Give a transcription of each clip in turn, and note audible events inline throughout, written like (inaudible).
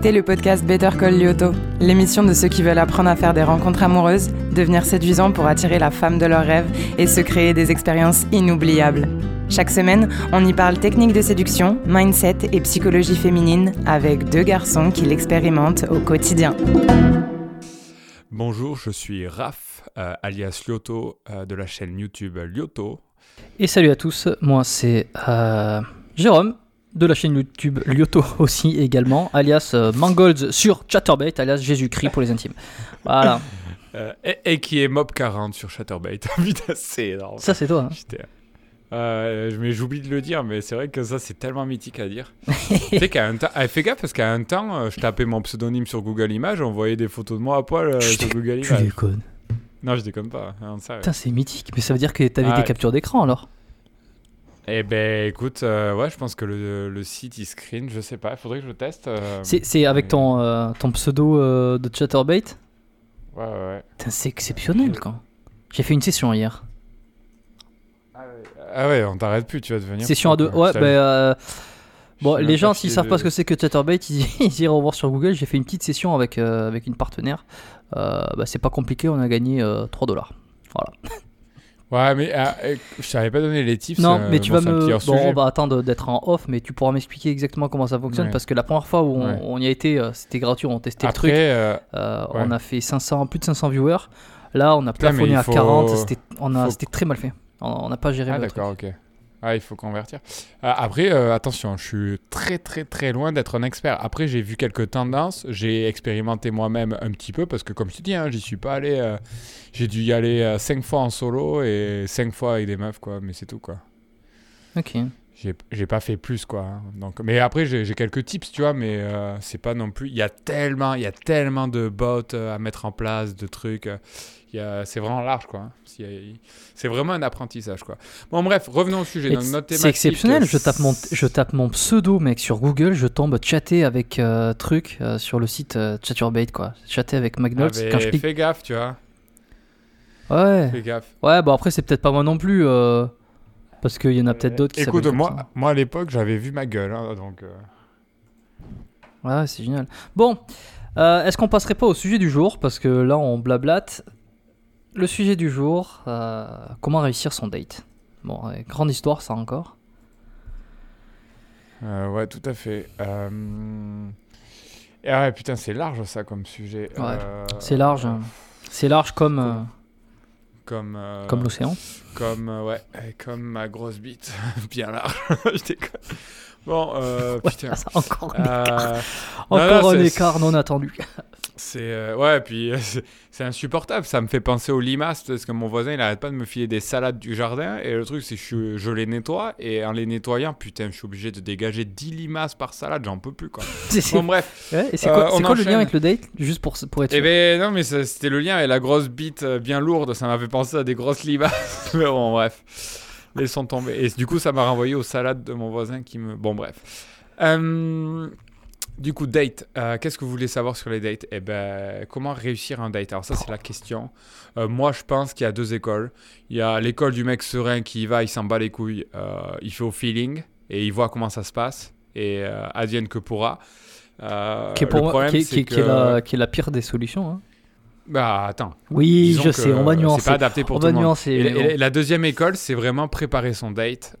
écoutez le podcast Better Call Lyoto, l'émission de ceux qui veulent apprendre à faire des rencontres amoureuses, devenir séduisants pour attirer la femme de leurs rêves et se créer des expériences inoubliables. Chaque semaine, on y parle technique de séduction, mindset et psychologie féminine avec deux garçons qui l'expérimentent au quotidien. Bonjour, je suis Raph, euh, alias Lyoto, euh, de la chaîne YouTube Lyoto. Et salut à tous, moi c'est euh, Jérôme, de la chaîne YouTube Lyoto (laughs) aussi également, alias euh, Mangolds sur Chatterbait, alias Jésus-Christ pour les intimes. Voilà. Euh, et, et qui est Mob40 sur Chatterbait. (laughs) Putain, c'est énorme. Ça c'est toi. hein. Euh, mais j'oublie de le dire, mais c'est vrai que ça c'est tellement mythique à dire. (laughs) tu sais qu'à un temps, ah, fais gaffe parce qu'à un temps, euh, je tapais mon pseudonyme sur Google Images, on voyait des photos de moi à poil sur Google Tu Images. déconnes. Non, je déconne pas. hein, Putain, c'est mythique. Mais ça veut dire que t'avais Ah des captures d'écran alors? Eh ben, écoute, euh, ouais, je pense que le, le site il screen, je sais pas, il faudrait que je teste. euh, C'est avec ton, euh, ton pseudo de Chatterbait Ouais, ouais, ouais. C'est exceptionnel quoi. J'ai fait une session hier. Ah ouais, on t'arrête plus, tu vas devenir. Session à deux. Ouais, bah. Bon, les gens, s'ils si savent pas ce que c'est que Chatterbait, ils, (laughs) ils iront voir sur Google. J'ai fait une petite session avec, avec une partenaire. Bah, c'est pas compliqué, on a gagné euh, 3 dollars. Voilà. Ouais, mais euh, je t'avais pas donné les tips. Non, euh, mais tu vas me. Bon, on va attendre d'être en off, mais tu pourras m'expliquer exactement comment ça fonctionne Ouais. parce que la première fois où on, Ouais. on y a été, euh, c'était gratuit, on testait Après, le truc. euh, Euh, ouais. On a fait 500, plus de 500 viewers. Là, on a plafonné à faut- 40. C'était, on a, faut- c'était très mal fait. On n'a pas géré Ah d'accord, ok. Ah, il faut convertir. Ah, après, euh, attention, je suis très très très loin d'être un expert. Après, j'ai vu quelques tendances, j'ai expérimenté moi-même un petit peu parce que comme te dis, hein, j'y suis pas allé. euh, j'ai dû y aller 5 fois en solo et 5 fois avec des meufs, quoi. Mais c'est tout, quoi. Ok. J'ai pas fait plus, quoi. hein. Donc, mais après, j'ai quelques tips, tu vois, mais euh, c'est pas non plus. Il y a tellement, il y a tellement de bots euh, à mettre en place, de trucs. C'est vraiment large, quoi. hein. C'est vraiment un apprentissage, quoi. Bon, bref, revenons au sujet. C'est exceptionnel. euh, Je tape, mon, je tape mon pseudo, mec, sur Google. Je tombe chatter avec euh, truc euh, sur le site euh, Chaturbate, quoi. Chatter avec Ah, McNulty. mais quand je clique. Fais gaffe, tu vois. Ouais. Fais gaffe. Ouais, bon, après, c'est peut-être pas moi non plus. euh, parce qu'il y en a peut-être d'autres qui Écoute, moi, moi à l'époque, j'avais vu ma gueule, hein, donc. euh. Ouais, c'est génial. Bon, euh, est-ce qu'on passerait pas au sujet du jour? Parce que là, on blablate. Le sujet du jour, euh, comment réussir son date Bon, ouais, grande histoire, ça encore. euh, ouais, tout à fait. Euh... Et ouais, putain, c'est large ça comme sujet. Ouais, Euh, C'est large. hein. C'est large comme, euh, Comme. euh, comme l'océan. Comme, euh, ouais, euh, comme ma grosse bite, (laughs) bien large. (laughs) Je déconne. Bon, euh, Ouais, putain. ça, (laughs) encore un Euh, écart, non, encore non, un c'est- écart non attendu. C'est euh, ouais, puis euh, (laughs) c'est- insupportable. Ça me fait penser aux limaces parce que mon voisin il arrête pas de me filer des salades du jardin et le truc c'est que je, je les nettoie et en les nettoyant, putain, je suis obligé de dégager 10 limaces par salade, j'en peux plus quoi. (laughs) Bon bref. (laughs) Ouais, et c'est Euh, quoi, le lien avec le date Juste pour, pour être Eh sûr. ben non mais c'était le lien avec la grosse bite bien lourde, ça m'a fait penser à des grosses limaces. mais bon bref. Laissons tomber. Et du coup ça m'a renvoyé aux salades de mon voisin qui me. Bon bref. Euh, du coup, date. Euh, Qu'est-ce que vous voulez savoir sur les dates? Eh ben, comment réussir un date? Alors ça, c'est la question. Euh, moi, je pense qu'il y a deux écoles. Il y a l'école du mec serein qui y va, il s'en bat les couilles, euh, il fait au feeling et il voit comment ça se passe et advienne que pourra. Qui est, pour moi, qui, est- c'est qui est- qui est que- la, qui est la pire des solutions. hein. Bah attends. Oui, je sais, on va C'est nuancer. pas adapté pour On tout va le monde. nuancer. Et, la deuxième école, c'est vraiment préparer son date.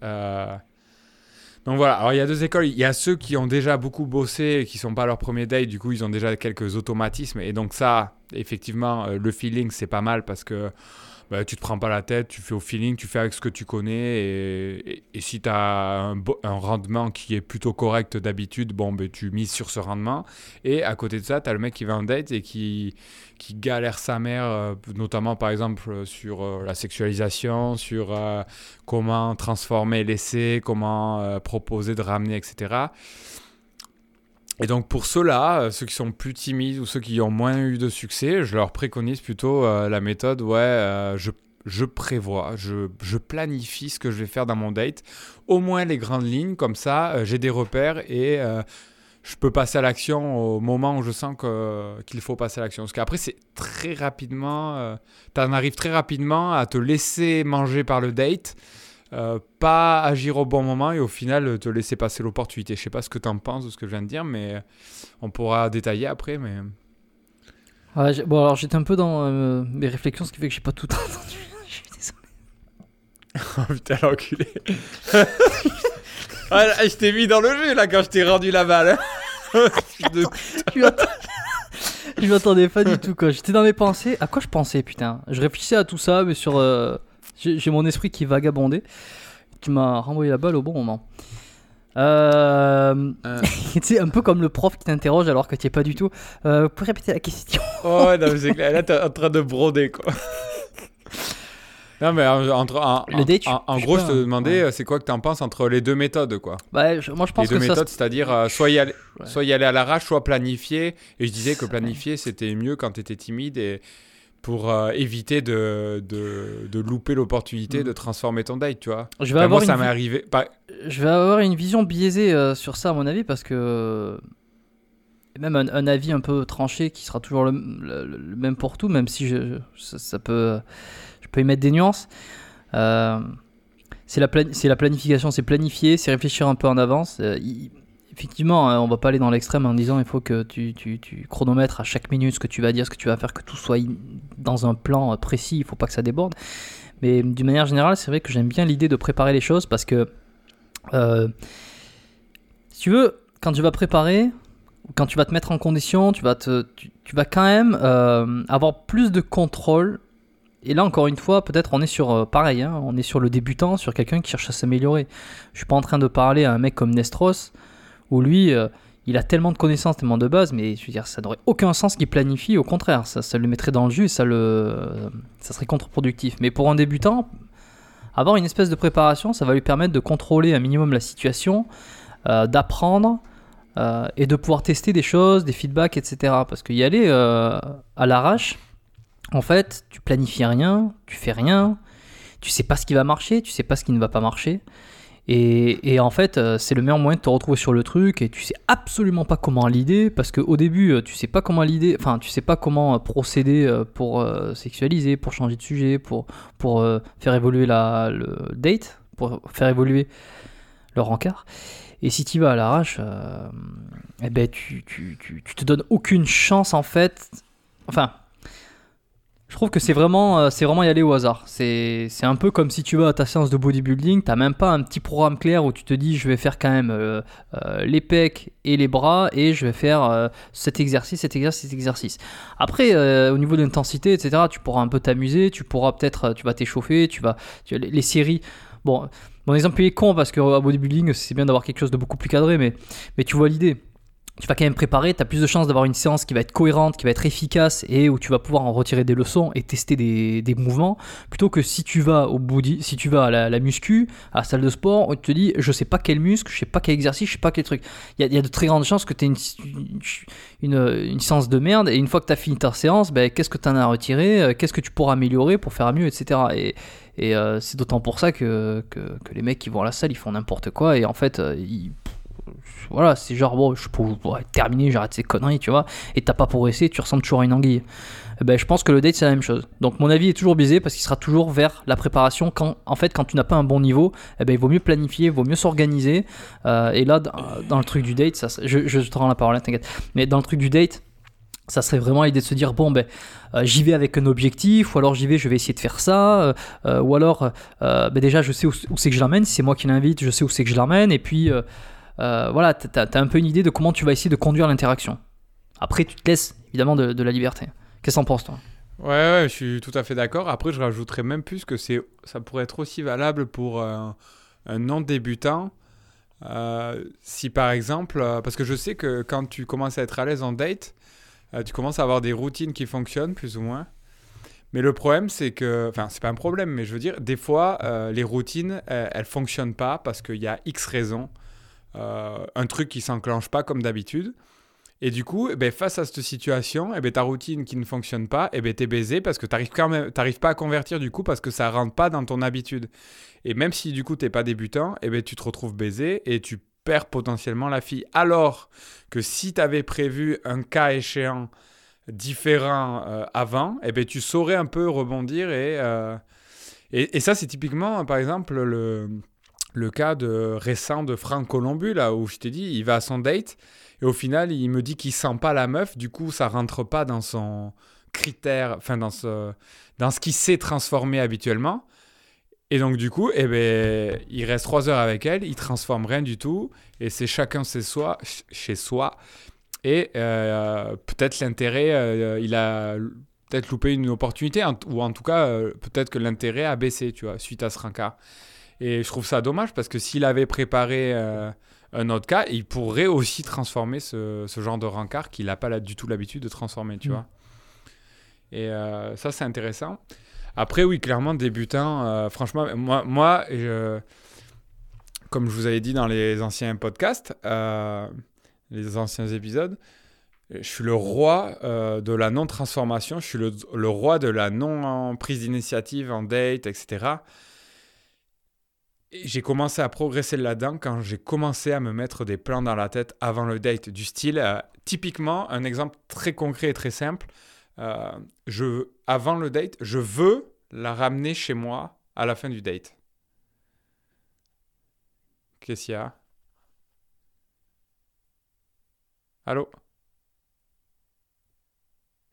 Donc voilà, alors il y a deux écoles. Il y a ceux qui ont déjà beaucoup bossé et qui sont pas leur premier date, du coup ils ont déjà quelques automatismes. Et donc ça, effectivement, euh, le feeling c'est pas mal parce que bah, tu te prends pas la tête, tu fais au feeling, tu fais avec ce que tu connais. Et, si tu as un, rendement qui est plutôt correct d'habitude, bon, ben, tu mises sur ce rendement. Et à côté de ça, tu as le mec qui va en date et qui, qui galère sa mère, euh, notamment par exemple euh, sur euh, la sexualisation, sur comment transformer l'essai, comment proposer de ramener, etc. Et donc pour ceux-là, euh, ceux qui sont plus timides ou ceux qui ont moins eu de succès, je leur préconise plutôt euh, la méthode, ouais, euh, je, je prévois, je, je planifie ce que je vais faire dans mon date, au moins les grandes lignes, comme ça j'ai des repères et je peux passer à l'action au moment où je sens que- qu'il faut passer à l'action. Parce qu'après, c'est très rapidement, tu en arrives très rapidement à te laisser manger par le date. Euh, pas agir au bon moment et au final te laisser passer l'opportunité. Je sais pas ce que tu en penses de ce que je viens de dire, mais on pourra détailler après. Mais Ouais, bon, alors j'étais un peu dans euh, mes réflexions, ce qui fait que j'ai pas tout (laughs) entendu. Je suis désolé. (laughs) oh putain, l'enculé. (laughs) ah, là, je t'ai mis dans le jeu là quand je t'ai rendu la balle. De- Je m'attendais- Je m'attendais pas du tout quoi. J'étais dans mes pensées. À quoi je pensais putain? Je réfléchissais à tout ça, mais sur. euh, J'ai mon esprit qui vagabondait. Tu m'as renvoyé la balle au bon moment. Euh... Euh. (laughs) sais, un peu comme le prof qui t'interroge alors que tu es pas du tout. Euh, vous pouvez répéter la question oh (laughs) ouais, non, mais c'est clair. Là, t'es en train de broder quoi. Non mais en, entre- en, Le date, en- en je sais gros, pas, je te demandais euh, c'est quoi que t'en penses entre les deux méthodes quoi? Bah, je- moi je Les pense deux que ça. méthodes, c'est-à-dire euh, soit, y aller, Ouais. soit y aller à l'arrache, soit planifier. Et je disais que planifier, c'était mieux quand tu étais timide et pour euh, éviter de, de, de louper l'opportunité Mm. de transformer ton date, tu vois. Je vais Enfin, avoir moi, ça m'est arrivé. Pas... je vais avoir une vision biaisée euh, sur ça à mon avis parce que même un, un avis un peu tranché qui sera toujours le, le- le même pour tout même si je, ça, ça peut je peux y mettre des nuances Euh, c'est la, c'est la planification c'est planifier c'est réfléchir un peu en avance il- effectivement hein, on va pas aller dans l'extrême en disant il faut que tu, tu, chronomètres à chaque minute ce que tu vas dire ce que tu vas faire que tout soit dans un plan euh, précis il faut pas que ça déborde mais d'une manière générale c'est vrai que j'aime bien l'idée de préparer les choses parce que euh, si tu veux, quand tu vas préparer, quand tu vas te mettre en condition, tu vas, quand même euh, avoir plus de contrôle. Et là, encore une fois, peut-être on est sur pareil, hein, on est sur le débutant, sur quelqu'un qui cherche à s'améliorer. Je suis pas en train de parler à un mec comme Nestros, où lui, euh, il a tellement de connaissances, tellement de bases, mais je veux dire, ça n'aurait aucun sens qu'il planifie, au contraire, ça, le mettrait dans le jus ça, le, ça serait contre-productif. Mais pour un débutant, avoir une espèce de préparation, ça va lui permettre de contrôler un minimum la situation, euh, d'apprendre euh, et de pouvoir tester des choses, des feedbacks, etc. Parce qu'y aller euh, à l'arrache, en fait, tu planifies rien, tu fais rien, tu sais pas ce qui va marcher, tu sais pas ce qui ne va pas marcher. Et, en fait, euh, c'est le meilleur moyen de te retrouver sur le truc et tu sais absolument pas comment l'idée parce qu'au début, euh, tu sais pas comment l'idée, enfin, tu sais pas comment euh, procéder pour sexualiser, pour changer de sujet, pour, pour faire évoluer la, le date, pour faire évoluer le rencard. Et si tu vas à l'arrache, eh ben tu, tu, tu, tu te donnes aucune chance en fait. Enfin, je trouve que c'est vraiment, euh, vraiment y aller au hasard. C'est un peu comme si tu vas à ta séance de bodybuilding, t'as même pas un petit programme clair où tu te dis je vais faire quand même euh, euh, les pecs et les bras et je vais faire cet exercice, cet exercice, cet exercice. Après, au niveau de l'intensité, etc., tu pourras un peu t'amuser, tu pourras peut-être, tu vas t'échauffer, tu vas, tu- les, les séries. Bon, mon exemple est con parce qu'à bodybuilding c'est bien d'avoir quelque chose de beaucoup plus cadré, mais, mais tu vois l'idée. Tu vas quand même préparer, tu as plus de chances d'avoir une séance qui va être cohérente, qui va être efficace et où tu vas pouvoir en retirer des leçons et tester des, des mouvements, plutôt que si tu vas au body, si tu vas à la, muscu, à la salle de sport, où tu te dis je sais pas quel muscle, je sais pas quel exercice, je sais pas quel truc. Il y y a de très grandes chances que tu aies une, une, une séance de merde et une fois que tu as fini ta séance, ben, qu'est-ce que tu en as retiré, euh, qu'est-ce que tu pourras améliorer pour faire mieux, etc. Et, et euh, c'est d'autant pour ça que, que, que les mecs qui vont à la salle, ils font n'importe quoi et en fait, euh, ils voilà, c'est genre, bon, je peux ouais, terminer, j'arrête ces conneries, tu vois, et t'as pas progressé, tu ressembles toujours à une anguille. Eh ben, je pense que le date, c'est la même chose. Donc, mon avis est toujours biaisé parce qu'il sera toujours vers la préparation. Quand, en fait, quand tu n'as pas un bon niveau, eh ben, il vaut mieux planifier, il vaut mieux s'organiser. Euh, et là, dans, le truc du date, ça, je, te rends la parole, hein, t'inquiète. Mais dans le truc du date, ça serait vraiment l'idée de se dire bon ben euh, j'y vais avec un objectif ou alors j'y vais je vais essayer de faire ça euh, ou alors ben déjà je sais où, où c'est que je l'emmène si c'est moi qui l'invite je sais où c'est que je l'emmène et puis euh, euh, voilà, tu as, un peu une idée de comment tu vas essayer de conduire l'interaction. Après, tu te laisses évidemment de, la liberté. Qu'est-ce que t'en penses, toi? Ouais, ouais, je suis tout à fait d'accord. Après, je rajouterais même plus que ça pourrait être aussi valable pour un, un non-débutant. Euh, si par exemple, euh, parce que je sais que quand tu commences à être à l'aise en date, euh, tu commences à avoir des routines qui fonctionnent plus ou moins. Mais le problème, c'est que, enfin, c'est pas un problème, mais je veux dire, des fois, euh, les routines, elles, elles fonctionnent pas parce qu'il y a X raisons. Euh, un truc qui s'enclenche pas comme d'habitude. Et du coup, eh ben, face à cette situation, eh ben, ta routine qui ne fonctionne pas, eh ben, t'es baisé parce que t'arrives quand même, t'arrives pas à convertir du coup parce que ça rentre pas dans ton habitude. Et même si du coup t'es pas débutant, eh ben, tu te retrouves baisé et tu perds potentiellement la fille. Alors que si tu avais prévu un cas échéant différent euh, avant, eh ben, tu saurais un peu rebondir et, euh, et ça, c'est typiquement, par exemple, le, le cas de, récent de Franck Colombu, là, où je t'ai dit, il va à son date, et au final, il me dit qu'il sent pas la meuf, du coup, ça rentre pas dans son critère, enfin, dans ce, dans ce qu'il sait transformer habituellement. Et donc, du coup, eh ben, il reste trois heures avec elle, il transforme rien du tout, et c'est chacun chez soi, chez soi. Et euh, peut-être l'intérêt, euh, il a peut-être loupé une opportunité, ou en tout cas, euh, peut-être que l'intérêt a baissé, tu vois, suite à ce rencard. Et je trouve ça dommage parce que s'il avait préparé un autre cas, il pourrait aussi transformer ce, ce genre de rencard qu'il n'a pas du tout l'habitude de transformer, tu Mm. vois. Et ça, c'est intéressant. Après, oui, clairement, débutant, euh, franchement, moi, moi je- comme je vous avais dit dans les anciens podcasts, euh, les anciens épisodes, je suis le roi euh, de la non-transformation, je suis le, le roi de la non-prise d'initiative en date, etc. J'ai commencé à progresser là-dedans quand j'ai commencé à me mettre des plans dans la tête avant le date, du style, euh, typiquement, un exemple très concret et très simple, euh, je, avant le date, je veux la ramener chez moi à la fin du date. Qu'est-ce qu'il y a? Allô?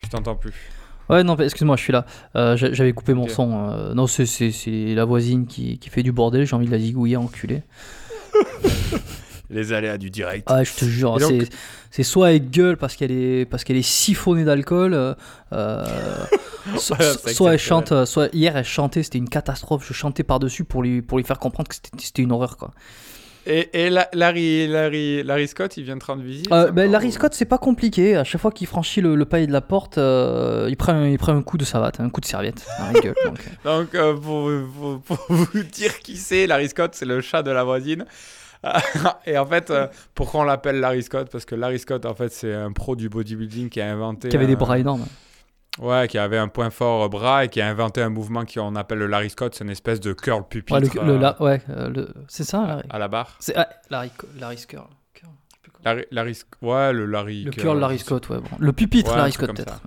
Je t'entends plus. Ouais, non, excuse-moi, je suis là. Euh, j'a- J'avais coupé mon son. euh, non, c'est- la voisine qui, qui fait du bordel. J'ai envie de la zigouiller, enculé. (laughs) Les aléas du direct. Ah, je te jure, c'est- c'est soit elle gueule parce qu'elle est, parce qu'elle est siphonnée d'alcool, euh, (laughs) so- Voilà, soit elle chante, soit hier elle chantait, c'était une catastrophe. Je chantais par-dessus pour lui, pour lui faire comprendre que c'était c'était une horreur, quoi. Et, et la- Larry, Larry, Larry Scott, il vient de rendre visite Euh, ben, Larry Scott, c'est pas compliqué. À chaque fois qu'il franchit le, le palier de la porte, euh, il, prend, un- il prend un coup de savate, un coup de serviette dans la gueule. donc, euh. (laughs) Donc, euh, pour, pour- pour (laughs) vous dire qui c'est, Larry Scott, c'est le chat de la voisine. (laughs) Et en fait, euh, pourquoi on l'appelle Larry Scott? Parce que Larry Scott, en fait, c'est un pro du bodybuilding qui a inventé. qui avait des bras énormes. Ouais, qui avait un point fort au bras et qui a inventé un mouvement qu'on appelle le Larry Scott. C'est une espèce de curl pupitre Ouais, le, le- euh, la- ouais, euh, le- c'est ça, Larry? à la barre. C'est ouais, Larry. Curl. Larry, ouais, le Larry. Le curl, curl Larry Scott, ouais. Bon. Le pupitre Ouais, Larry Scott, peut-être.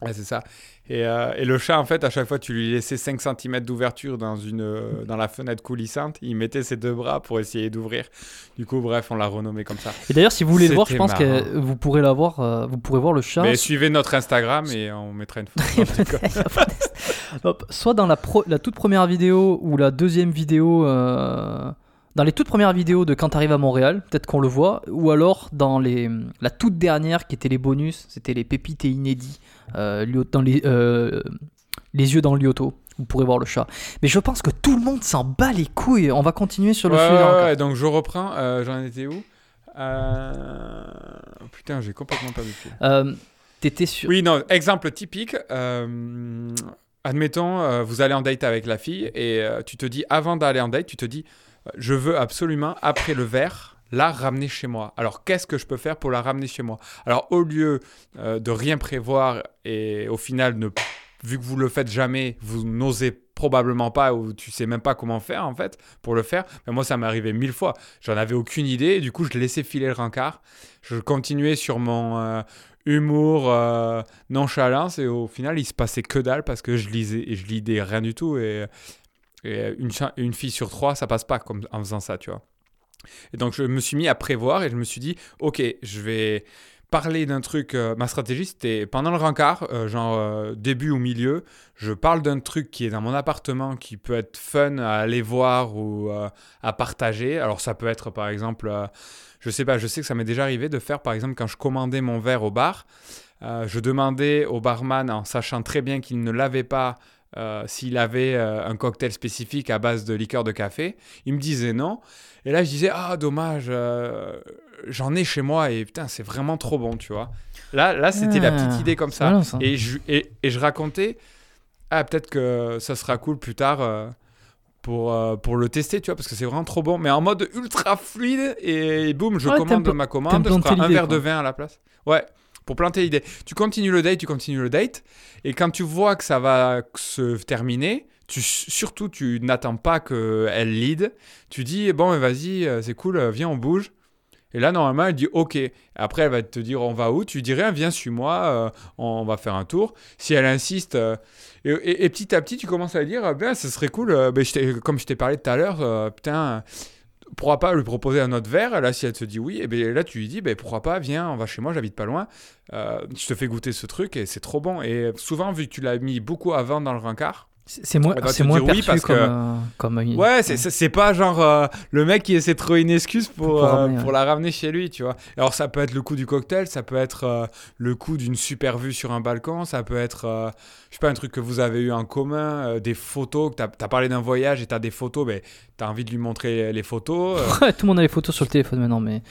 Ouais, c'est ça. Et, euh, et le chat, en fait, à chaque fois, tu lui laissais 5 cm d'ouverture dans, une, euh, dans la fenêtre coulissante. Il mettait ses deux bras pour essayer d'ouvrir. Du coup, bref, on l'a renommé comme ça. Et d'ailleurs, si vous voulez le voir, je pense que vous pourrez euh, vous pourrez voir le chat. Mais suivez notre Instagram et on mettra une photo. (laughs) (laughs) Hop, soit dans la, pro- la toute première vidéo ou la deuxième vidéo, euh, dans les toutes premières vidéos de quand t'arrives à Montréal, peut-être qu'on le voit, ou alors dans les, la toute dernière qui était les bonus, c'était les pépites et inédits, euh, dans les, euh, les yeux dans Lyoto. Vous pourrez voir le chat. Mais je pense que tout le monde s'en bat les couilles. On va continuer sur le Ouais, sujet. ouais, donc je reprends. Euh, J'en étais où? Putain, j'ai complètement perdu le T'étais sur. Oui, non, exemple typique. admettons, vous allez en date avec la fille et tu te dis, avant d'aller en date, tu te dis, je veux absolument, après le verre, la ramener chez moi. Alors, qu'est-ce que je peux faire pour la ramener chez moi? Alors, au lieu euh, de rien prévoir et au final, ne, vu que vous le faites jamais, vous n'osez probablement pas ou tu sais même pas comment faire en fait pour le faire. Mais moi, ça m'est arrivé mille fois. J'en avais aucune idée et du coup, je laissais filer le rencard. Je continuais sur mon euh, humour, euh, nonchalance et au final, il se passait que dalle parce que je lisais et je lidais rien du tout et, et une, une fille sur trois, ça passe pas comme en faisant ça, tu vois. Et donc, je me suis mis à prévoir et je me suis dit, ok, je vais parler d'un truc. euh, ma stratégie, c'était pendant le rencard, euh, genre euh, début ou milieu, je parle d'un truc qui est dans mon appartement, qui peut être fun à aller voir ou euh, à partager. Alors, ça peut être par exemple, euh, je sais pas, je sais que ça m'est déjà arrivé de faire par exemple quand je commandais mon verre au bar, euh, je demandais au barman, en sachant très bien qu'il ne l'avait pas, euh, s'il avait euh, un cocktail spécifique à base de liqueur de café. Il me disait non. Et là, je disais, ah, dommage, euh, j'en ai chez moi et putain, c'est vraiment trop bon, tu vois. Là, là c'était la Ah, petite idée comme ça. malin, ça. Et, je, et, et je racontais, ah, peut-être que ça sera cool plus tard pour, pour le tester, tu vois, parce que c'est vraiment trop bon. Mais en mode ultra fluide et, boum, je Ouais, commande ma commande, je prends un verre de vin à la place. Ouais, pour planter l'idée. Tu continues le date, tu continues le date. Et quand tu vois que ça va se terminer, surtout, tu n'attends pas qu'elle lead. Tu dis, bon, vas-y, euh, c'est cool, euh, viens, on bouge. Et là, normalement, elle dit OK. Après, elle va te dire on va où? Tu dis rien, viens, suis-moi, euh, on va faire un tour. Si elle insiste, et, petit à petit, tu commences à dire ben, ce serait cool, ben, comme je t'ai parlé tout à l'heure, putain, pourquoi pas lui proposer un autre verre Là, si elle te dit oui, et ben, là, tu lui dis ben, pourquoi pas, viens, on va chez moi, j'habite pas loin. je te fais goûter ce truc et c'est trop bon. Et souvent, vu que tu l'as mis beaucoup avant dans le rencard, c'est moins, c'est moins perçu parce comme, que... Euh, comme Ouais, c'est pas genre euh, le mec qui essaie de trouver une excuse pour, pour, euh, la ramener chez lui, tu vois. Alors ça peut être le coup du cocktail, ça peut être le coup d'une super vue sur un balcon, ça peut être, je sais pas, un truc que vous avez eu en commun, des photos, que t'as as parlé d'un voyage et t'as des photos, mais t'as envie de lui montrer les photos. (laughs) Tout le monde a les photos sur le téléphone maintenant, mais...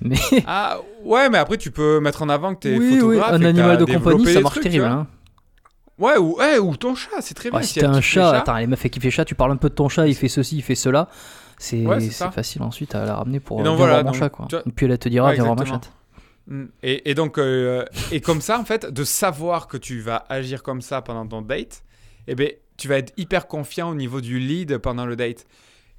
Mais... Ah ouais, mais après tu peux mettre en avant que t'es oui, photographe. Oui, un animal de compagnie, ça marche terrible. Hein. Ouais ou, ou ton chat, c'est très bien. si t'as un chat, attends, les meufs qui fait chat, tu parles un peu de ton chat, il fait ceci, il fait cela. C'est facile ensuite à la ramener pour donc, voir mon chat. Quoi. Et puis elle te dira, viens voir ma chatte. Mm. Et, et donc, euh, et comme ça, en fait, de savoir que tu vas agir comme ça pendant ton date, eh ben, tu vas être hyper confiant au niveau du lead pendant le date.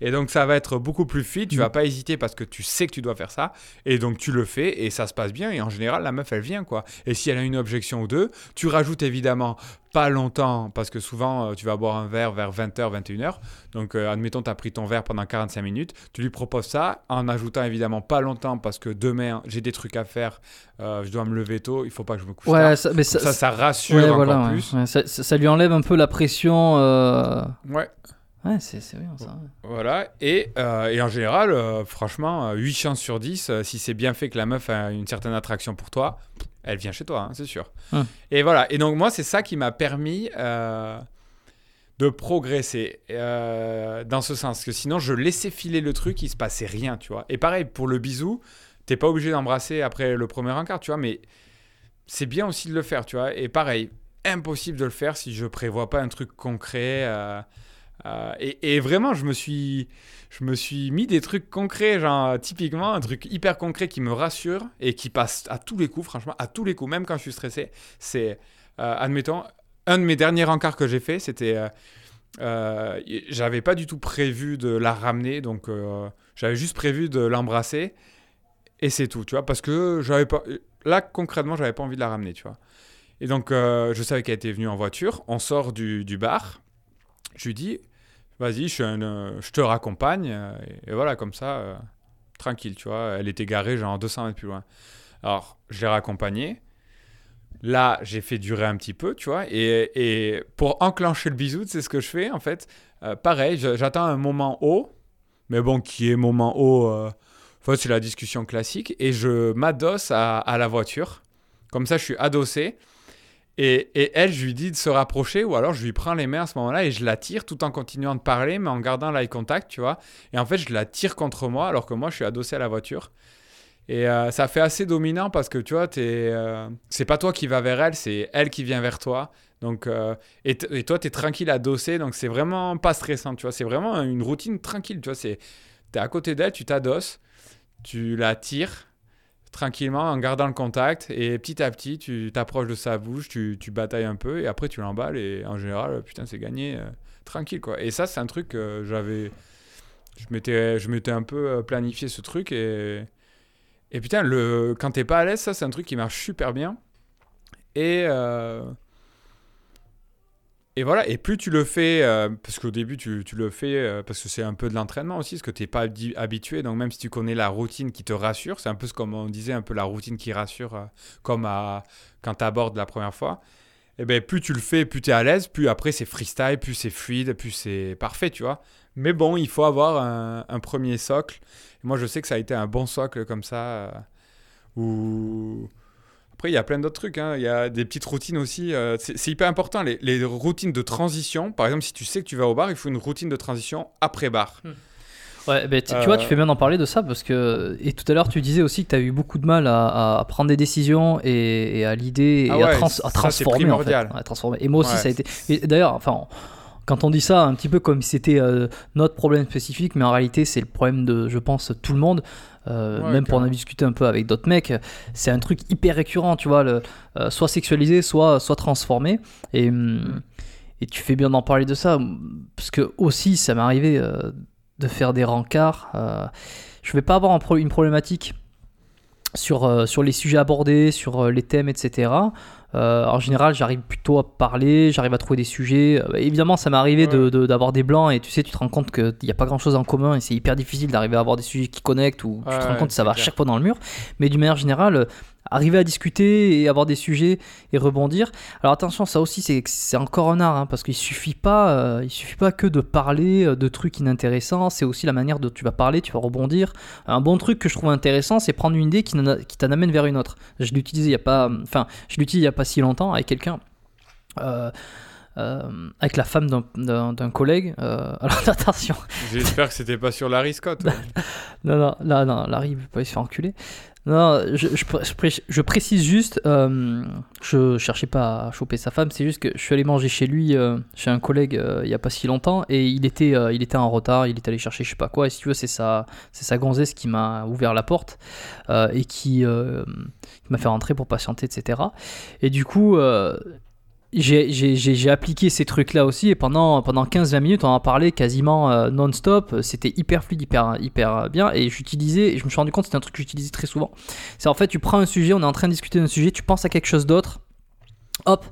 Et donc ça va être beaucoup plus fit, tu mm. vas pas hésiter parce que tu sais que tu dois faire ça. Et donc tu le fais et ça se passe bien. Et en général, la meuf, elle vient quoi. Et si elle a une objection ou deux, tu rajoutes évidemment pas longtemps parce que souvent euh, tu vas boire un verre vers 20h, 21h. Donc euh, admettons, tu as pris ton verre pendant 45 minutes. Tu lui proposes ça en ajoutant évidemment pas longtemps parce que demain j'ai des trucs à faire, euh, je dois me lever tôt, il faut pas que je me couche ouais, tard. Ça, mais ça, ça, rassure encore plus. Ça, ça, lui enlève un peu la pression. Ouais. Ouais, c'est bien ça. Voilà, et, euh, et en général, euh, franchement, 8 euh, chances sur 10, si c'est bien fait que la meuf a une certaine attraction pour toi, elle vient chez toi, hein, c'est sûr. Hum. Et voilà, et donc moi, c'est ça qui m'a permis de progresser dans ce sens, que sinon, je laissais filer le truc, il se passait rien, tu vois. Et pareil, pour le bisou, t'es pas obligé d'embrasser après le premier encart, tu vois, mais c'est bien aussi de le faire, tu vois. Et pareil, impossible de le faire si je prévois pas un truc concret. Euh, et, vraiment, je me, suis, je me suis mis des trucs concrets, genre typiquement un truc hyper concret qui me rassure et qui passe à tous les coups, franchement, à tous les coups, même quand je suis stressé. C'est, euh, admettons, un de mes derniers encarts que j'ai fait, c'était. Euh, j'avais pas du tout prévu de la ramener, donc j'avais juste prévu de l'embrasser et c'est tout, tu vois, parce que j'avais pas. Là, concrètement, j'avais pas envie de la ramener, tu vois. Et donc, je savais qu'elle était venue en voiture. On sort du, du bar. Je lui dis, vas-y, je, euh, te raccompagne. Euh, et, voilà, comme ça, euh, tranquille, tu vois. Elle était garée genre 200 mètres plus loin. Alors, je l'ai raccompagnée. Là, j'ai fait durer un petit peu, tu vois. Et, et pour enclencher le bisou, c'est ce que je fais, en fait. pareil, j'attends un moment haut. Mais bon, qui est moment haut enfin, C'est la discussion classique. Et je m'adosse à la voiture. Comme ça, je suis adossé. Et, elle, je lui dis de se rapprocher, ou alors je lui prends les mains à ce moment-là et je la tire tout en continuant de parler, mais en gardant l'eye contact, tu vois. Et en fait, je la tire contre moi, alors que moi, je suis adossé à la voiture. Et euh, ça fait assez dominant parce que tu vois, euh, c'est pas toi qui va vers elle, c'est elle qui vient vers toi. Donc, euh, et, et, toi, tu es tranquille adossé, donc c'est vraiment pas stressant, tu vois. C'est vraiment une routine tranquille, tu vois. Tu es à côté d'elle, tu t'adosses, tu la tires tranquillement en gardant le contact et petit à petit tu t'approches de sa bouche, tu, tu, batailles un peu et après tu l'emballes et en général putain c'est gagné euh, tranquille quoi. Et ça c'est un truc que j'avais je m'étais je un peu euh, planifié ce truc et et putain le quand t'es pas à l'aise ça c'est un truc qui marche super bien et euh, et voilà, et plus tu le fais, euh, parce qu'au début tu, tu, le fais, euh, parce que c'est un peu de l'entraînement aussi, parce que tu n'es pas habitué, donc même si tu connais la routine qui te rassure, c'est un peu comme on disait, un peu la routine qui rassure, euh, comme à, quand tu abordes la première fois, et eh ben plus tu le fais, plus tu es à l'aise, plus après c'est freestyle, plus c'est fluide, plus c'est parfait, tu vois. Mais bon, il faut avoir un, un premier socle. moi je sais que ça a été un bon socle comme ça, où après, il y a plein d'autres trucs. Hein. Il y a des petites routines aussi. Euh, c'est hyper important. Les, routines de transition. Par exemple, si tu sais que tu vas au bar, il faut une routine de transition après bar. Hmm. Ouais, tu, vois, tu fais bien d'en parler de ça parce que. Et tout à l'heure, tu disais aussi que tu as eu beaucoup de mal à, prendre des décisions et, à l'idée et ah à, transformer, en fait. À transformer. Et moi aussi, ça a été. D'ailleurs, enfin quand on dit ça un petit peu comme si c'était euh, notre problème spécifique, mais en réalité c'est le problème de, je pense, tout le monde. Euh, même pour en discuter un peu avec d'autres mecs, c'est un truc hyper récurrent, tu vois, le, euh, soit sexualisé, soit, soit transformé. Et, mm. et tu fais bien d'en parler de ça, parce que aussi ça m'est arrivé de faire des rencarts. je vais pas avoir une problématique sur, euh, sur les sujets abordés, sur euh, les thèmes, etc. Euh, en général, j'arrive plutôt à parler, j'arrive à trouver des sujets. Euh, évidemment, ça m'est arrivé de- de- d'avoir des blancs et tu sais, tu te rends compte qu'il n'y a pas grand chose en commun et c'est hyper difficile d'arriver à avoir des sujets qui connectent ou tu te rends compte que ça va à clair. chaque fois dans le mur. Mais d'une manière générale, arriver à discuter et avoir des sujets et rebondir. Alors attention, ça aussi, c'est c'est encore un art hein, parce qu'il suffit pas, euh, il suffit pas que de parler euh, de trucs inintéressants. C'est aussi la manière dont tu vas parler, tu vas rebondir. Un bon truc que je trouve intéressant, c'est prendre une idée qui qui t'en amène vers une autre. Je l'ai utilisé il y a pas, enfin, je l'utilise il y a pas si longtemps avec quelqu'un. euh, euh, avec la femme d'un- collègue. Euh, (laughs) alors attention, J'espère que c'était pas sur Larry Scott. ouais. (laughs) non, non, non, Larry, il veut pas se faire enculer. Non, je, je, pré- je pré- je précise juste, euh, je cherchais pas à choper sa femme, c'est juste que je suis allé manger chez lui, euh, chez un collègue, euh, il y a pas si longtemps, et il était, euh, il était en retard, il est allé chercher je sais pas quoi, et si tu veux, c'est sa, c'est sa gonzesse qui m'a ouvert la porte, et qui, qui m'a fait rentrer pour patienter, etc. Et du coup, j'ai- appliqué ces trucs-là aussi et pendant, pendant 15-20 minutes, on en parlé quasiment euh, non-stop. C'était hyper fluide, hyper, hyper bien. Et j'utilisais, je me suis rendu compte c'était un truc que j'utilisais très souvent. C'est en fait, tu prends un sujet, on est en train de discuter d'un sujet, tu penses à quelque chose d'autre. Hop,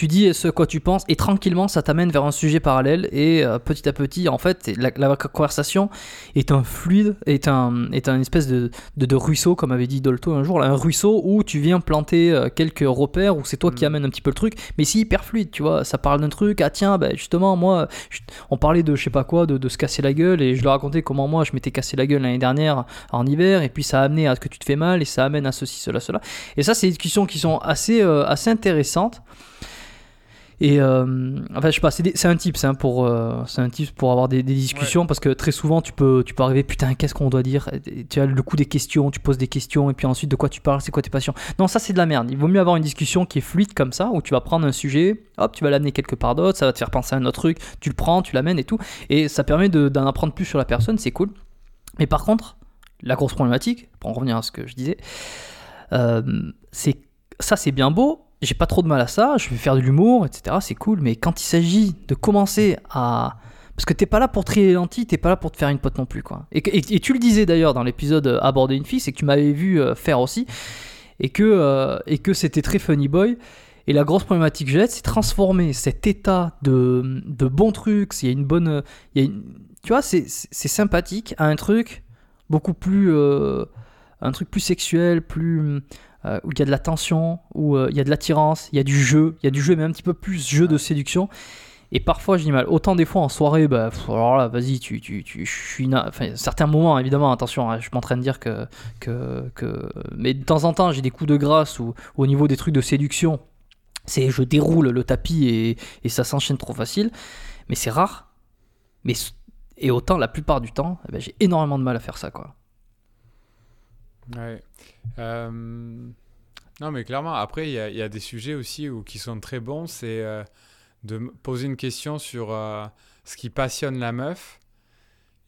tu dis ce quoi tu penses et tranquillement ça t'amène vers un sujet parallèle et euh, petit à petit en fait la, la conversation est un fluide, est un, est un espèce de, de, de ruisseau comme avait dit Dolto un jour, là, un ruisseau où tu viens planter euh, quelques repères où c'est toi qui Mm. amène un petit peu le truc mais c'est hyper fluide tu vois, ça parle d'un truc, ah tiens bah, justement moi je- on parlait de je sais pas quoi, de, de se casser la gueule et je leur racontais comment moi je m'étais cassé la gueule l'année dernière en hiver et puis ça a amené à ce que tu te fais mal et ça amène à ceci, cela, cela. Et ça c'est des discussions qui sont assez, euh, assez intéressantes et euh, enfin, je sais pas, c'est un tips hein, pour, euh, c'est un tips pour avoir des, des discussions parce que très souvent tu peux, tu peux arriver, putain, qu'est-ce qu'on doit dire? Et Tu as le coup des questions, tu poses des questions et puis ensuite de quoi tu parles, c'est quoi tes passions? Non, ça c'est de la merde. Il vaut mieux avoir une discussion qui est fluide comme ça où tu vas prendre un sujet, hop, tu vas l'amener quelque part d'autre, ça va te faire penser à un autre truc, tu le prends, tu l'amènes et tout. Et ça permet de- d'en apprendre plus sur la personne, c'est cool. Mais par contre, la grosse problématique, pour en revenir à ce que je disais, euh, c'est ça c'est bien beau, j'ai pas trop de mal à ça, je vais faire de l'humour, etc. C'est cool, mais quand il s'agit de commencer à. Parce que t'es pas là pour trier les lentilles, t'es pas là pour te faire une pote non plus, quoi. Et, tu le disais d'ailleurs dans l'épisode euh, Aborder une fille, c'est que tu m'avais vu euh, faire aussi, et que, euh, et que c'était très funny boy. Et la grosse problématique que j'ai, c'est transformer cet état de, de bon truc, s'il y a une bonne. il y a tu vois, c'est sympathique, à un truc beaucoup plus. un truc plus sexuel, plus euh, où il y a de la tension, où euh, il y a de l'attirance, il y a du jeu, il y a du jeu, mais un petit peu plus jeu de séduction. Et parfois, je dis mal. Autant des fois en soirée, bah, pff, alors là, vas-y, tu, tu, tu, je suis na- Enfin, certains moments, évidemment, attention, hein, je suis en train de dire que, que, que. Mais de temps en temps, j'ai des coups de grâce ou au niveau des trucs de séduction, c'est je déroule le tapis et, et ça s'enchaîne trop facile. Mais c'est rare. Mais et autant, la plupart du temps, eh ben, j'ai énormément de mal à faire ça, quoi. Ouais. Euh, Non, mais clairement, après, il y, a- y a des sujets aussi où, qui sont très bons. C'est euh, de poser une question sur euh, ce qui passionne la meuf.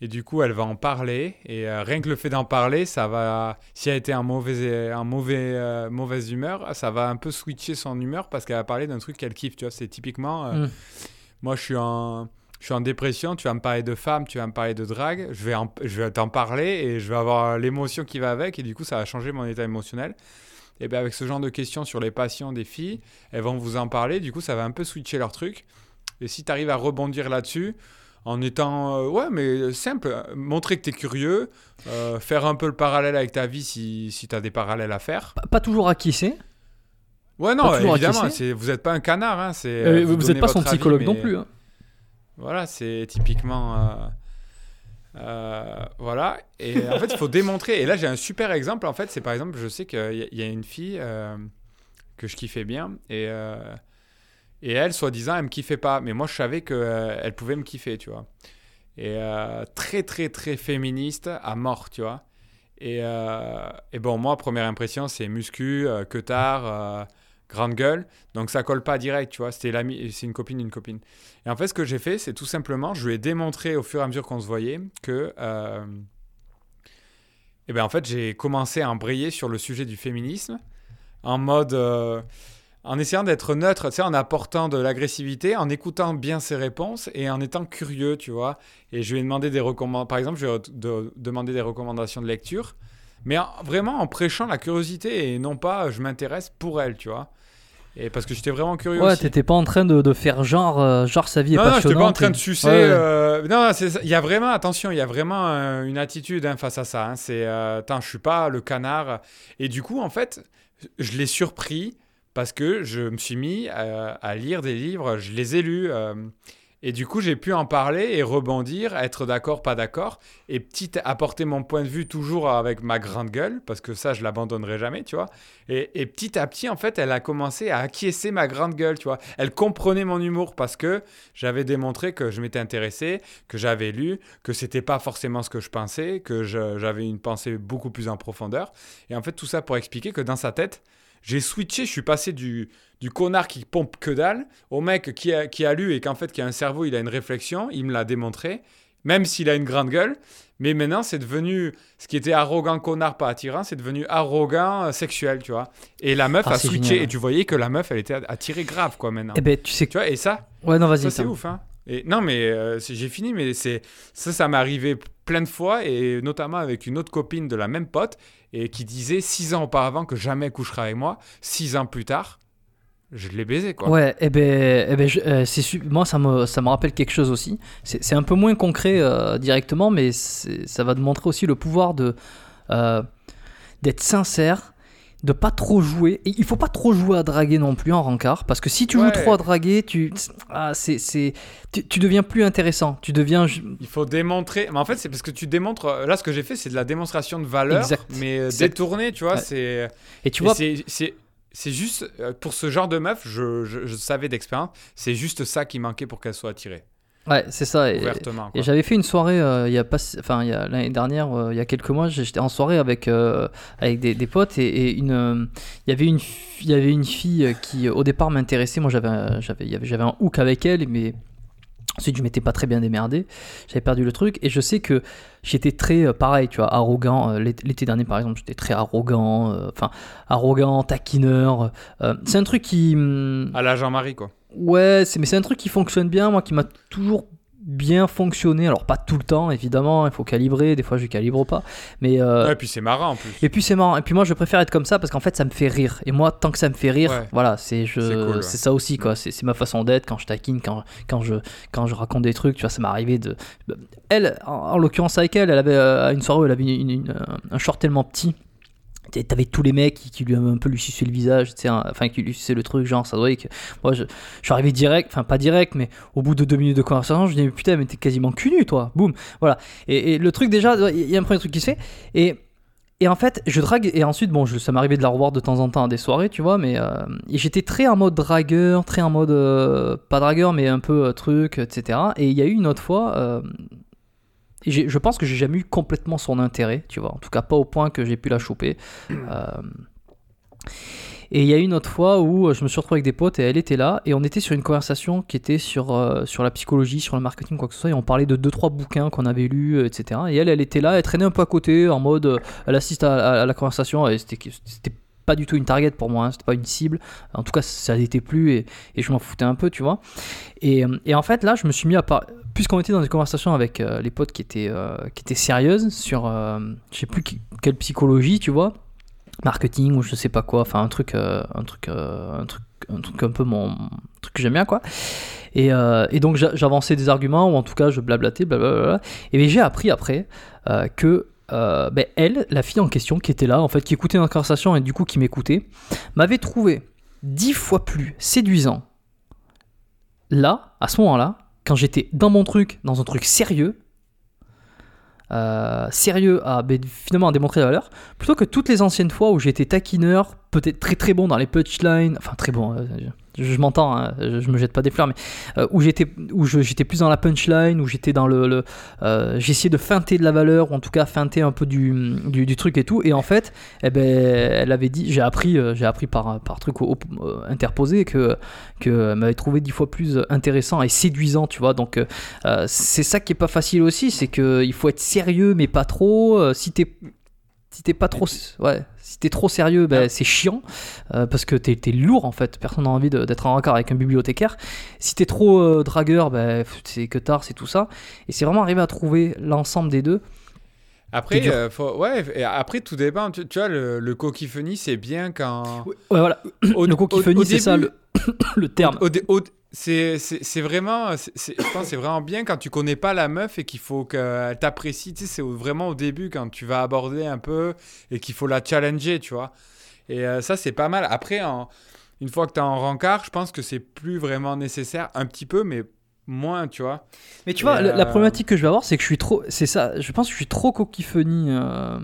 Et du coup, elle va en parler. Et euh, rien que le fait d'en parler, ça va. Si elle était en mauvais, un mauvais, mauvaise humeur, ça va un peu switcher son humeur parce qu'elle va parler d'un truc qu'elle kiffe. Tu vois, c'est typiquement. Mm. Moi, je suis en. Je suis en dépression, tu vas me parler de femme, tu vas me parler de drague, je vais, en- je vais t'en parler et je vais avoir l'émotion qui va avec et du coup ça va changer mon état émotionnel. Et bien avec ce genre de questions sur les passions des filles, elles vont vous en parler, du coup ça va un peu switcher leur truc. Et si tu arrives à rebondir là-dessus, en étant, euh, ouais mais simple, euh, montrer que tu es curieux, euh, faire un peu le parallèle avec ta vie si, si tu as des parallèles à faire. Pas, pas toujours acquiescé. Ouais non, évidemment, vous n'êtes pas un canard, hein, Euh, euh, vous n'êtes pas son avis, psychologue non plus. hein. Voilà, c'est typiquement. euh, euh, voilà. Et en fait, il faut (laughs) démontrer. Et là, j'ai un super exemple. En fait, c'est par exemple, je sais qu'il y, a- une fille euh, que je kiffais bien. Et, et elle, soi-disant, elle me kiffait pas. Mais moi, je savais qu'elle pouvait me kiffer, tu vois. Et très, très, très féministe à mort, tu vois. Et, et bon, moi, première impression, c'est muscu, que tard, grande gueule. Donc ça colle pas direct, tu vois. C'était c'est une copine, une copine. Et en fait, ce que j'ai fait, c'est tout simplement, je lui ai démontré au fur et à mesure qu'on se voyait que, euh, eh ben en fait, j'ai commencé à embrayer sur le sujet du féminisme en mode, euh, en essayant d'être neutre, tu sais, en apportant de l'agressivité, en écoutant bien ses réponses et en étant curieux, tu vois. Et je lui ai demandé des recommandations, par exemple, je lui ai de- demandé des recommandations de lecture. Mais en- vraiment en prêchant la curiosité et non pas euh, je m'intéresse pour elle, tu vois. Et parce que j'étais vraiment curieux Ouais, t'étais pas en train de, de faire genre, euh, genre sa vie est Non, non, passionnante. j'étais pas en train de sucer. Ouais, ouais. euh, Non, il y a vraiment, attention, il y a vraiment euh, une attitude hein, face à ça. hein. C'est, euh, attends, je suis pas le canard. Et du coup, en fait, je l'ai surpris parce que je me suis mis à lire des livres, je les ai lus. Et du coup, j'ai pu en parler et rebondir, être d'accord, pas d'accord, et petit apporter mon point de vue toujours avec ma grande gueule, parce que ça, je l'abandonnerai jamais, tu vois. Et, et petit à petit, en fait, elle a commencé à acquiescer ma grande gueule, tu vois. Elle comprenait mon humour parce que j'avais démontré que je m'étais intéressé, que j'avais lu, que c'était pas forcément ce que je pensais, que j'avais une pensée beaucoup plus en profondeur. Et en fait, tout ça pour expliquer que dans sa tête, j'ai switché, je suis passé du, du connard qui pompe que dalle au mec qui a, qui a lu et qu'en fait, qui a un cerveau, il a une réflexion, il me l'a démontré, même s'il a une grande gueule. Mais maintenant, c'est devenu ce qui était arrogant, connard, pas attirant, c'est devenu arrogant, euh, sexuel, tu vois. Et la meuf Ah, a switché génial. et tu voyais que la meuf, elle était attirée grave, quoi, maintenant. Eh ben, tu sais. Tu vois, et ça, Ouais, non, vas-y. ça, c'est ouf, hein. Et, non, mais euh, j'ai fini, mais c'est ça, ça m'est arrivé plein de fois, et notamment avec une autre copine de la même pote, et qui disait six ans auparavant que jamais elle coucherait avec moi. Six ans plus tard, je l'ai baisé, quoi. Ouais, eh ben, eh ben euh, c'est moi ça me, ça me rappelle quelque chose aussi. C'est un peu moins concret euh, directement, mais ça va te montrer aussi le pouvoir euh, d'être sincère, de pas trop jouer. Et il faut pas trop jouer à draguer non plus en rencard, parce que si tu joues trop à draguer, tu, ah, c'est, c'est, tu, tu deviens plus intéressant. Tu deviens Il faut démontrer. Mais en fait, c'est parce que tu démontres. euh, Là, ce que j'ai fait, c'est de la démonstration de valeur, Exact. mais euh, Exact. détournée, tu vois. Ouais. C'est. et tu vois. c'est- c'est. C'est juste, euh, pour ce genre de meuf, je, je- je savais d'expérience, c'est juste ça qui manquait pour qu'elle soit attirée, Ouais, c'est ça. Et. Et j'avais fait une soirée euh, il y a pas, enfin il y a l'année dernière, euh, il y a quelques mois, j'étais en soirée avec euh, avec des, des potes et, et une, il y avait une, il y avait une fille qui au départ m'intéressait. Moi j'avais, un- j'avais, j'avais un hook avec elle, mais ensuite je m'étais pas très bien démerdé. J'avais perdu le truc et je sais que j'étais très euh, pareil, tu vois, arrogant. Euh, L'été dernier par exemple, j'étais très arrogant, euh, enfin arrogant, taquineur. c'est un truc qui hum, À la Jean-Marie, quoi. Ouais, mais c'est un truc qui fonctionne bien, moi, qui m'a toujours bien fonctionné. Alors, pas tout le temps, évidemment, il faut calibrer, des fois je calibre pas. Mais. euh, Ouais, et puis c'est marrant en plus. Et puis c'est marrant. Et puis moi, je préfère être comme ça parce qu'en fait, ça me fait rire. Et moi, tant que ça me fait rire, Ouais. voilà, c'est je, cool, ça aussi quoi. C'est, c'est ma façon d'être quand je taquine, quand, quand je, quand je raconte des trucs. Tu vois, ça m'est arrivé de. Elle, en, en l'occurrence avec elle, elle avait euh, à une soirée où elle avait une- un short tellement petit. T'avais- tous les mecs qui, lui avaient un peu lui le visage, hein, enfin qui lui suçaient le truc, genre ça doit que moi je, je suis arrivé direct, enfin pas direct, mais au bout de deux minutes de conversation, je dis putain mais t'es quasiment cul nu toi, boum, voilà. Et, le truc déjà, il y a un premier truc qui se fait, et et en fait, je drague, et ensuite, bon, je, ça m'arrivait de la revoir de temps en temps à des soirées, tu vois, mais euh, j'étais très en mode dragueur, très en mode, euh, pas dragueur, mais un peu euh, truc, etc. Et il y a eu une autre fois, je pense que j'ai jamais eu complètement son intérêt, tu vois, en tout cas pas au point que j'ai pu la choper. (clears throat) Euh, et il y a eu une autre fois où euh, je me suis retrouvé avec des potes et elle était là et on était sur une conversation qui était sur, euh, sur la psychologie, sur le marketing, quoi que ce soit, et on parlait de deux trois bouquins qu'on avait lus, etc. Et elle, elle était là, elle traînait un peu à côté en mode, elle assiste à, à- à la conversation et c'était pas du tout une target pour moi, hein, c'était pas une cible. En tout cas, ça l'était plus et, et je m'en foutais un peu, tu vois. Et, et en fait, là, je me suis mis à parler. Puisqu'on était dans des conversations avec euh, les potes qui étaient, euh, qui étaient sérieuses sur, euh, je sais plus quelle psychologie, tu vois, marketing ou je sais pas quoi, enfin un truc, euh, un truc, un truc, un truc un peu mon un truc que j'aime bien quoi. Et, et donc j'a- j'avançais des arguments ou en tout cas je blablatais, blablabla. Et j'ai appris après que euh, ben, elle, la fille en question qui était là, en fait, qui écoutait notre conversation et du coup qui m'écoutait, m'avait trouvé dix fois plus séduisant là, à ce moment-là, quand j'étais dans mon truc, dans un truc sérieux, euh, sérieux à ben, finalement démontrer la valeur, plutôt que toutes les anciennes fois où j'étais taquineur, peut-être très très bon dans les punchlines, enfin très bon, euh, je, m'entends, hein, je, me jette pas des fleurs, mais euh, où j'étais où j'étais plus dans la punchline, où j'étais dans le, euh, j'essayais de feinter de la valeur, ou en tout cas feinter un peu du, truc et tout, et en fait, eh ben, elle avait dit, j'ai appris, euh, j'ai appris par, truc interposé que que m'avait trouvé dix fois plus intéressant et séduisant, tu vois. Donc c'est ça qui est pas facile aussi, c'est que il faut être sérieux mais pas trop. Si t'es si t'es pas trop ouais si t'es trop sérieux ben, Ah. c'est chiant euh, parce que t'es, lourd en fait personne n'a envie d'être en raccord avec un bibliothécaire si t'es trop euh, dragueur ben, c'est que tard c'est tout ça et c'est vraiment arrivé à trouver l'ensemble des deux Après, euh, faut- ouais, et après tout dépend. Tu, tu vois, le, le coquille funny, c'est bien quand. Ouais, voilà. Au- le au c'est ça le, (coughs) le terme. Au au- c'est c'est- c'est vraiment, c'est- c'est- je pense, que c'est vraiment bien quand tu connais pas la meuf et qu'il faut qu'elle t'apprécie. Tu sais, c'est vraiment au début quand tu vas aborder un peu et qu'il faut la challenger, tu vois. Et euh, ça, c'est pas mal. Après, en- une fois que tu es en rencard, je pense que c'est plus vraiment nécessaire, un petit peu, mais moins, tu vois. Mais tu vois, la, la euh, problématique que je vais avoir, c'est que je suis trop. C'est ça, je pense que je suis trop coquille funny euh,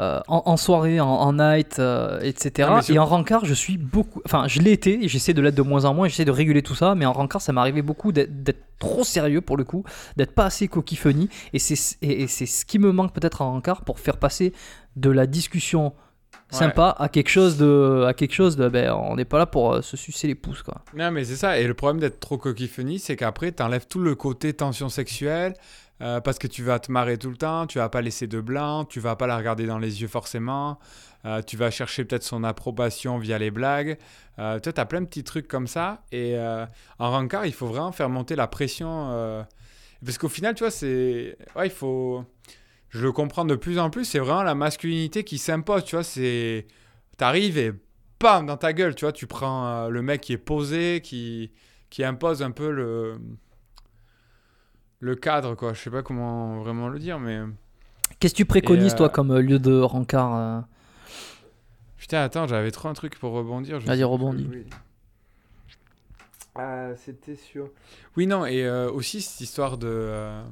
euh, en, en soirée, en, en night, euh, etc. Sur- Et en rencard, je suis beaucoup. Enfin, je l'ai été, j'essaie de l'être de moins en moins, j'essaie de réguler tout ça, mais en rencard, ça m'arrivait beaucoup d'être trop sérieux pour le coup, d'être pas assez coquille funny. Et c'est et, et c'est ce qui me manque peut-être en rencard pour faire passer de la discussion sympa à quelque chose de à quelque chose de ben on n'est pas là pour euh, se sucer les pouces quoi Non, mais c'est ça. Et le problème d'être trop coquille funny, c'est qu'après, tu enlèves tout le côté tension sexuelle euh, parce que tu vas te marrer tout le temps, tu vas pas laisser de blanc, tu vas pas la regarder dans les yeux forcément, euh, tu vas chercher peut-être son approbation via les blagues. Euh, tu as plein de petits trucs comme ça. Et euh, en rencard, il faut vraiment faire monter la pression. parce qu'au final, tu vois, c'est. Ouais, il faut. Je le comprends de plus en plus, c'est vraiment la masculinité qui s'impose, tu vois. C'est. T'arrives et bam dans ta gueule, tu vois. Tu prends le mec qui est posé, qui, qui impose un peu le. Le cadre, quoi. Je sais pas comment vraiment le dire, mais. qu'est-ce que tu préconises euh, toi comme euh, lieu de rencard euh Putain, attends, j'avais trop un truc pour rebondir. Vas-y, rebondis. Oui. Ah, c'était sûr. Oui, non, et euh, aussi cette histoire de. euh,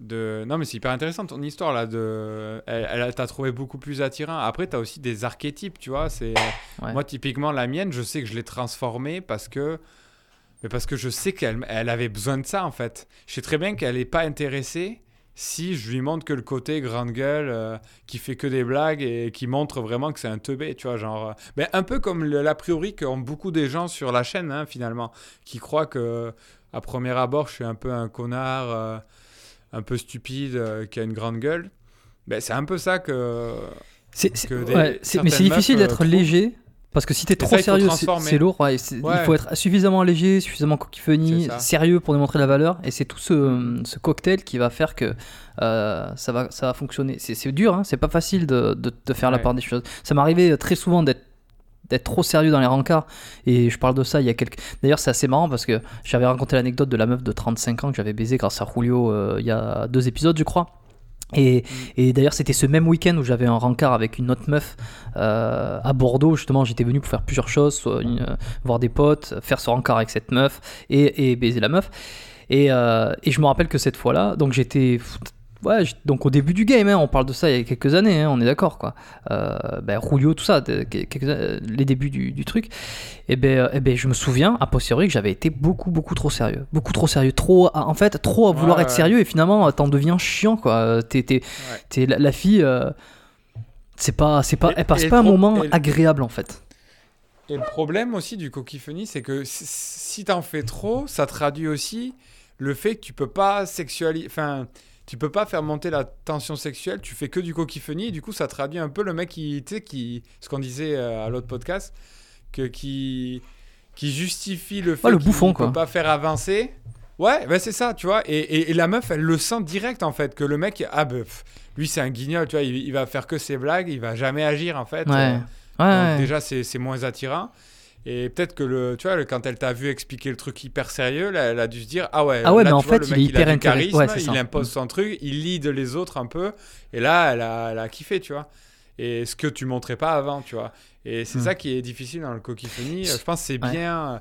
de... Non, mais c'est hyper intéressant ton histoire là. De... Elle, elle t'a trouvé beaucoup plus attirant. Après, t'as aussi des archétypes, tu vois. C'est... Ouais. Moi, typiquement, la mienne, je sais que je l'ai transformée parce que. Mais parce que je sais qu'elle elle avait besoin de ça en fait. Je sais très bien qu'elle n'est pas intéressée si je lui montre que le côté grande gueule euh, qui fait que des blagues et qui montre vraiment que c'est un teubé, tu vois, genre... euh, ben, un peu comme l'a priori qu'ont beaucoup des gens sur la chaîne, hein, finalement, qui croient que à premier abord, je suis un peu un connard, euh, un peu stupide, euh, qui a une grande gueule. Ben, c'est un peu ça que... C'est- ouais, difficile d'être léger parce que si t'es trop sérieux, c'est- lourd. ouais, c'est- Ouais. Il faut être suffisamment léger, suffisamment funny, ça. sérieux pour démontrer la valeur. Et c'est tout ce, ce cocktail qui va faire que euh, ça, va, ça va fonctionner. C'est dur, hein, c'est pas facile de, de, de faire la part des choses. Ça m'arrivait très souvent d'être d'être trop sérieux dans les rencarts et je parle de ça il y a quelques d'ailleurs c'est assez marrant parce que j'avais raconté l'anecdote de la meuf de 35 ans que j'avais baisé grâce à Julio euh, il y a deux épisodes je crois et, et d'ailleurs, c'était ce même week-end où j'avais un rencard avec une autre meuf euh, à Bordeaux. Justement, j'étais venu pour faire plusieurs choses, une- euh, voir des potes, faire ce rencard avec cette meuf et, et baiser la meuf. Et, euh, et je me rappelle que cette fois-là, donc j'étais. Ouais, donc au début du game, hein, on parle de ça il y a quelques années, hein, on est d'accord quoi. Euh, ben, tout ça, de- quelques- euh, les débuts du, du truc. Et ben, euh, eh ben, je me souviens, a posteriori, que j'avais été beaucoup, beaucoup trop sérieux. Beaucoup trop sérieux. Trop, à- en fait, trop à vouloir Ouais, être ouais. sérieux et finalement, t'en deviens chiant quoi. T'es, t'es- Ouais. t'es- la, la fille, euh, c'est pas, c'est pas, Et- elle passe pas un moment agréable en fait. Et le problème aussi du coquille funny, c'est que si- si t'en fais trop, ça traduit aussi le fait que tu peux pas sexualiser. Enfin, tu peux pas faire monter la tension sexuelle, tu fais que du coquille funny, et du coup, ça traduit un peu le mec qui, tu sais, qui. Ce qu'on disait euh, à l'autre podcast, que, qui, qui justifie le fait le bouffon, peut quoi. pas faire avancer. Ouais, ben c'est ça, tu vois. Et, et- et la meuf, elle le sent direct, en fait, que le mec, ah, ben, pff, lui, c'est un guignol, tu vois, il, il va faire que ses blagues, il va jamais agir, en fait. Ouais. Euh, Ouais, donc ouais. déjà, c'est moins attirant. Et peut-être que le, tu vois, quand elle t'a vu expliquer le truc hyper sérieux, là, elle a dû se dire ah ouais. Ah ouais, là, mais en vois, fait, il est a hyper charisme, Ouais, ça. il impose son truc, il lead les autres un peu. Et là, elle a, elle a kiffé, tu vois. Et ce que tu montrais pas avant, tu vois. Et c'est Hmm. ça qui est difficile dans le cocophonie. Je pense que c'est Ouais. bien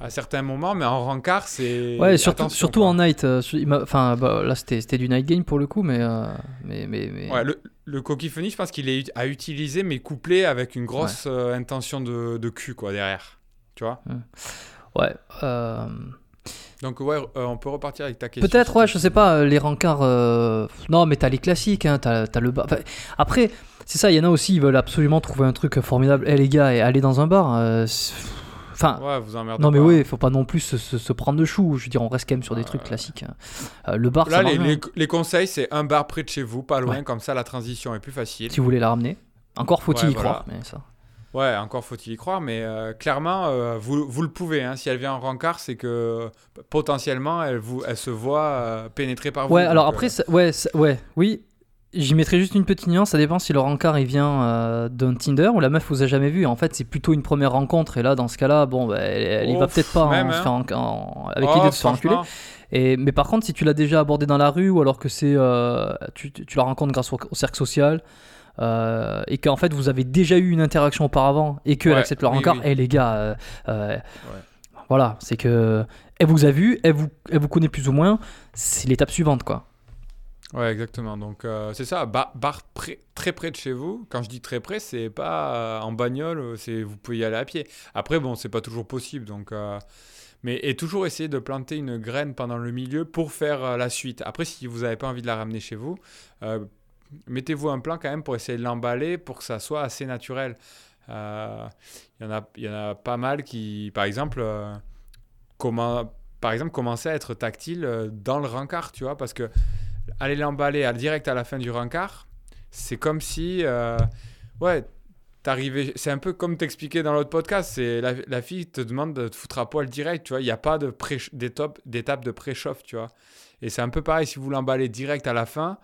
à certains moments, mais en rencard, c'est. Ouais, surtout, en night. euh, il Enfin, bah, là, c'était c'était du night game pour le coup, mais. euh, mais, mais, mais- Ouais, le, le cocophonie, je pense qu'il est à utiliser, mais couplé avec une grosse euh, intention de, de cul, quoi, derrière. Tu vois? Ouais, euh, Donc, ouais, euh, on peut repartir avec ta question. Peut-être, ouais, je sais pas, les rencarts. Non, mais t'as les classiques, hein, t'as t'as le bar. enfin, après, c'est ça, il y en a aussi, ils veulent absolument trouver un truc formidable. Eh les gars, et aller dans un bar. Enfin. Ouais, vous emmerdez Non mais pas. oui, faut pas non plus se, se- se prendre de chou. Je veux dire, on reste quand même sur des trucs classiques. hein. Euh, le bar, Là, ça les, conseils, c'est un bar près de chez vous, pas loin, Ouais. comme ça la transition est plus facile. Si vous voulez la ramener. Encore faut-il Ouais, y voilà. croire, mais ça. Ouais, encore faut-il y croire, mais euh, clairement, euh, vous, vous le pouvez. hein. Si elle vient en rencard, c'est que potentiellement, elle, vous, elle se voit pénétrée par vous. Ouais, alors donc, après, ouais, ouais, oui. J'y mettrais juste une petite nuance, ça dépend si le rencard il vient euh, d'un Tinder ou la meuf vous a jamais vu. En fait, c'est plutôt une première rencontre et là, dans ce cas-là, bon, bah, elle, elle y va peut-être pas même, hein, se hein. faire en- en- avec Oh, l'idée de se faire enculer. Et, mais par contre, si tu l'as déjà abordé dans la rue ou alors que c'est euh, tu, la rencontres grâce au, au cercle social euh, et qu'en fait vous avez déjà eu une interaction auparavant et qu'elle Ouais, accepte le rencard, oui. et les gars, voilà, c'est que elle vous a vu, elle vous, elle vous connaît plus ou moins, c'est l'étape suivante quoi. Ouais, exactement. Donc, euh, c'est ça, bar, bar près- très près de chez vous. Quand je dis très près, c'est pas euh, en bagnole, euh, c'est vous pouvez y aller à pied. Après, bon, c'est pas toujours possible. Donc, mais et toujours essayer de planter une graine pendant le milieu pour faire la suite. Après, si vous n'avez pas envie de la ramener chez vous, mettez-vous un plan quand même pour essayer de l'emballer pour que ça soit assez naturel. Il y, en a- y en a pas mal qui, par exemple, comment, par exemple, commencer à être tactile dans le rencard, tu vois, parce que aller l'emballer direct à la fin du rencard, c'est comme si, euh, ouais, t'arrivais, c'est un peu comme t'expliquais dans l'autre podcast, c'est la, fille te demande de te foutre à poil direct, tu vois, il n'y a pas de d'étape, d'étape de préchauffe, tu vois. Et c'est un peu pareil si vous l'emballez direct à la fin,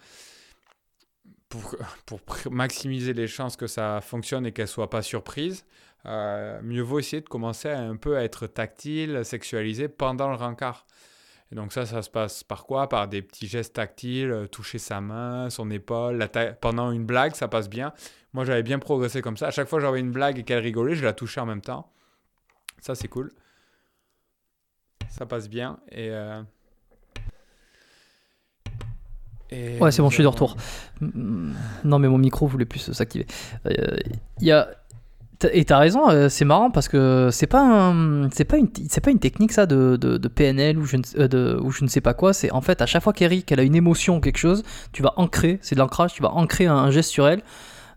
pour, (laughs) pour maximiser les chances que ça fonctionne et qu'elle soit pas surprise, euh, mieux vaut essayer de commencer un peu à être tactile, sexualisé pendant le rencard. Et donc ça, ça se passe par quoi? Par des petits gestes tactiles, euh, toucher sa main, son épaule. la Pendant une blague, ça passe bien. Moi, j'avais bien progressé comme ça. À chaque fois que j'avais une blague et qu'elle rigolait, je la touchais en même temps. Ça, c'est cool. Ça passe bien. Et... euh, et Ouais, c'est bon, je suis de retour. Non, mais mon micro voulait plus s'activer. Euh, Il y a. Et t'as raison, euh, c'est marrant parce que c'est pas c'est pas une c'est pas une technique ça de, de, de PNL ou je ne euh, de, ou je ne sais pas quoi. C'est en fait à chaque fois qu'Eric elle a une émotion ou quelque chose, tu vas ancrer, c'est de l'ancrage, tu vas ancrer un, un geste sur elle.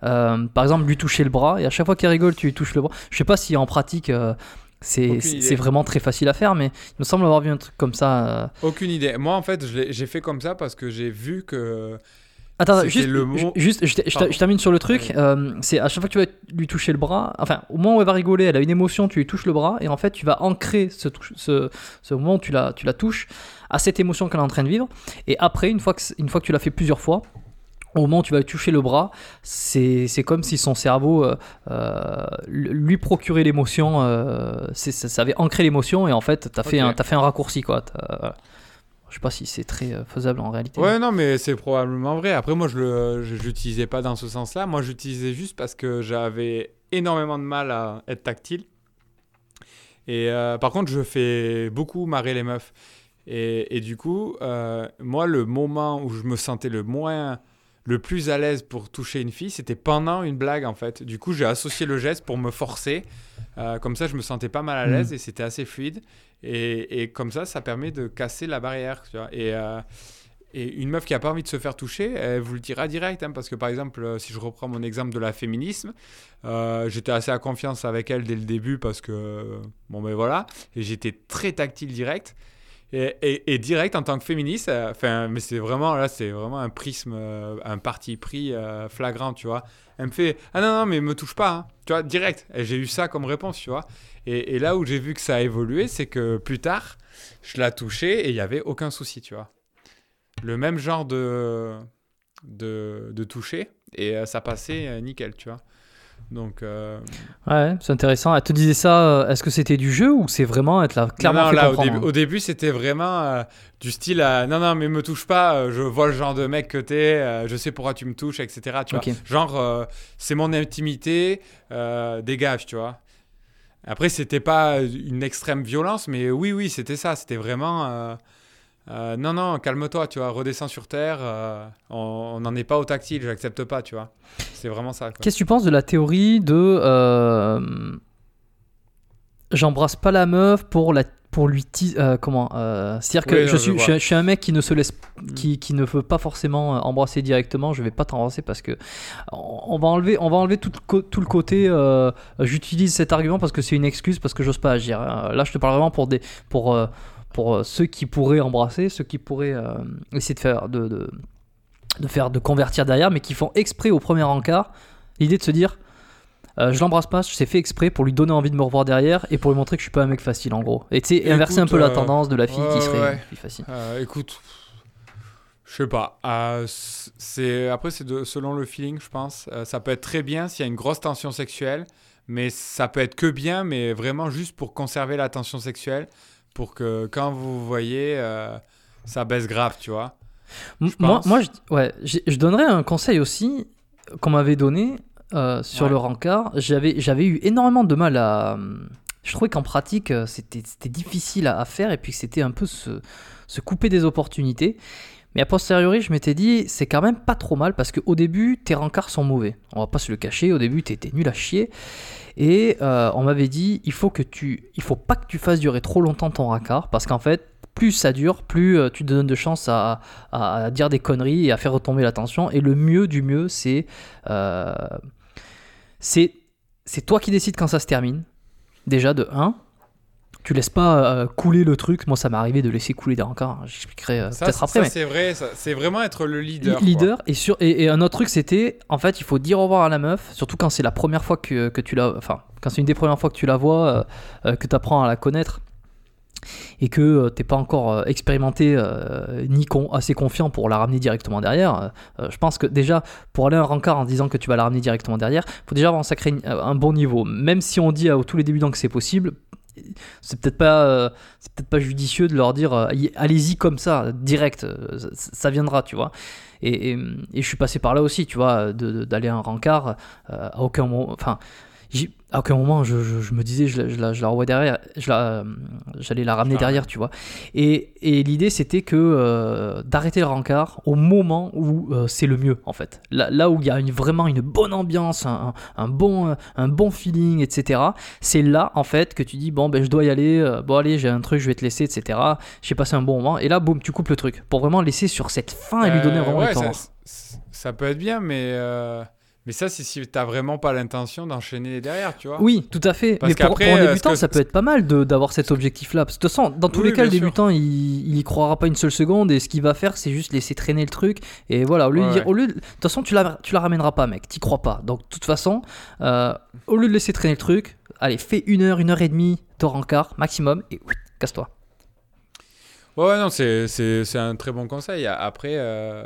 Euh, par exemple, lui toucher le bras et à chaque fois qu'elle rigole, tu lui touches le bras. Je sais pas si en pratique euh, c'est vraiment très facile à faire, mais il me semble avoir vu un truc comme ça. Aucune idée. Moi, en fait, j'ai fait comme ça parce que j'ai vu que... Attends, juste, le mot- juste je, termine sur le truc. euh, c'est à chaque fois que tu vas lui toucher le bras, enfin, au moment où elle va rigoler, elle a une émotion, tu lui touches le bras, et en fait, tu vas ancrer ce, touche- ce, ce moment où tu la, tu la touches à cette émotion qu'elle est en train de vivre. Et après, une fois que, c- une fois que tu l'as fait plusieurs fois, au moment où tu vas lui toucher le bras, c'est comme si son cerveau euh, euh, lui procurait l'émotion, euh, ça, ça avait ancré l'émotion, et en fait, tu as, t'as fait un raccourci. Quoi. Je sais pas si c'est très euh, faisable en réalité. Ouais, non, mais c'est probablement vrai. Après, moi, je le, je l'utilisais pas dans ce sens-là. Moi, j'utilisais juste parce que j'avais énormément de mal à être tactile. Et euh, par contre, je fais beaucoup marrer les meufs. Et, et du coup, euh, moi, le moment où je me sentais le moins, le plus à l'aise pour toucher une fille, c'était pendant une blague, en fait. Du coup, j'ai associé le geste pour me forcer. Euh, comme ça, je me sentais pas mal à l'aise et c'était assez fluide. Et, et comme ça, ça permet de casser la barrière. Tu vois. Et, euh, et une meuf qui a pas envie de se faire toucher, elle vous le dira direct. hein, parce que par exemple, euh, si je reprends mon exemple de la féminisme, euh, j'étais assez à confiance avec elle dès le début parce que, bon ben voilà, et j'étais très tactile direct. Et, direct en tant que féministe, euh, enfin, mais c'est vraiment, là, c'est vraiment un prisme, euh, un parti pris euh, flagrant, tu vois. Elle me fait, ah non, non, mais me touche pas, hein. tu vois, direct. J'ai eu ça comme réponse, tu vois. Et, là où j'ai vu que ça a évolué, c'est que plus tard, je la touchais et il n'y avait aucun souci, tu vois. Le même genre de, de, toucher et ça passait nickel, tu vois. Donc, euh, Ouais, c'est intéressant. Elle te disait ça, euh, est-ce que c'était du jeu ou c'est vraiment être là clairement non, non, fait là, au comprendre, début, hein. au début, c'était vraiment euh, du style euh, non, non, mais me touche pas, je vois le genre de mec que t'es, je sais pourquoi tu me touches, etc. Tu vois. Ok. Genre, c'est mon intimité, dégage, tu vois. Après, c'était pas une extrême violence, mais oui, oui, c'était ça. C'était vraiment. Euh, non, non, calme-toi, tu vois, redescends sur terre. euh, on n'en est pas au tactile, j'accepte pas, tu vois. C'est vraiment ça. Qu'est-ce que tu penses de la théorie de euh, j'embrasse pas la meuf pour la pour lui comment c'est-à-dire que Oui, je, non, suis, je, suis- je suis un mec qui ne se laisse Mm. qui, qui ne veut pas forcément embrasser directement je vais pas t'embrasser parce que on va enlever on va enlever tout tout le côté j'utilise cet argument parce que c'est une excuse parce que j'ose pas agir Euh, là je te parle vraiment pour des pour pour euh, ceux qui pourraient embrasser ceux qui pourraient euh, essayer de faire de, de de faire de convertir derrière mais qui font exprès au premier encart l'idée de se dire euh, je l'embrasse pas, c'est fait exprès pour lui donner envie de me revoir derrière et pour lui montrer que je suis pas un mec facile en gros. Et tu sais, inverser un peu la euh, tendance de la fille ouais, qui serait ouais. fille facile. Écoute, Je sais pas. C'est après c'est selon le feeling, je pense. Ça peut être très bien s'il y a une grosse tension sexuelle, mais ça peut être que bien, mais vraiment juste pour conserver la tension sexuelle, pour que quand vous voyez, euh, ça baisse grave, tu vois. moi, moi, je, ouais, je donnerais un conseil aussi qu'on m'avait donné sur le rencard. J'avais j'avais eu énormément de mal à. Je trouvais qu'en pratique, c'était difficile à, faire et puis que c'était un peu se, se couper des opportunités. Mais a posteriori, je m'étais dit, c'est quand même pas trop mal parce qu'au début, tes rencarts sont mauvais. On va pas se le cacher, au début, t'étais nul à chier. Et euh, on m'avait dit, il faut que tu, il faut pas que tu fasses durer trop longtemps ton rencard parce qu'en fait, plus ça dure, plus euh, tu te donnes de chance à, dire des conneries et à faire retomber la tension. Et le mieux du mieux, c'est, euh, c'est, c'est toi qui décides quand ça se termine. Déjà de 1 tu laisses pas euh, couler le truc. Moi, ça m'est arrivé de laisser couler des rencarts. J'expliquerai euh, peut-être après. Ça, c'est vrai. C'est vraiment être le leader. Leader. Et, sur, et, un autre truc, c'était en fait, il faut dire au revoir à la meuf, surtout quand c'est la première fois que, que tu la. Enfin, quand c'est une des premières fois que tu la vois, euh, que tu apprends à la connaître et que t'es pas encore expérimenté ni con, assez confiant pour la ramener directement derrière, je pense que déjà pour aller à un rencard en disant que tu vas la ramener directement derrière, faut déjà avoir un sacré un bon niveau. Même si on dit à tous les débutants que c'est possible, c'est peut-être pas euh, c'est peut-être pas judicieux de leur dire euh, allez-y comme ça direct euh, ça, viendra tu vois. Et, et, je suis passé par là aussi tu vois d'aller à un rencard à aucun moment enfin à aucun moment je, je, me disais je, je, la, je la revois derrière, euh, j'allais la ramener derrière, tu vois. Et, et l'idée c'était que euh, d'arrêter le rencard au moment où euh, c'est le mieux en fait. Là, là où il y a une, vraiment une bonne ambiance, un, un, bon, un bon feeling, etc. C'est là en fait que tu dis bon ben je dois y aller, bon allez j'ai un truc, je vais te laisser, etc. J'ai passé un bon moment et là boum tu coupes le truc pour vraiment laisser sur cette fin et lui donner vraiment ouais, ça, ça, peut être bien mais mais ça, c'est si tu vraiment pas l'intention d'enchaîner derrière, tu vois. Oui, tout à fait. mais pour, pour, un débutant, ça peut être pas mal d'avoir cet objectif-là. Parce que de toute façon, dans tous les cas, le débutant, il, il y croira pas une seule seconde. Et ce qu'il va faire, c'est juste laisser traîner le truc. Et voilà, au lieu, de, dire, au lieu de, toute façon, tu la, tu la ramèneras pas, mec. T'y crois pas. Donc, de toute façon, euh, au lieu de laisser traîner le truc, allez, fais une heure, une heure et demie de rencard maximum. Et oui, casse-toi. Ouais, non, c'est un très bon conseil. Après. Euh,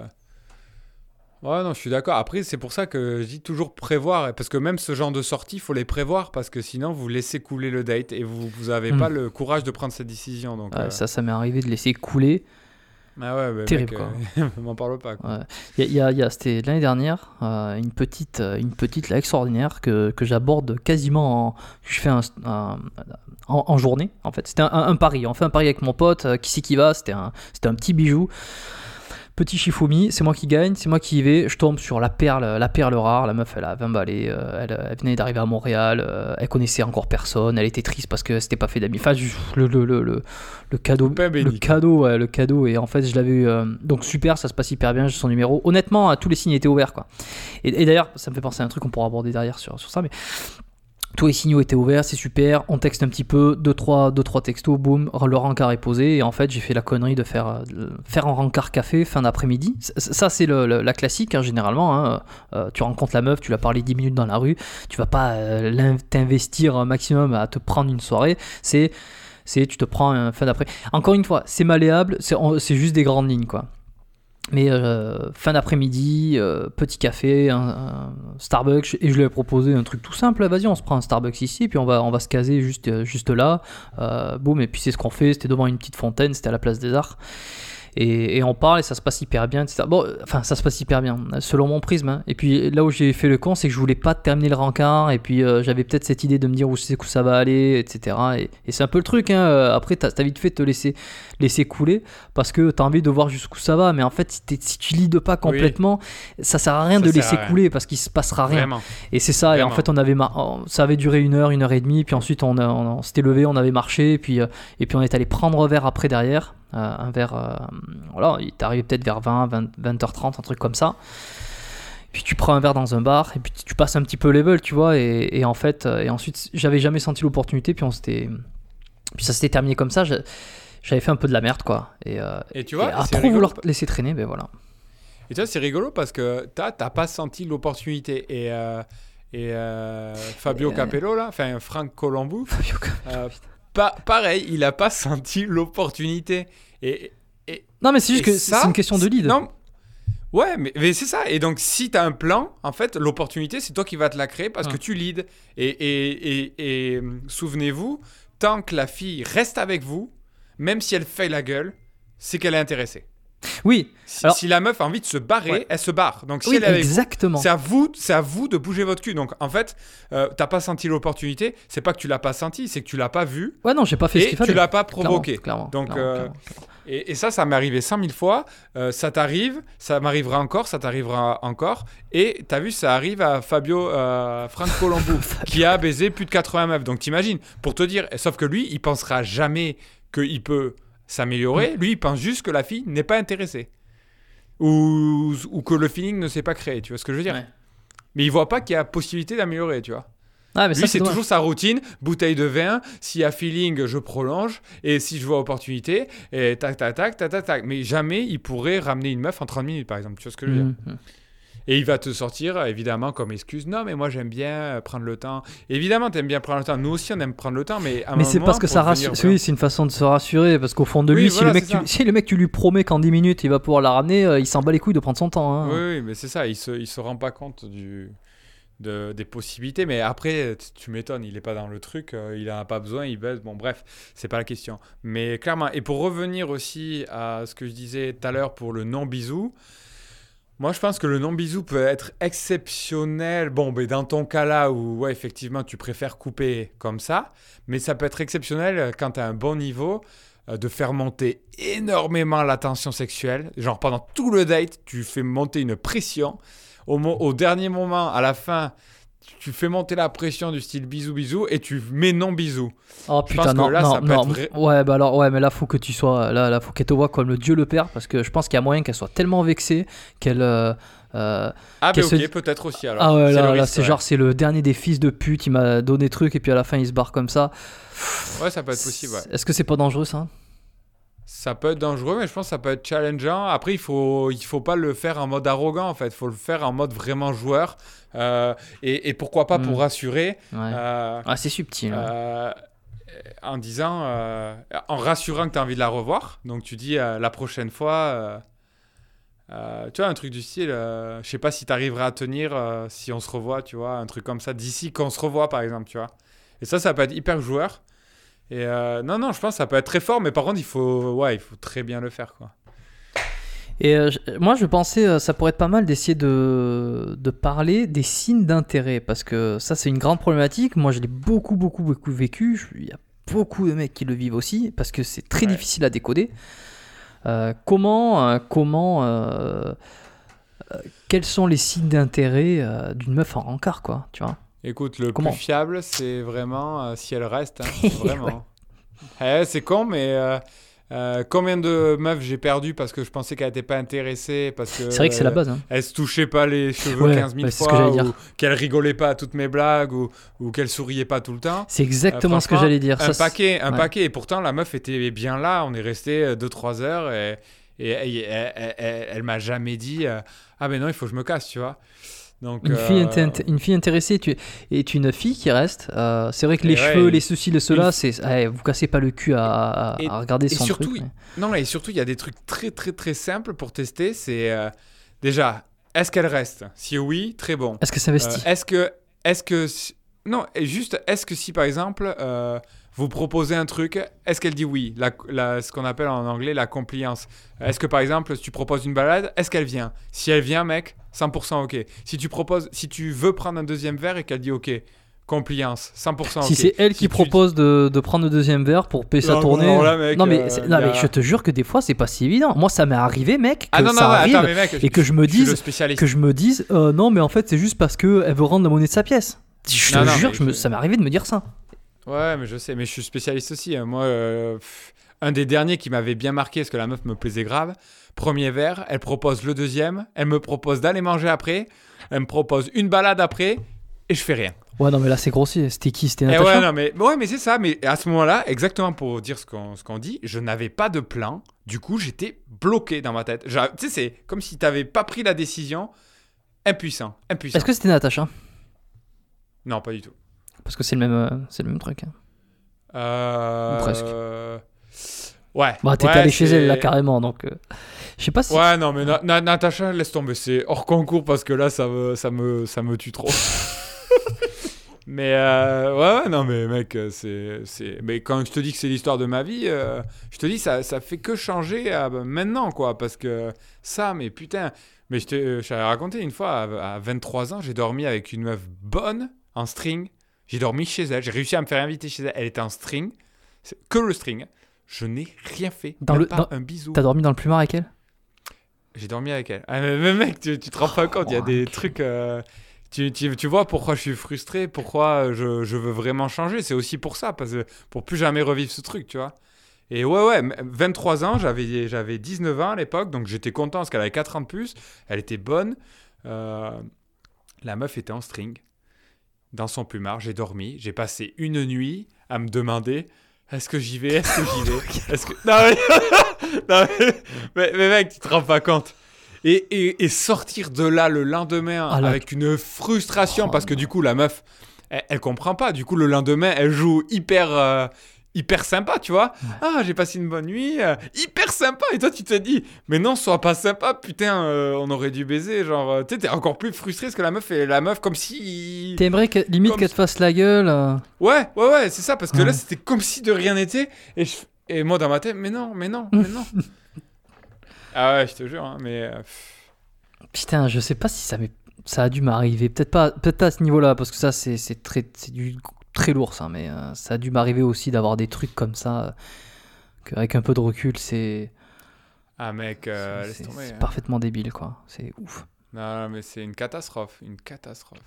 Ouais, non, je suis d'accord. Après, c'est pour ça que je dis toujours prévoir. Parce que même ce genre de sortie, il faut les prévoir. Parce que sinon, vous laissez couler le date et vous n'avez pas hmm. le courage de prendre cette décision. Donc, euh. Ça, ça m'est arrivé de laisser couler. Ah ouais, bah, Terrible, quoi. Euh, (laughs) m'en parle pas. Il y a, y a, C'était l'année dernière, euh, une petite, une petite là, extraordinaire que, que j'aborde quasiment en. Je fais un, en, journée, en fait. C'était un, un, pari. On fait un pari avec mon pote. qui c'est qui va C'était un, un petit bijou. Petit Shifumi, c'est moi qui gagne, c'est moi qui y vais. Je tombe sur la perle, la perle rare. La meuf, elle a 20 balais. Euh, elle, venait d'arriver à Montréal. Euh, elle connaissait encore personne. Elle était triste parce que c'était pas fait d'amis. Enfin, le, le, le, le, cadeau. Le cadeau, le cadeau. Et en fait, je l'avais eu. Euh, donc, super, ça se passe hyper bien. J'ai son numéro. Honnêtement, tous les signes étaient ouverts. Quoi. Et, d'ailleurs, ça me fait penser à un truc qu'on pourra aborder derrière sur, sur ça. Mais tous les signaux étaient ouverts, c'est super, on texte un petit peu, 2-3 deux, trois, deux, trois textos, boum, le rencard est posé, et en fait j'ai fait la connerie de faire, faire un rencard café fin d'après-midi. Ça c'est la classique, hein, généralement, hein. euh, tu rencontres la meuf, tu l'as parlé 10 minutes dans la rue, tu vas pas euh, t'investir maximum à te prendre une soirée, c'est c'est tu te prends un fin d'après. Encore une fois, c'est malléable, c'est juste des grandes lignes quoi. Mais euh, fin d'après-midi, euh, petit café, un, Starbucks, et je lui ai proposé un truc tout simple. Vas-y, on se prend un Starbucks ici, puis on va, on va se caser juste, juste là. Euh, boum, et puis c'est ce qu'on fait. C'était devant une petite fontaine, c'était à la place des Arts. Et, on parle et ça se passe hyper bien, etc. Bon, enfin, ça se passe hyper bien, selon mon prisme. Hein. Et puis là où j'ai fait le con, c'est que je voulais pas terminer le rencard, et puis euh, j'avais peut-être cette idée de me dire où c'est que ça va aller, etc. Et, c'est un peu le truc, hein. Euh, après, t'as as vite fait de te laisser, laisser couler, parce que t'as envie de voir jusqu'où ça va, mais en fait, si, tu lides pas complètement, ça sert à rien de laisser couler, parce qu'il se passera rien. Et c'est ça, et en fait, on avait ça avait duré une heure, une heure et demie, puis ensuite on, on, s'était levé, on avait marché, et puis, euh, et puis on est allé prendre un verre après derrière. Euh, un verre, euh, voilà, il t'arrive peut-être vers 20, 20, h 30 un truc comme ça. Puis tu prends un verre dans un bar et puis tu passes un petit peu level tu vois et, en fait euh, et ensuite j'avais jamais senti l'opportunité puis on s'était puis ça s'était terminé comme ça j'avais fait un peu de la merde quoi. Et, et tu vois à trop vouloir laisser traîner ben voilà. Et tu vois c'est rigolo parce que t'as pas senti l'opportunité. Et et Fabio Capello là enfin Franck Colombo Fabio Capello, pareil, il a pas senti l'opportunité. Et, non, mais c'est juste que c'est une question de lead. Non, Ouais, mais, mais c'est ça. Et donc, si tu as un plan, en fait, l'opportunité, c'est toi qui vas te la créer parce Ouais. que tu leads. Et, et, et, et, euh, souvenez-vous, tant que la fille reste avec vous, même si elle fait la gueule, c'est qu'elle est intéressée. Oui, Si, Alors- si la meuf a envie de se barrer, Ouais. elle se barre. Donc, si oui elle est avec vous, exactement. c'est à vous, c'est à vous de bouger votre cul. Donc, en fait, euh, t'as pas senti l'opportunité. C'est pas que tu l'as pas senti, c'est que tu l'as pas vu Ouais, non, j'ai pas fait ce et qu'il tu fallait. l'as pas provoqué. clairement, Donc, clairement, euh, clairement. Et, et ça, ça m'est arrivé 100 000 fois. Euh, ça t'arrive, ça m'arrivera encore, ça t'arrivera encore. Et t'as vu, ça arrive à Fabio euh, Franck (laughs) Colombo, qui a baisé plus de 80 meufs. Donc t'imagines, pour te dire, sauf que lui, il pensera jamais qu'il peut s'améliorer. Lui, il pense juste que la fille n'est pas intéressée. Ou, ou que le feeling ne s'est pas créé. Tu vois ce que je veux dire? Ouais. Mais il voit pas qu'il y a possibilité d'améliorer, tu vois. Ah, mais Lui, c'est toujours sa routine, bouteille de vin, s'il y a feeling, je prolonge, et si je vois opportunité, et tac, tac, tac, tac, tac, tac. Mais jamais il pourrait ramener une meuf en 30 minutes, par exemple. Tu vois ce que je veux dire? Mhm. Et il va te sortir, évidemment, comme excuse, non, mais moi j'aime bien prendre le temps. Évidemment, t'aimes bien prendre le temps. Nous aussi, on aime prendre le temps, mais à un Mais c'est parce que ça rassure. Oui, c'est une façon de se rassurer. Parce qu'au fond de Oui, lui, si, voilà, le mec, tu... si le mec, tu lui promets qu'en 10 minutes, il va pouvoir la ramener, euh, il s'en bat les couilles de prendre son temps. hein. Oui, oui, mais c'est ça, il se, il se rend pas compte du, de, des possibilités. Mais après, tu, m'étonnes, il est pas dans le truc, euh, il en a pas besoin, il baisse. Bon, bref, c'est pas la question. Mais clairement, et pour revenir aussi à ce que je disais tout à l'heure pour le non-bisou, moi je pense que le non-bisou peut être exceptionnel. Bon, mais dans ton cas là où, ouais, effectivement, tu préfères couper comme ça, mais ça peut être exceptionnel euh, quand tu as un bon niveau euh, de faire monter énormément la tension sexuelle. Genre pendant tout le date, tu fais monter une pression. Au, mo- au dernier moment, à la fin, tu fais monter la pression du style bisou bisou et tu mets non bisou. Oh Je putain, non, là, non, ça non. vrai. Ouais, bah alors, ouais, mais là, faut que tu sois. Là, là faut qu'elle te voit comme le dieu le père. Parce que je pense qu'il y a moyen qu'elle soit tellement vexée qu'elle. euh, euh, Ah, mais Qu'elle ok, se peut-être aussi alors. Ah ouais, là, là c'est ouais. genre, c'est le dernier des fils de pute. Il m'a donné truc et puis à la fin, il se barre comme ça. Ouais, ça peut être possible, ouais. Est-ce que c'est pas dangereux ça? Ça peut être dangereux, mais je pense que ça peut être challengeant. Après, il faut, il faut pas le faire en mode arrogant, en fait. Il faut le faire en mode vraiment joueur. Euh, et, et pourquoi pas Mm. pour rassurer. Ouais. euh, Ah, c'est subtil. hein. Euh, en disant, en rassurant que tu as envie de la revoir. Donc tu dis la prochaine fois, euh, tu vois, un truc du style, euh, je sais pas si tu arriveras à tenir euh, si on se revoit, tu vois, un truc comme ça, d'ici qu'on se revoit par exemple, tu vois. Et ça, ça peut être hyper joueur. Et euh, non, non, je pense que ça peut être très fort, mais par contre, il faut, ouais, il faut très bien le faire, quoi. Et euh, moi, je pensais, euh, ça pourrait être pas mal d'essayer de, de parler des signes d'intérêt, parce que ça, c'est une grande problématique. Moi, je l'ai beaucoup, beaucoup, beaucoup vécu. Il y a beaucoup de mecs qui le vivent aussi, parce que c'est très Ouais. difficile à décoder. Euh, comment, comment, quels sont les signes d'intérêt d'une meuf en rencard, quoi, tu vois? Écoute, le Comment plus fiable, c'est vraiment euh, si elle reste. hein, (laughs) vraiment. Eh, c'est con, mais euh, euh, combien de meufs j'ai perdu parce que je pensais qu'elle n'était pas intéressée parce que C'est vrai que c'est la base. hein. Elle se touchait pas les cheveux Ouais, 15 000 ouais, c'est ce que fois, ou qu'elle rigolait pas à toutes mes blagues, ou, ou qu'elle souriait pas tout le temps. C'est exactement ce que j'allais dire. Un Ça, paquet, un ouais. paquet. Et pourtant, la meuf était bien là. On est resté 2-3 heures et, et, et- elle, elle- elle- elle m'a jamais dit Ah, ben non, il faut que je me casse, tu vois. Donc, Une fille, euh, une fille intéressée est une- est une fille qui reste. Euh, c'est vrai que Et les ouais, cheveux, les ceci, les cela, c'est. ouais, vous cassez pas le cul à, à- Et- à regarder son surtout, truc. mais- Non, et surtout, il y a des trucs très, très, très simples pour tester. C'est euh, déjà, est-ce qu'elle reste? Si oui, très bon. Est-ce que ça investit Euh, est-ce que, est-ce que, non, juste, est-ce que si par exemple vous proposez un truc, est-ce qu'elle dit oui? La, la- Ce qu'on appelle en anglais la compliance. Est-ce que par exemple, si tu proposes une balade, est-ce qu'elle vient? Si elle vient, mec, 100% ok. Si tu proposes, si tu veux prendre un deuxième verre et qu'elle dit ok, compliance, 100% ok. Si c'est elle qui tu- propose de, de prendre le deuxième verre pour payer sa tournée. non, là, mec, non, mais, euh, c'est- y non, a- mais je te jure que des fois, c'est pas si évident. Moi, ça m'est arrivé, mec, que Ah non, non, ça arrive attends, mais mec, et que je me dise que je me dise euh, non, mais en fait, c'est juste parce que elle veut rendre la monnaie de sa pièce. Je te jure, je me- ça m'est arrivé de me dire ça. Ouais, mais je sais, mais je suis spécialiste aussi. hein. Moi, euh, pff, un des derniers qui m'avait bien marqué, parce que la meuf me plaisait grave. Premier verre, elle propose le deuxième, elle me propose d'aller manger après, elle me propose une balade après, et je fais rien. Ouais, non, mais là, c'est grossier. C'était qui? C'était Eh Natacha? ouais, non, mais, ouais, mais c'est ça. Mais à ce moment-là, exactement pour dire ce qu'on dit, je n'avais pas de plan. Du coup, j'étais bloqué dans ma tête. Tu sais, c'est comme si tu n'avais pas pris la décision. Impuissant, impuissant. Est-ce que c'était Natacha? Non, pas du tout. Parce que c'est le même, euh, c'est le même truc. hein. Euh... Presque. Ouais. Bah, t'étais Ouais, allé chez elle là carrément, donc euh, je sais pas si. Ouais, non, mais Na- Na- Natacha, laisse tomber, c'est hors concours parce que là, ça me, ça me, ça me tue trop. (laughs) mais euh, ouais, non, mais mec, c'est, c'est. Mais quand je te dis que c'est l'histoire de ma vie, euh, je te dis, ça, ça fait que changer bah, maintenant, quoi. Parce que ça, mais putain. Mais je t'avais raconté une fois, à, à 23 ans, j'ai dormi avec une meuf bonne, en string. J'ai dormi chez elle, j'ai réussi à me faire inviter chez elle. Elle était en string, que le string. Je n'ai rien fait, Dans même le- pas dans- un bisou. T'as dormi dans le plumard avec elle? J'ai dormi avec elle. Ah, mais, mais mec, tu, tu te rends pas compte, il y a des trucs. euh, tu, tu, tu vois pourquoi je suis frustré, pourquoi je, je veux vraiment changer. C'est aussi pour ça, parce que pour plus jamais revivre ce truc, tu vois. Et ouais, ouais, m- 23 ans, j'avais, j'avais 19 ans à l'époque, donc j'étais content parce qu'elle avait 4 ans de plus. Elle était bonne. Euh, la meuf était en string. Dans son plumard, j'ai dormi. J'ai passé une nuit à me demander est-ce que j'y vais Est-ce que j'y vais? (laughs) Est-ce que. (laughs) Non, mais... (laughs) non, mais... mais- mais mec, tu te rends pas compte. Et, et- et sortir de là le lendemain Ah là- avec une frustration Oh parce que du coup, la meuf, elle, elle comprend pas. Du coup, le lendemain, elle joue hyper. euh, Hyper sympa, tu vois. Ah, j'ai passé une bonne nuit, euh, hyper sympa. Et toi, tu te dis, mais non, sois pas sympa, putain, euh, on aurait dû baiser. Genre, euh, tu sais, t'es encore plus frustré parce que la meuf est la meuf comme si. T'aimerais que, limite qu'elle te fasse la gueule euh, Ouais, ouais, ouais, c'est ça, parce que Ouais. là, c'était comme si de rien n'était. Et, je- et moi, dans ma tête, mais non, mais non, (laughs) mais non. ah ouais, je te jure, hein, mais. Putain, je sais pas si ça m'est- ça a dû m'arriver. Peut-être pas, peut-être pas à ce niveau-là, parce que ça, c'est c'est très, c'est du très lourd, ça. Mais euh, ça a dû m'arriver aussi d'avoir des trucs comme ça. euh, Qu'avec un peu de recul, c'est Ah, mec, euh, laisse tomber. c'est hein. parfaitement débile, quoi. C'est ouf. Non, mais c'est une catastrophe, une catastrophe.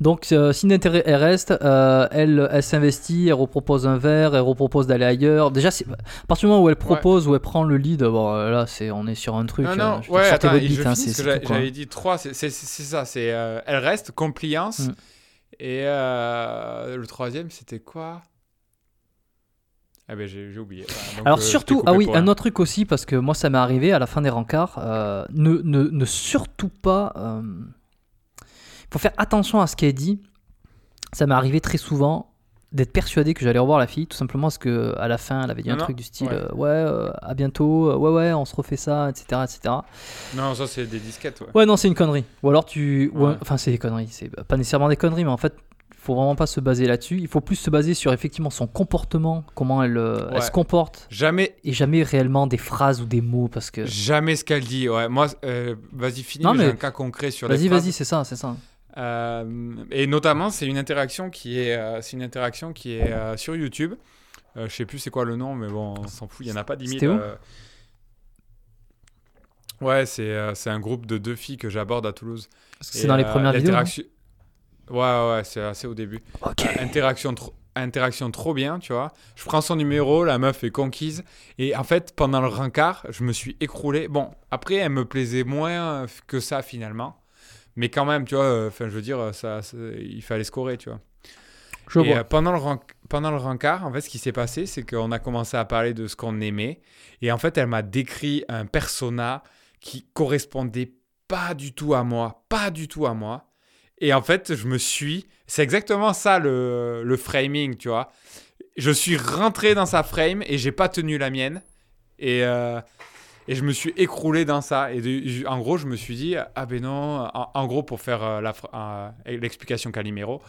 Donc, euh, si l'intérêt elle reste, euh, elle, elle s'investit, elle repropose un verre, elle repropose d'aller ailleurs. Déjà, à partir du moment où elle propose, où elle prend le lead, bon, euh, là, c'est, on est sur un truc. Non, euh, non, ouais, attends, hein, j'avais dit trois, c'est c'est- c'est ça, c'est euh, elle reste, compliance. Mm. Et euh, le troisième, c'était quoi? Ah ben j'ai oublié. Donc, Alors euh, surtout, ah oui, un autre truc aussi, parce que moi ça m'est arrivé à la fin des rencarts, euh, ne, ne, ne surtout pas... Il faut faire attention à ce qu'elle dit. Ça m'est arrivé très souvent d'être persuadé que j'allais revoir la fille, tout simplement parce que à la fin elle avait dit Non, un non, truc du style ouais. euh, ouais, euh, à bientôt, euh, ouais ouais on se refait ça, etc. etc. Non, ça c'est des disquettes, ouais. Ouais non c'est une connerie. Ou alors tu... Ouais. Enfin c'est des conneries, c'est pas nécessairement des conneries, mais en fait faut vraiment pas se baser là-dessus. Il faut plus se baser sur effectivement son comportement, comment elle, euh, se comporte, Jamais, et jamais réellement des phrases ou des mots parce que... jamais ce qu'elle dit. Ouais, moi, euh, vas-y, finis. Non, mais J'ai un cas concret sur Vas-y, vas-y, c'est ça, c'est ça. Euh, et notamment, c'est une interaction qui est, euh, c'est une interaction qui est euh, sur YouTube. Je sais plus c'est quoi le nom, mais bon, on s'en fout. Il y en a pas 10 000. C'était où euh. Ouais, c'est un groupe de deux filles que j'aborde à Toulouse. C'est dans les premières vidéos. Ouais, ouais, c'est assez au début. Ok. Euh, interaction, trop, interaction trop bien, tu vois. Je prends son numéro, la meuf est conquise. Et en fait, pendant le rencard, je me suis écroulé. Bon, après, elle me plaisait moins que ça finalement. Mais quand même, tu vois, euh, enfin, je veux dire, ça, ça- il fallait scorer, tu vois. Je Et vois. euh, pendant, le pendant le rencard, en fait, ce qui s'est passé, c'est qu'on a commencé à parler de ce qu'on aimait. Et en fait, elle m'a décrit un persona qui correspondait pas du tout à moi. Pas du tout à moi. Et en fait, je me suis. C'est exactement ça le, le framing, tu vois. Je suis rentré dans sa frame et j'ai pas tenu la mienne. Et, euh, et je me suis écroulé dans ça. Et de- en gros, je me suis dit, ah ben non, en, en gros, pour faire euh, euh, l'explication Calimero,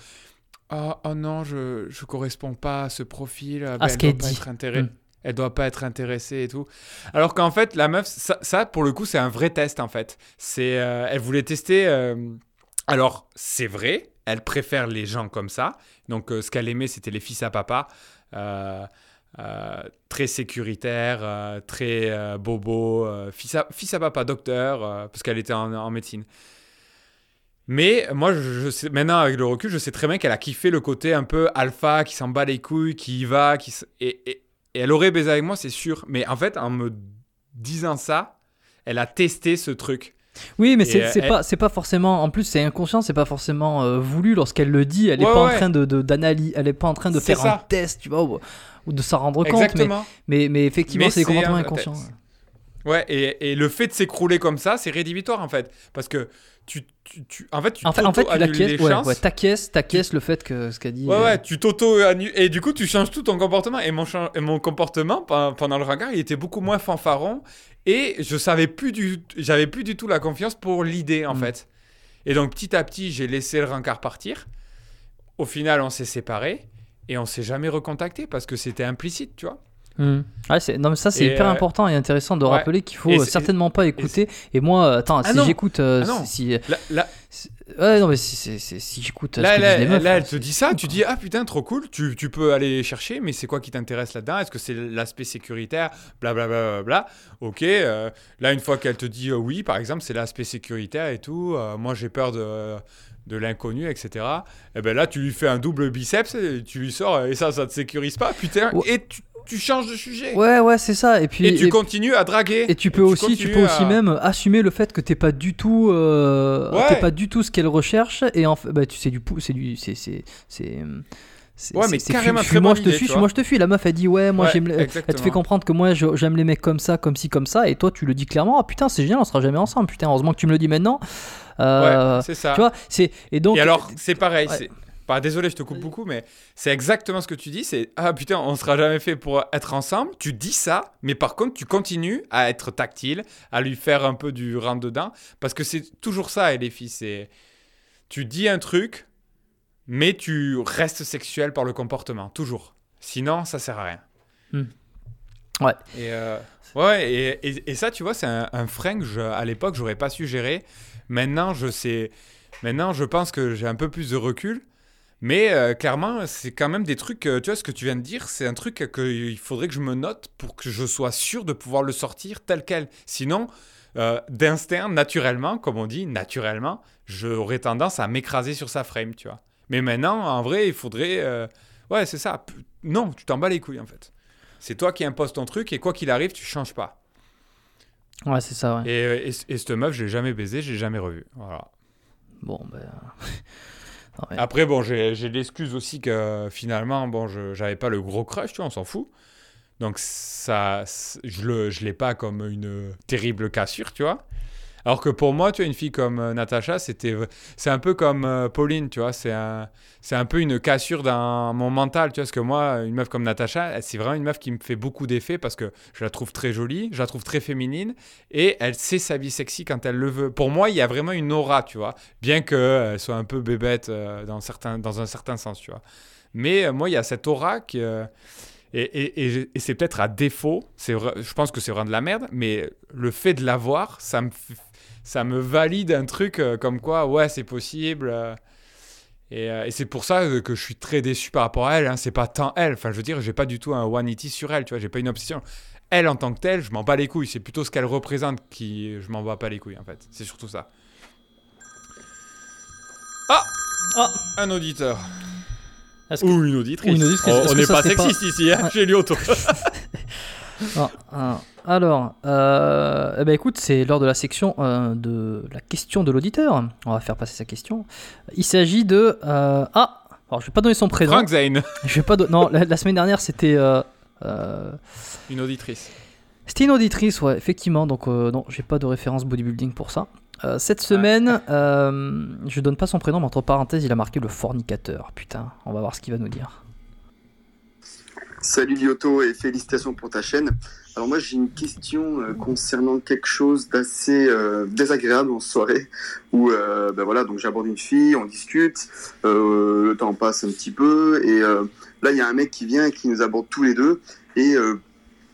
oh, oh non, je ne correspond pas à ce profil. euh, ben, ce elle qu'elle doit pas dit. être intéressée. Mm. Elle doit pas être intéressée et tout. Alors qu'en fait, la meuf, ça, ça, pour le coup, c'est un vrai test en fait. C'est, euh, elle voulait tester. alors, c'est vrai, elle préfère les gens comme ça. Donc, ce qu'elle aimait, c'était les fils à papa. euh, euh, très sécuritaire, euh, très euh, bobo, fils, à, fils à papa docteur, parce qu'elle était en, en médecine. Mais moi, je, sais, maintenant, avec le recul, je sais très bien qu'elle a kiffé le côté un peu alpha, qui s'en bat les couilles, qui y va, qui et, et- et elle aurait baisé avec moi, c'est sûr. Mais en fait, en me disant ça, elle a testé ce truc. Oui, mais c'est elle- pas, c'est pas forcément. En plus, c'est inconscient, c'est pas forcément euh, voulu lorsqu'elle le dit. Elle est Ouais, pas en train de elle est pas en train de faire un test, tu vois, ou, de s'en rendre compte. Mais, Exactement. mais, mais effectivement, c'est des comportements inconscients. Ouais, et, et le fait de s'écrouler comme ça, c'est rédhibitoire en fait. Parce que tu, tu, tu- en fait, tu En fait, en fait tu ouais, ouais, t'acquiesces, le fait que ce qu'a dit. Ouais, euh, ouais, tu t'auto Et du coup, tu changes tout ton comportement. Et mon, et mon comportement pe- pendant le regard, il était beaucoup moins fanfaron. Et je savais plus du j'avais plus du tout la confiance pour l'idée, en Mm. fait. Et donc, petit à petit, j'ai laissé le rencard partir. Au final, on s'est séparés. Et on s'est jamais recontacté parce que c'était implicite, tu vois. Hmm. Ouais, non, mais ça, c'est hyper euh, important et intéressant de ouais. rappeler qu'il faut certainement pas écouter. Et, moi, euh, attends, Ah si j'écoute. euh, Ah non. si, Là, là, si- ouais, non, mais si, si, si, si j'écoute. Là, là, meufs, là, euh, elle te dit ça, tu dis ah putain trop cool, tu, tu peux aller chercher, mais c'est quoi qui t'intéresse là-dedans? Est-ce que c'est l'aspect sécuritaire? Blablabla. Bla, bla, bla. Ok, euh, là une fois qu'elle te dit euh, oui, par exemple, c'est l'aspect sécuritaire et tout, euh, moi j'ai peur de, de l'inconnu, etc. Et ben là tu lui fais un double biceps, et tu lui sors et ça, ça te sécurise pas, putain, Ouais. et tu, tu changes de sujet. Ouais, ouais, c'est ça. Et puis. Et tu et- continues à draguer. Et tu peux aussi, tu peux aussi même assumer le fait que t'es pas du tout, euh, Ouais. t'es pas du tout ce qu'elle recherche et en fait, bah, tu sais du c'est du, c'est, c'est- Ouais, mais carrément fuis- très moi je te vois. moi je te fuis. La meuf elle dit ouais, moi Ouais, j'aime, elle te fait comprendre que moi j'aime les mecs comme ça, comme ci, comme ça, et toi tu le dis clairement. Ah putain c'est génial, on sera jamais ensemble. Putain heureusement que tu me le dis maintenant. Euh, Ouais, c'est ça. tu vois, c'est et donc. et alors, c'est pareil. ouais. Bah, désolé, je te coupe beaucoup, mais c'est exactement ce que tu dis. C'est ah putain, on sera jamais fait pour être ensemble. Tu dis ça, mais par contre, tu continues à être tactile, à lui faire un peu du rentre dedans, parce que c'est toujours ça. Et les filles, c'est tu dis un truc, mais tu restes sexuel par le comportement, toujours. Sinon, ça sert à rien. Hmm. Ouais. Et euh, ouais, et, et- et ça, tu vois, c'est un, un frein que je- à l'époque, j'aurais pas su gérer. Maintenant, je sais. Maintenant, je pense que j'ai un peu plus de recul. Mais euh, clairement, c'est quand même des trucs. euh, tu vois, ce que tu viens de dire, c'est un truc qu'il faudrait que je me note pour que je sois sûr de pouvoir le sortir tel quel. Sinon, euh, d'instinct, naturellement, comme on dit, naturellement, j'aurais tendance à m'écraser sur sa frame, tu vois. Mais maintenant, en vrai, il faudrait. euh, Ouais, c'est ça. Non, tu t'en bats les couilles, en fait. C'est toi qui imposes ton truc et quoi qu'il arrive, tu changes pas. Ouais c'est ça. Ouais. Et, euh, et, et cette meuf, j'ai jamais baisé, j'ai jamais revu. Voilà. Bon ben. (laughs) non, mais- Après, bon, j'ai j'ai l'excuse aussi que finalement, bon, je j'avais pas le gros crush, tu vois, on s'en fout. Donc, ça, je le, je l'ai pas comme une terrible cassure, tu vois. Alors que pour moi, tu vois, une fille comme euh, Natacha, c'est un peu comme euh, Pauline, tu vois, c'est un, un peu une cassure dans mon mental, tu vois, parce que moi, une meuf comme Natacha, c'est vraiment une meuf qui me fait beaucoup d'effet parce que je la trouve très jolie, je la trouve très féminine et elle sait sa vie sexy quand elle le veut. Pour moi, il y a vraiment une aura, tu vois, bien qu'elle soit un peu bébête euh, dans, certains, dans un certain sens, tu vois. Mais euh, moi, il y a cette aura qui. euh, et, et- et c'est peut-être à défaut, je pense que c'est vraiment de la merde, mais le fait de l'avoir, ça me, ça me valide un truc euh, comme quoi, ouais, c'est possible. euh, et, euh, et c'est pour ça que je suis très déçu par rapport à elle. Hein, c'est pas tant elle. Enfin, je veux dire, j'ai pas du tout un one eighty sur elle. Tu vois, j'ai pas une obsession. Elle en tant que telle, je m'en bats les couilles. C'est plutôt ce qu'elle représente qui, je m'en bats pas les couilles en fait. C'est surtout ça. Ah, Ah. un auditeur. Que- Ou une auditrice. Ou une auditrice. Oh, on n'est pas sexiste ici, hein Ouais. chez Lyoto. (laughs) Ah, ah. Alors, euh, eh ben écoute, c'est lors de la section euh, de la question de l'auditeur. On va faire passer sa question. Il s'agit de euh, ah, alors je vais pas donner son prénom. Frank Zane, (laughs) Je vais pas don- non, la, la semaine dernière c'était euh, euh, une auditrice. c'était une auditrice, ouais, effectivement. Donc euh, non, j'ai pas de référence bodybuilding pour ça. Euh, cette semaine, euh, je donne pas son prénom, mais entre parenthèses, il a marqué le fornicateur. Putain, on va voir ce qu'il va nous dire. Salut Lyoto et félicitations pour ta chaîne. Alors moi j'ai une question euh, concernant quelque chose d'assez euh, désagréable en soirée où euh, ben voilà donc j'aborde une fille, on discute, le temps passe un petit peu et là il y a un mec qui vient et qui nous aborde tous les deux et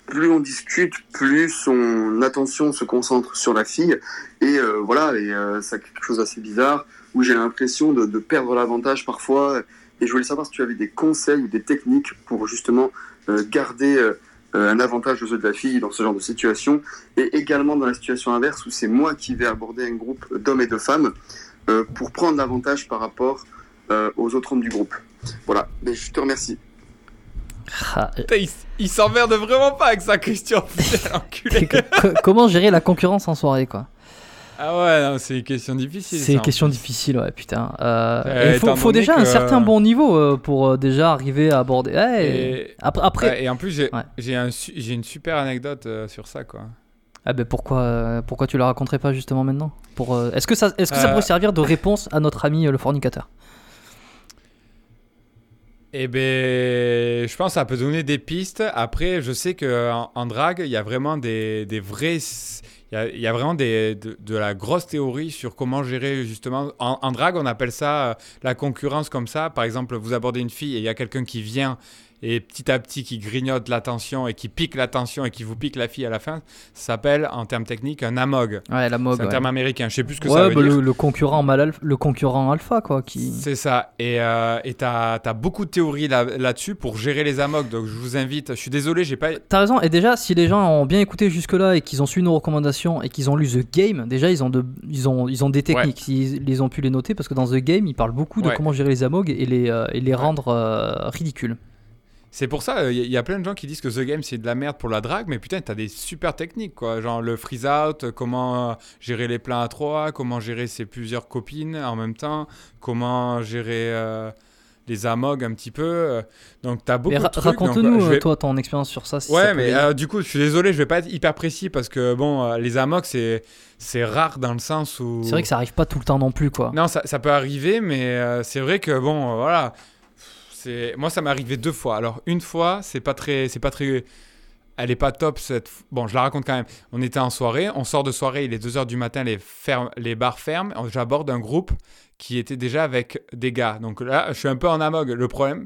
plus on discute, plus son attention se concentre sur la fille et voilà et ça quelque chose d'assez bizarre où j'ai l'impression de, perdre l'avantage parfois et je voulais savoir si tu avais des conseils ou des techniques pour justement garder un avantage aux yeux de la fille dans ce genre de situation, et également dans la situation inverse où c'est moi qui vais aborder un groupe d'hommes et de femmes euh, pour prendre l'avantage par rapport euh, aux autres hommes du groupe. Voilà, mais je te remercie. Ah, euh, il, il s'emmerde vraiment pas avec sa question, putain, (laughs) l'enculé. co- comment gérer la concurrence en soirée, quoi? Ah ouais, c'est une question difficile. C'est une question difficile, ouais, putain. Euh, Euh, il faut, déjà un que- certain bon niveau euh, pour euh, déjà arriver à aborder. Ouais, Et- Après, après et en plus, j'ai Ouais. un une super anecdote euh, sur ça, quoi. Ah ben pourquoi, euh, pourquoi tu la raconterais pas justement maintenant? Pour, euh, Est-ce que ça, est-ce que ça Euh. pourrait servir de réponse à notre ami euh, le fornicateur? Eh ben, je pense que ça peut donner des pistes. Après, je sais qu'en en drague, il y a vraiment des, des vrais. Il y y a vraiment des, de, de la grosse théorie sur comment gérer justement. En, en drague, on appelle ça euh, la concurrence comme ça. Par exemple, vous abordez une fille et il y a quelqu'un qui vient et petit à petit qui grignote l'attention et qui pique l'attention et qui vous pique la fille à la fin. Ça s'appelle en termes techniques un amog. Ouais, la mode. C'est un terme américain. Je sais plus ce que ouais, ça veut bah, dire. le, le concurrent mal alpha, le concurrent alpha quoi, qui. C'est ça. Et euh, t'as as beaucoup de théories là- là-dessus pour gérer les amogs. Donc je vous invite. Je suis désolé, j'ai pas. T'as raison, et déjà, si les gens ont bien écouté jusque-là et qu'ils ont suivi nos recommandations et qu'ils ont lu The Game, déjà, ils ont, de, ils ont, ils ont des techniques, ils, ils ont pu les noter parce que dans The Game, ils parlent beaucoup de Ouais. comment gérer les amogs et les, euh, et les rendre euh, ridicules. C'est pour ça, il y, a plein de gens qui disent que The Game c'est de la merde pour la drague, mais putain, t'as des super techniques quoi. Genre le freeze out, euh, comment euh, gérer les plans à trois, comment gérer ses plusieurs copines en même temps, comment gérer euh, les amogs un petit peu. euh. Donc t'as beaucoup Mais de trucs. raconte-nous, euh, vais- euh, toi, ton expérience sur ça. si Ouais, mais euh, du coup, je suis désolé, je vais pas être hyper précis parce que bon, euh, les amogs c'est c'est rare dans le sens où. C'est vrai que ça arrive pas tout le temps non plus, quoi. Non, ça, ça peut arriver, mais euh, c'est vrai que bon, euh, voilà. C'est moi, ça m'est arrivé deux fois. Alors une fois, c'est pas très, c'est pas très, elle est pas top cette. Bon, je la raconte quand même. On était en soirée, on sort de soirée, il est 2 heures du matin, les fermes, les bars ferment. J'aborde un groupe qui était déjà avec des gars. Donc là, je suis un peu en amog. Le problème,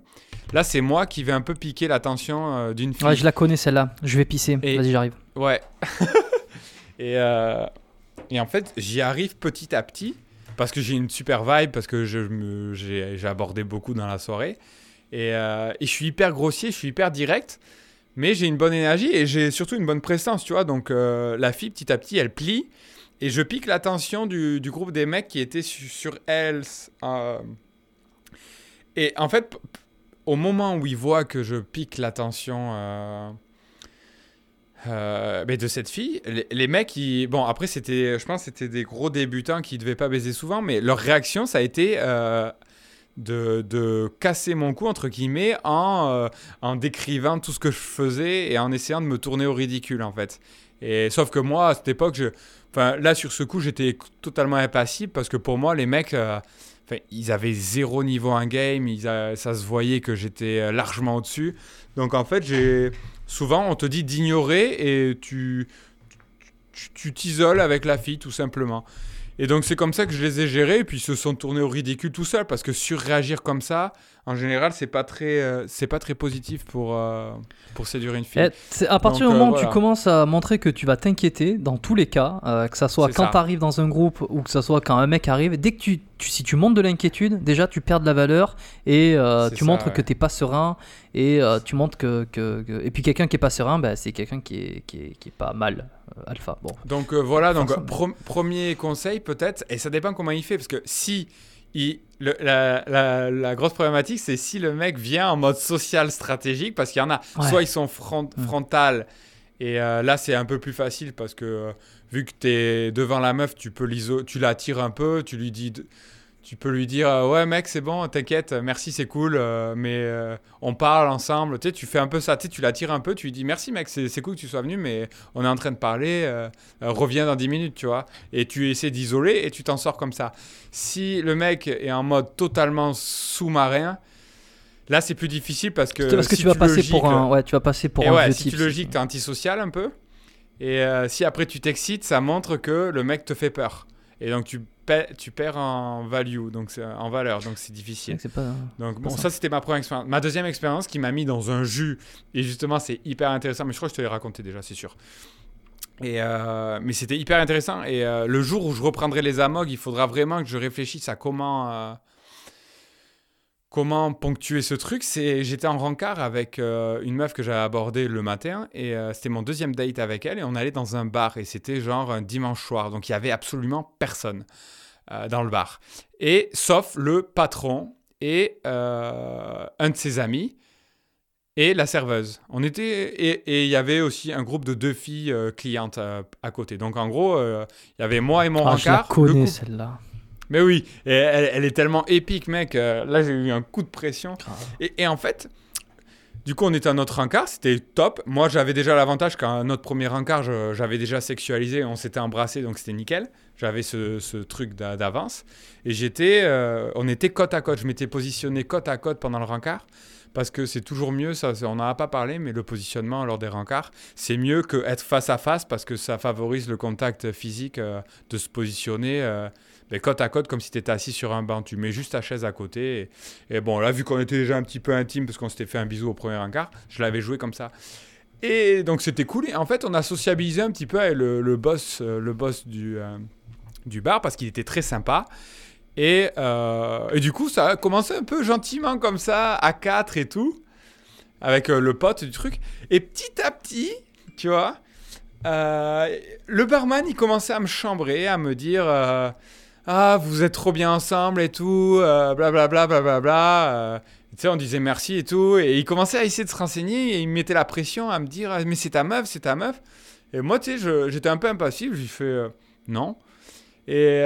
là, c'est moi qui vais un peu piquer l'attention euh, d'une fille. Ouais, je la connais celle-là. Je vais pisser. Et- Vas-y, j'arrive. Ouais. (laughs) et, euh, et en fait, j'y arrive petit à petit parce que j'ai une super vibe, parce que je j'ai abordé beaucoup dans la soirée. Et, euh, et je suis hyper grossier, je suis hyper direct, mais j'ai une bonne énergie et j'ai surtout une bonne prestance, tu vois. Donc euh, la fille, petit à petit, elle plie et je pique l'attention du, groupe des mecs qui étaient su- sur elle. euh. Et en fait, au moment où ils voient que je pique l'attention. de cette fille, les, mecs, bon après c'était, je pense c'était des gros débutants qui devaient pas baiser souvent, mais leur réaction ça a été de, de casser mon cou entre guillemets en, euh, en décrivant tout ce que je faisais et en essayant de me tourner au ridicule en fait. Et sauf que moi à cette époque, je, enfin là sur ce coup j'étais totalement impassible parce que pour moi les mecs, euh, ils avaient zéro niveau en game, ils ça se voyait que j'étais euh, largement au-dessus. Donc en fait j'ai souvent on te dit d'ignorer et tu tu- tu t'isoles avec la fille tout simplement. Et donc c'est comme ça que je les ai gérés et puis ils se sont tournés au ridicule tout seuls parce que surréagir comme ça en général c'est pas très euh, c'est pas très positif pour euh, pour séduire une fille. Eh, c'est- à partir Donc, du euh, moment où voilà. tu commences à montrer que tu vas t'inquiéter, dans tous les cas, euh, que ça soit quand tu arrives dans un groupe ou que ça soit quand un mec arrive, dès que tu, tu- si tu montes de l'inquiétude, déjà tu perds de la valeur et tu ça, montres ouais. que t'es pas serein et tu montres que, que- que- et puis quelqu'un qui est pas serein, bah, c'est quelqu'un qui est, qui, est, qui est pas mal alpha. Bon, Donc euh, voilà, donc pro- premier conseil peut-être, et ça dépend comment il fait, parce que si il, le- la, la- la grosse problématique, c'est si le mec vient en mode social stratégique, parce qu'il y en a, Ouais. soit ils sont front, Mm. frontal, et euh, là c'est un peu plus facile parce que euh, vu que tu es devant la meuf, tu peux l'iso- tu l'attires un peu, tu lui dis, de- tu peux lui dire euh, ouais mec c'est bon, t'inquiète, merci c'est cool, euh, mais euh, on parle ensemble, tu sais, tu fais un peu ça, tu sais, tu l'attires un peu, tu lui dis merci mec, c'est c'est cool que tu sois venu, mais on est en train de parler, euh, reviens dans 10 minutes, tu vois. Et tu essaies d'isoler et tu t'en sors comme ça. Si le mec est en mode totalement sous-marin, là c'est plus difficile parce que. parce que tu vas passer pour un, ouais, tu vas passer pour et un ouais, si type, tu t'es antisocial un peu. Et si après tu t'excites, ça montre que le mec te fait peur. Et donc tu, tu perds en value, donc en valeur, donc c'est difficile. Pas. Donc bon, ça. c'était ma première expérience. Ma deuxième expérience qui m'a mis dans un jus, et justement c'est hyper intéressant, mais je crois que je te l'ai raconté déjà, c'est sûr. Et euh, mais c'était hyper intéressant, et euh, le jour où je reprendrai les amogs, il faudra vraiment que je réfléchisse à comment... Comment ponctuer ce truc C'est j'étais en rencard avec euh, une meuf que j'avais abordée le matin et euh, c'était mon deuxième date avec elle et on allait dans un bar et c'était genre un dimanche soir donc il y avait absolument personne euh, dans le bar et sauf le patron et un de ses amis et la serveuse. On était et il y avait aussi un groupe de deux filles clientes à côté. Donc en gros, il y avait moi et mon Ah, je la rencard. le connais celle-là. Mais oui, et elle, elle est tellement épique, mec. euh, là, j'ai eu un coup de pression. Et, et en fait, Du coup, on était à notre rencard, c'était top. Moi, j'avais déjà l'avantage qu'à notre premier rencard, j'avais déjà sexualisé, on s'était embrassé, donc c'était nickel. J'avais ce, ce truc d'a- d'avance. Et j'étais, euh, on était côte à côte. Je m'étais positionné côte à côte pendant le rencard. Parce que c'est toujours mieux, ça, on n'en a pas parlé, mais le positionnement lors des rencarts, c'est mieux qu'être face à face parce que ça favorise le contact physique euh, de se positionner ben, côte à côte comme si tu étais assis sur un banc. Tu mets juste ta chaise à côté. Et, bon, là, vu qu'on était déjà un petit peu intime parce qu'on s'était fait un bisou au premier rencard, je l'avais joué comme ça. Et donc c'était cool. Et en fait, on a sociabilisé un petit peu avec le, boss, euh, le boss du, euh, du bar parce qu'il était très sympa. Et, euh, et du coup, ça a commencé un peu gentiment comme ça, à 4 et tout, avec le pote du truc. Et petit à petit, tu vois, le barman, il commençait à me chambrer, à me dire Ah, vous êtes trop bien ensemble et tout, euh, blablabla, blablabla. euh. tu sais, on disait merci et tout. Et il commençait à essayer de se renseigner et il me mettait la pression à me dire Ah, Mais c'est ta meuf, c'est ta meuf. Et moi, tu sais, j'étais un peu impassible. Je lui fais euh, Non. Et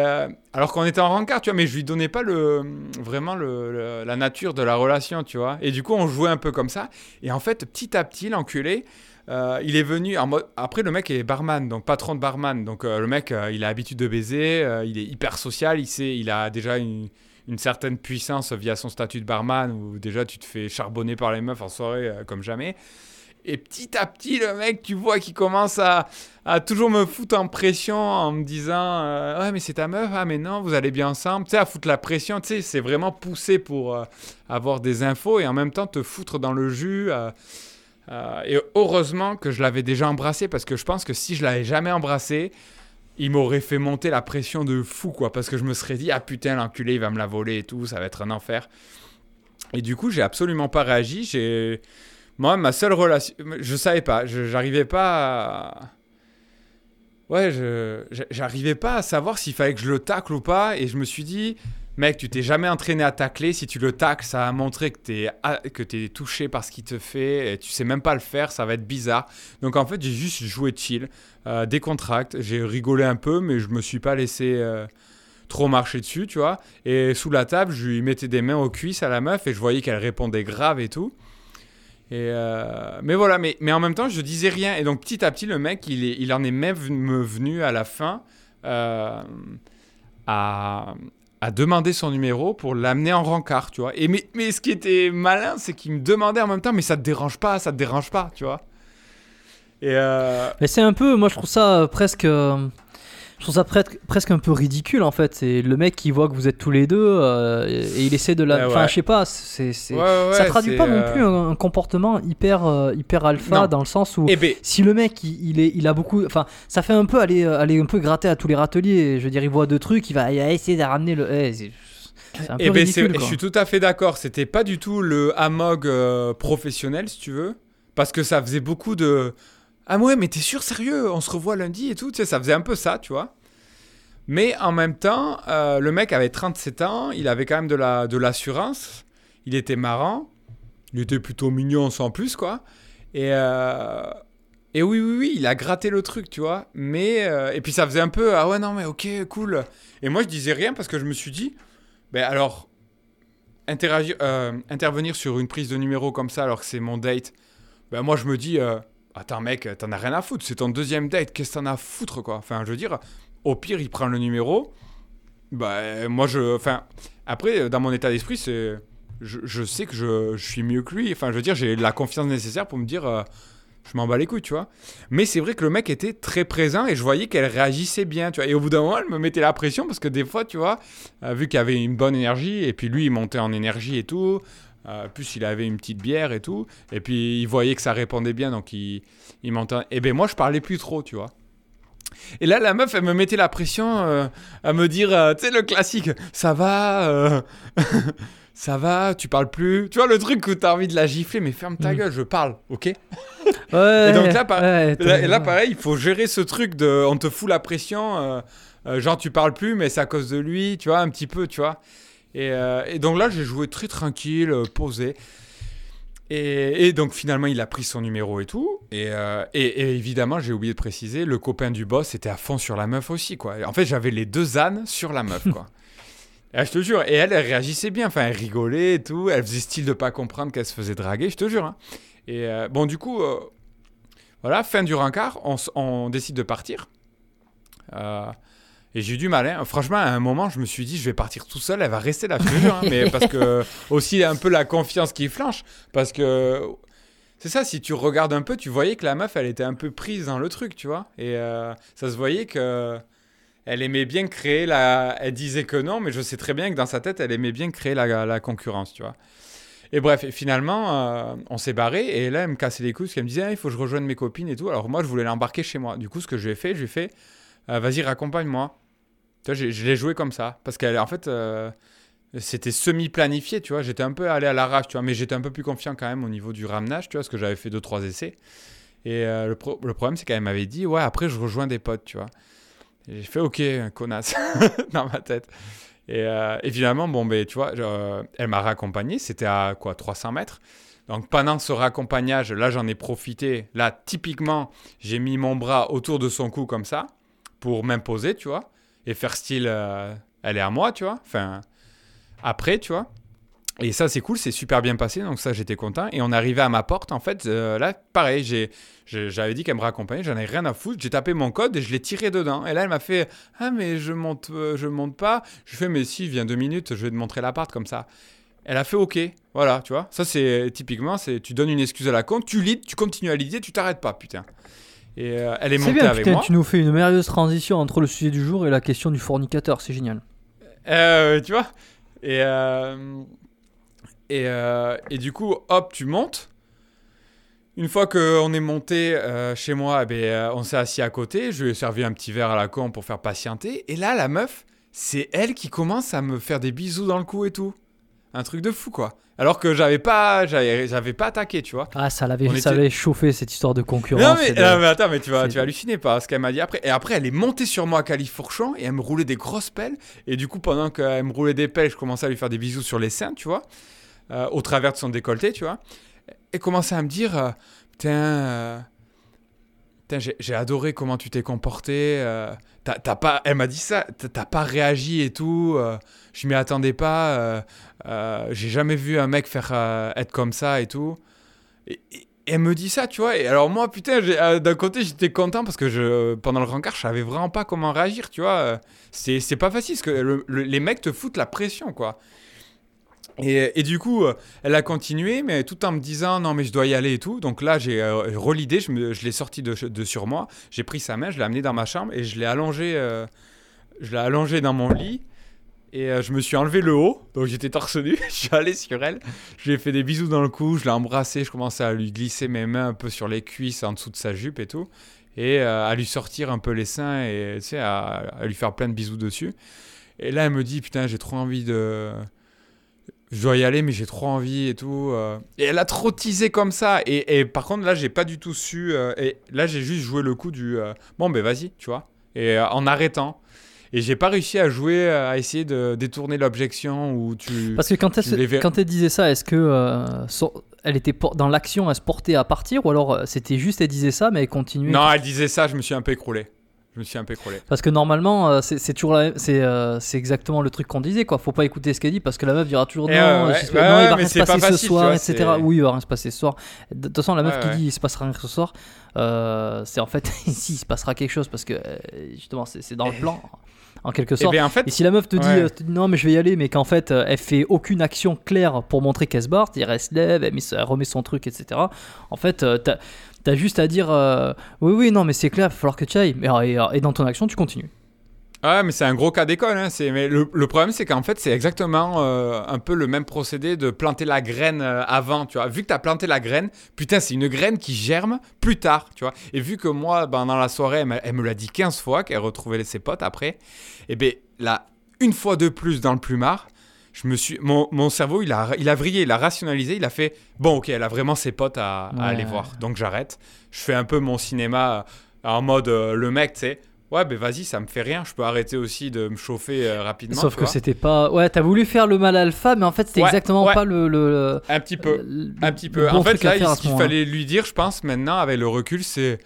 alors qu'on était en rencard, tu vois, mais je lui donnais pas le, vraiment la nature de la relation, tu vois. Et du coup, on jouait un peu comme ça. Et en fait, petit à petit, l'enculé, euh, il est venu. Après, le mec est barman, donc patron de barman. Donc euh, le mec, euh, il a l'habitude de baiser, il est hyper social, il sait, il a déjà une, une certaine puissance via son statut de barman où déjà tu te fais charbonner par les meufs en soirée comme jamais. Et petit à petit, le mec, tu vois qu'il commence à, à toujours me foutre en pression en me disant Ouais, mais c'est ta meuf, ah, mais non, vous allez bien ensemble. Tu sais, à foutre la pression, tu sais, c'est vraiment poussé pour avoir des infos et en même temps te foutre dans le jus. Euh, et heureusement que je l'avais déjà embrassé parce que je pense que si je l'avais jamais embrassé, il m'aurait fait monter la pression de fou, quoi. Parce que je me serais dit Ah putain, l'enculé, il va me la voler et tout, ça va être un enfer. Et du coup, j'ai absolument pas réagi. J'ai. Moi, ma seule relation. Je savais pas. J'arrivais pas à. Ouais, j'arrivais pas à savoir s'il fallait que je le tacle ou pas. Et je me suis dit, mec, tu t'es jamais entraîné à tacler. Si tu le tacles, ça va montrer que t'es a- que touché par ce qu'il te fait. Et tu sais même pas le faire, ça va être bizarre. Donc en fait, j'ai juste joué chill, euh. J'ai rigolé un peu, mais je me suis pas laissé. euh, trop marcher dessus, tu vois. Et sous la table, je lui mettais des mains aux cuisses à la meuf et je voyais qu'elle répondait grave et tout. Et euh, mais voilà, mais, mais en même temps, je disais rien. Et donc petit à petit, le mec, il, est, il en est même venu- venu à la fin euh, à, à demander son numéro pour l'amener en rencard, tu vois. Et mais, mais ce qui était malin, c'est qu'il me demandait en même temps, mais ça te dérange pas, ça te dérange pas, tu vois. Et euh, Mais c'est un peu, moi je trouve ça euh, presque. Je trouve ça presque, un peu ridicule en fait. C'est le mec qui voit que vous êtes tous les deux euh, et, il essaie de la. Ouais, Enfin, ouais. je sais pas, c'est. c'est- ouais, ça traduit c'est, pas non euh, plus un, un comportement hyper, euh, hyper alpha Non. dans le sens où. Eh ben, Si le mec il, il est, il a beaucoup, enfin, ça fait un peu aller, aller un peu gratter à tous les râteliers. Je veux dire, il voit deux trucs, il va, essayer de ramener le. eh, c'est c'est un peu Eh ben, c'est- je suis tout à fait d'accord. C'était pas du tout le hamog euh, professionnel, si tu veux. Parce que ça faisait beaucoup de. Ah ouais, mais t'es sûr, sérieux On se revoit lundi et tout. Tu sais, ça faisait un peu ça, tu vois. Mais en même temps, euh, le mec avait 37 ans. Il avait quand même de la de l'assurance. Il était marrant. Il était plutôt mignon sans plus, quoi. Et. euh, Et oui, oui, oui, il a gratté le truc, tu vois. Mais. euh, Et puis ça faisait un peu. Ah ouais, non, mais ok, cool. Et moi, je disais rien parce que je me suis dit. Ben alors, interagir, intervenir sur une prise de numéro comme ça alors que c'est mon date, ben moi je me dis, attends mec, t'en as rien à foutre, c'est ton deuxième date, qu'est-ce que t'en as à foutre quoi? Enfin, je veux dire, au pire, il prend le numéro, ben moi je. Enfin, après, dans mon état d'esprit, c'est. Je, sais que je, suis mieux que lui, enfin, je veux dire, j'ai la confiance nécessaire pour me dire. euh, je m'en bats les couilles, tu vois. Mais c'est vrai que le mec était très présent et je voyais qu'elle réagissait bien, tu vois. Et au bout d'un moment, elle me mettait la pression parce que des fois, tu vois, euh, vu qu'il avait une bonne énergie, et puis lui, il montait en énergie et tout. Euh, plus il avait une petite bière et tout. Et puis il voyait que ça répondait bien, donc il, il montait. Et ben moi, je parlais plus trop, tu vois. Et là, la meuf, elle me mettait la pression euh, à me dire, euh, tu sais, le classique, ça va, euh, (laughs) ça va, tu parles plus. Tu vois, le truc où t'as envie de la gifler, mais ferme ta Mm. gueule, je parle, ok? (laughs) Ouais, Et donc là, par- ouais, et là, et là, pareil, il faut gérer ce truc de. On te fout la pression, euh, genre tu parles plus, mais c'est à cause de lui, tu vois, un petit peu, tu vois. Et, euh, et donc là, j'ai joué très tranquille, euh, posé. Et, et donc finalement, il a pris son numéro et tout. Et, euh, et- et évidemment, j'ai oublié de préciser, le copain du boss était à fond sur la meuf aussi, quoi. En fait, j'avais les deux ânes sur la meuf, quoi. Et, (laughs) je te jure, et elle, elle réagissait bien, enfin, elle rigolait et tout, elle faisait style de pas comprendre qu'elle se faisait draguer, je te jure. hein. Et euh, bon, du coup, euh, voilà, fin du rencard, on décide de partir. Et j'ai eu du mal. hein. Franchement, à un moment, je me suis dit, je vais partir tout seul, elle va rester te jure. hein. mais parce que (laughs) aussi un peu la confiance qui flanche. Parce que c'est ça, si tu regardes un peu, tu voyais que la meuf, elle était un peu prise dans le truc, tu vois. Et euh, ça se voyait que elle aimait bien créer la. Elle disait que non, mais je sais très bien que dans sa tête, elle aimait bien créer la, la concurrence, tu vois. Et bref, et finalement, euh, on s'est barré et là, elle me cassait les couilles parce qu'elle me disait, Ah, il faut que je rejoigne mes copines et tout. Alors moi, je voulais l'embarquer chez moi. Du coup, ce que je lui ai fait, je lui ai fait, Euh, vas-y, raccompagne-moi. Je l'ai joué comme ça parce qu'elle, en fait, euh, c'était semi-planifié, tu vois. J'étais un peu allé à l'arrache, tu vois, mais j'étais un peu plus confiant quand même au niveau du ramenage, tu vois, parce que j'avais fait deux trois essais. Et euh, le, pro- le problème, c'est qu'elle m'avait dit, ouais, après, je rejoins des potes, tu vois. J'ai fait, ok, connasse, (laughs) dans ma tête. Et euh, évidemment, bon, ben, tu vois, elle m'a raccompagné, c'était à quoi, 300 mètres. Donc pendant ce raccompagnage, là, j'en ai profité. Là, typiquement, j'ai mis mon bras autour de son cou comme ça, pour m'imposer, tu vois, et faire style, euh, elle est à moi, tu vois. Enfin, après, tu vois. Et ça, c'est cool, c'est super bien passé, donc ça, j'étais content. Et on arrivé à ma porte, en fait, euh, là, pareil, j'ai, j'avais dit qu'elle me raccompagnait, j'en ai rien à foutre, j'ai tapé mon code et je l'ai tiré dedans. Et là, elle m'a fait Ah, mais je monte, euh, je monte pas. Je fais Mais si, viens deux minutes, je vais te montrer l'appart comme ça. Elle a fait OK, voilà, tu vois. Ça, c'est typiquement, c'est tu donnes une excuse à la con, tu lides, tu continues à lider, tu t'arrêtes pas, putain. Et euh, elle est montée bien, avec putain, moi. tu nous fais une merveilleuse transition entre le sujet du jour et la question du fornicateur, c'est génial. Euh, tu vois? Et, euh, et, euh, et du coup, hop, tu montes. Une fois qu'on est monté chez moi, eh ben, euh, on s'est assis à côté. Je lui ai servi un petit verre à la con pour faire patienter. Et là, la meuf, c'est elle qui commence à me faire des bisous dans le cou et tout. Un truc de fou, quoi. Alors que j'avais pas, j'avais, pas attaqué, tu vois. Ah, ça l'avait ça avait chauffé cette histoire de concurrence. Non mais, et de- non, mais attends, mais tu vas, tu vas halluciner par ce qu'elle m'a dit après. Et après, elle est montée sur moi à califourchon et elle me roulait des grosses pelles. Et du coup, pendant qu'elle me roulait des pelles, je commençais à lui faire des bisous sur les seins, tu vois, euh, au travers de son décolleté, tu vois. Et commençait à me dire, euh, putain, euh, putain, j'ai- adoré comment tu t'es comporté. euh, pas, elle m'a dit ça, t'as- pas réagi et tout. euh, je m'y attendais pas. euh, j'ai jamais vu un mec faire être comme ça et tout. Et, elle me dit ça, tu vois. Et alors moi, putain, d'un côté, j'étais content parce que pendant le rencard, je savais vraiment pas comment réagir, tu vois. C'est c'est pas facile parce que le- le- les mecs te foutent la pression, quoi. Et, du coup, euh, elle a continué, mais tout en me disant non, mais je dois y aller et tout. Donc là, j'ai euh, relidé, je, l'ai sorti de, sur moi. J'ai pris sa main, je l'ai amené dans ma chambre et je l'ai allongé, euh, je l'ai allongé dans mon lit. Et je me suis enlevé le haut, donc j'étais torse nu. (laughs) je allé sur elle, je lui ai fait des bisous dans le cou, je l'ai embrassé, je commençais à lui glisser mes mains un peu sur les cuisses en dessous de sa jupe et tout. Et à lui sortir un peu les seins et tu sais, à lui faire plein de bisous dessus. Et là, elle me dit Putain, j'ai trop envie de. Je dois y aller, mais j'ai trop envie et tout. euh. Et elle a trop teasé comme ça. Et, et par contre, là, j'ai pas du tout su. euh, et là, j'ai juste joué le coup du. euh, bon, ben vas-y, tu vois. Et euh, en arrêtant. Et j'ai pas réussi à jouer, à essayer de détourner l'objection où tu. Parce que quand elle, ver- quand elle disait ça, est-ce que elle était dans l'action, elle se portait à partir, ou alors c'était juste elle disait ça, mais elle continuait Non, elle disait ça, je me suis un peu écroulé. Je me suis un peu écroulé. Parce que normalement, euh, c'est toujours c'est euh, c'est exactement le truc qu'on disait quoi. Faut pas écouter ce qu'elle dit parce que la meuf dira toujours Eh non, ouais, non, ouais, il va rien se passer ce facile, tu soir, vois, etc. Oui, il va rien se passer ce soir. De toute façon, la meuf Ouais, qui dit il se passera rien ce soir, euh, c'est en fait si (laughs) il se passera quelque chose parce que justement c'est dans le plan en quelque Et sorte. bien en fait, Et si la meuf te dit, Ouais. te dit, non mais je vais y aller mais qu'en fait elle fait aucune action claire pour montrer qu'elle se barre, elle se lève, elle, met- elle remet son truc etc. En fait t'as as juste à dire euh, oui oui non mais c'est clair, il va falloir que tu ailles. Et, et dans ton action tu continues. Ah, mais c'est un gros cas d'école. Hein. Mais le, problème, c'est qu'en fait, c'est exactement euh, un peu le même procédé de planter la graine euh, avant. Tu vois, vu que tu as planté la graine, putain, c'est une graine qui germe plus tard. Tu vois, et vu que moi, ben, dans la soirée, elle, me l'a dit 15 fois qu'elle retrouvait ses potes après, et bien là, une fois de plus dans le plumard, je me suis, mon, mon cerveau, il a, il a vrillé, il a rationalisé, il a fait bon, ok, elle a vraiment ses potes à, à Ouais. aller voir. Donc j'arrête. Je fais un peu mon cinéma euh, en mode euh, le mec, tu sais. Ouais, ben vas-y, ça me fait rien. Je peux arrêter aussi de me chauffer euh, rapidement. Sauf que c'était pas. Ouais, t'as voulu faire le mal alpha, mais en fait c'était Ouais, exactement ouais. pas le. le, Un petit peu. le- Un petit peu. bon en fait, là, ce qu'il fallait lui dire, je pense, maintenant, avec le recul, c'est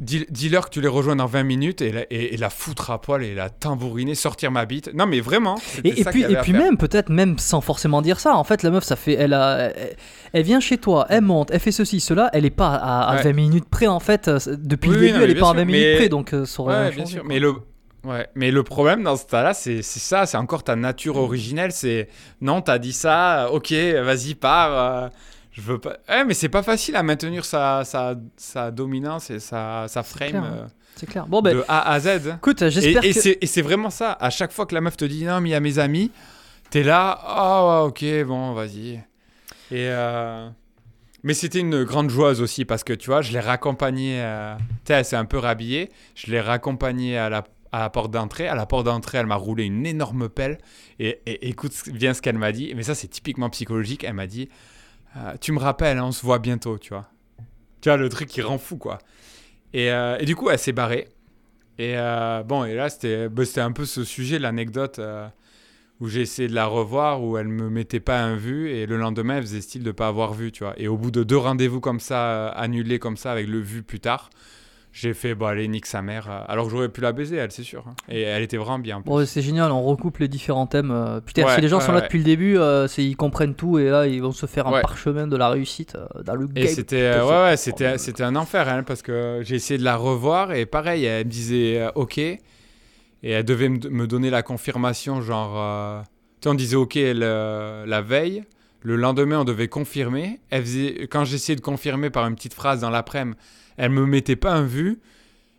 Dis-leur que tu les rejoins dans 20 minutes et la, et, et la foutre à poil et la tambouriner, sortir ma bite. Non, mais vraiment. Et, puis, et puis même, peut-être même sans forcément dire ça, en fait, la meuf, ça fait, elle, a, elle, elle vient chez toi, elle monte, elle fait ceci, cela, elle est pas à, à Ouais. 20 minutes près, en fait, euh, depuis Oui, le début, non, elle est pas à sûr, 20 minutes mais- près, donc euh, ça aurait Ouais, bien sûr. Mais le, ouais, mais le problème dans ce cas-là, c'est c'est ça, c'est encore ta nature originelle. C'est non, t'as dit ça, ok, vas-y, pars. euh, je veux pas. Ouais, mais c'est pas facile à maintenir sa, sa, sa dominance et sa, sa frame euh, C'est clair. Bon, ben, de A à Z. écoute, Et, j'espère et que. c'est- et c'est vraiment ça. À chaque fois que la meuf te dit non, mais il y a mes amis, t'es là, ah ouais, ok, bon, vas-y. Et euh, Mais c'était une grande joueuse aussi parce que tu vois, je l'ai raccompagnée. euh, Tu sais, elle s'est un peu rhabillée. Je l'ai raccompagnée à la, à la porte d'entrée. À la porte d'entrée, elle m'a roulé une énorme pelle. Et, et écoute bien ce qu'elle m'a dit. Mais ça, c'est typiquement psychologique. Elle m'a dit euh, Tu me rappelles, hein, on se voit bientôt, tu vois. Tu vois, le truc qui rend fou, quoi. Et, euh, et du coup, elle s'est barrée. Et euh, bon, et là, c'était bah, c'était un peu ce sujet, l'anecdote où j'ai essayé de la revoir, où elle me mettait pas un vu, et le lendemain, elle faisait style de pas avoir vu, tu vois. Et au bout de deux rendez-vous comme ça, annulés comme ça, avec le vu plus tard, j'ai fait, bon, allez, nique sa mère. euh, Alors que j'aurais pu la baiser, elle, c'est sûr. hein. Et elle était vraiment bien. Bon, c'est génial, on recoupe les différents thèmes. euh, Putain, Ouais, si les gens ouais, sont là ouais. depuis le début, euh, c'est- ils comprennent tout et là, ils vont se faire un parchemin de la réussite euh, dans le Et game. c'était euh, ouais, ouais, c'était c'était un enfer hein, parce que j'ai essayé de la revoir et pareil elle me disait euh, ok et elle devait me, donner la confirmation genre tu sais, on disait ok le- la veille le lendemain on devait confirmer elle faisait quand j'essayais de confirmer par une petite phrase dans l'après-midi elle me mettait pas un vu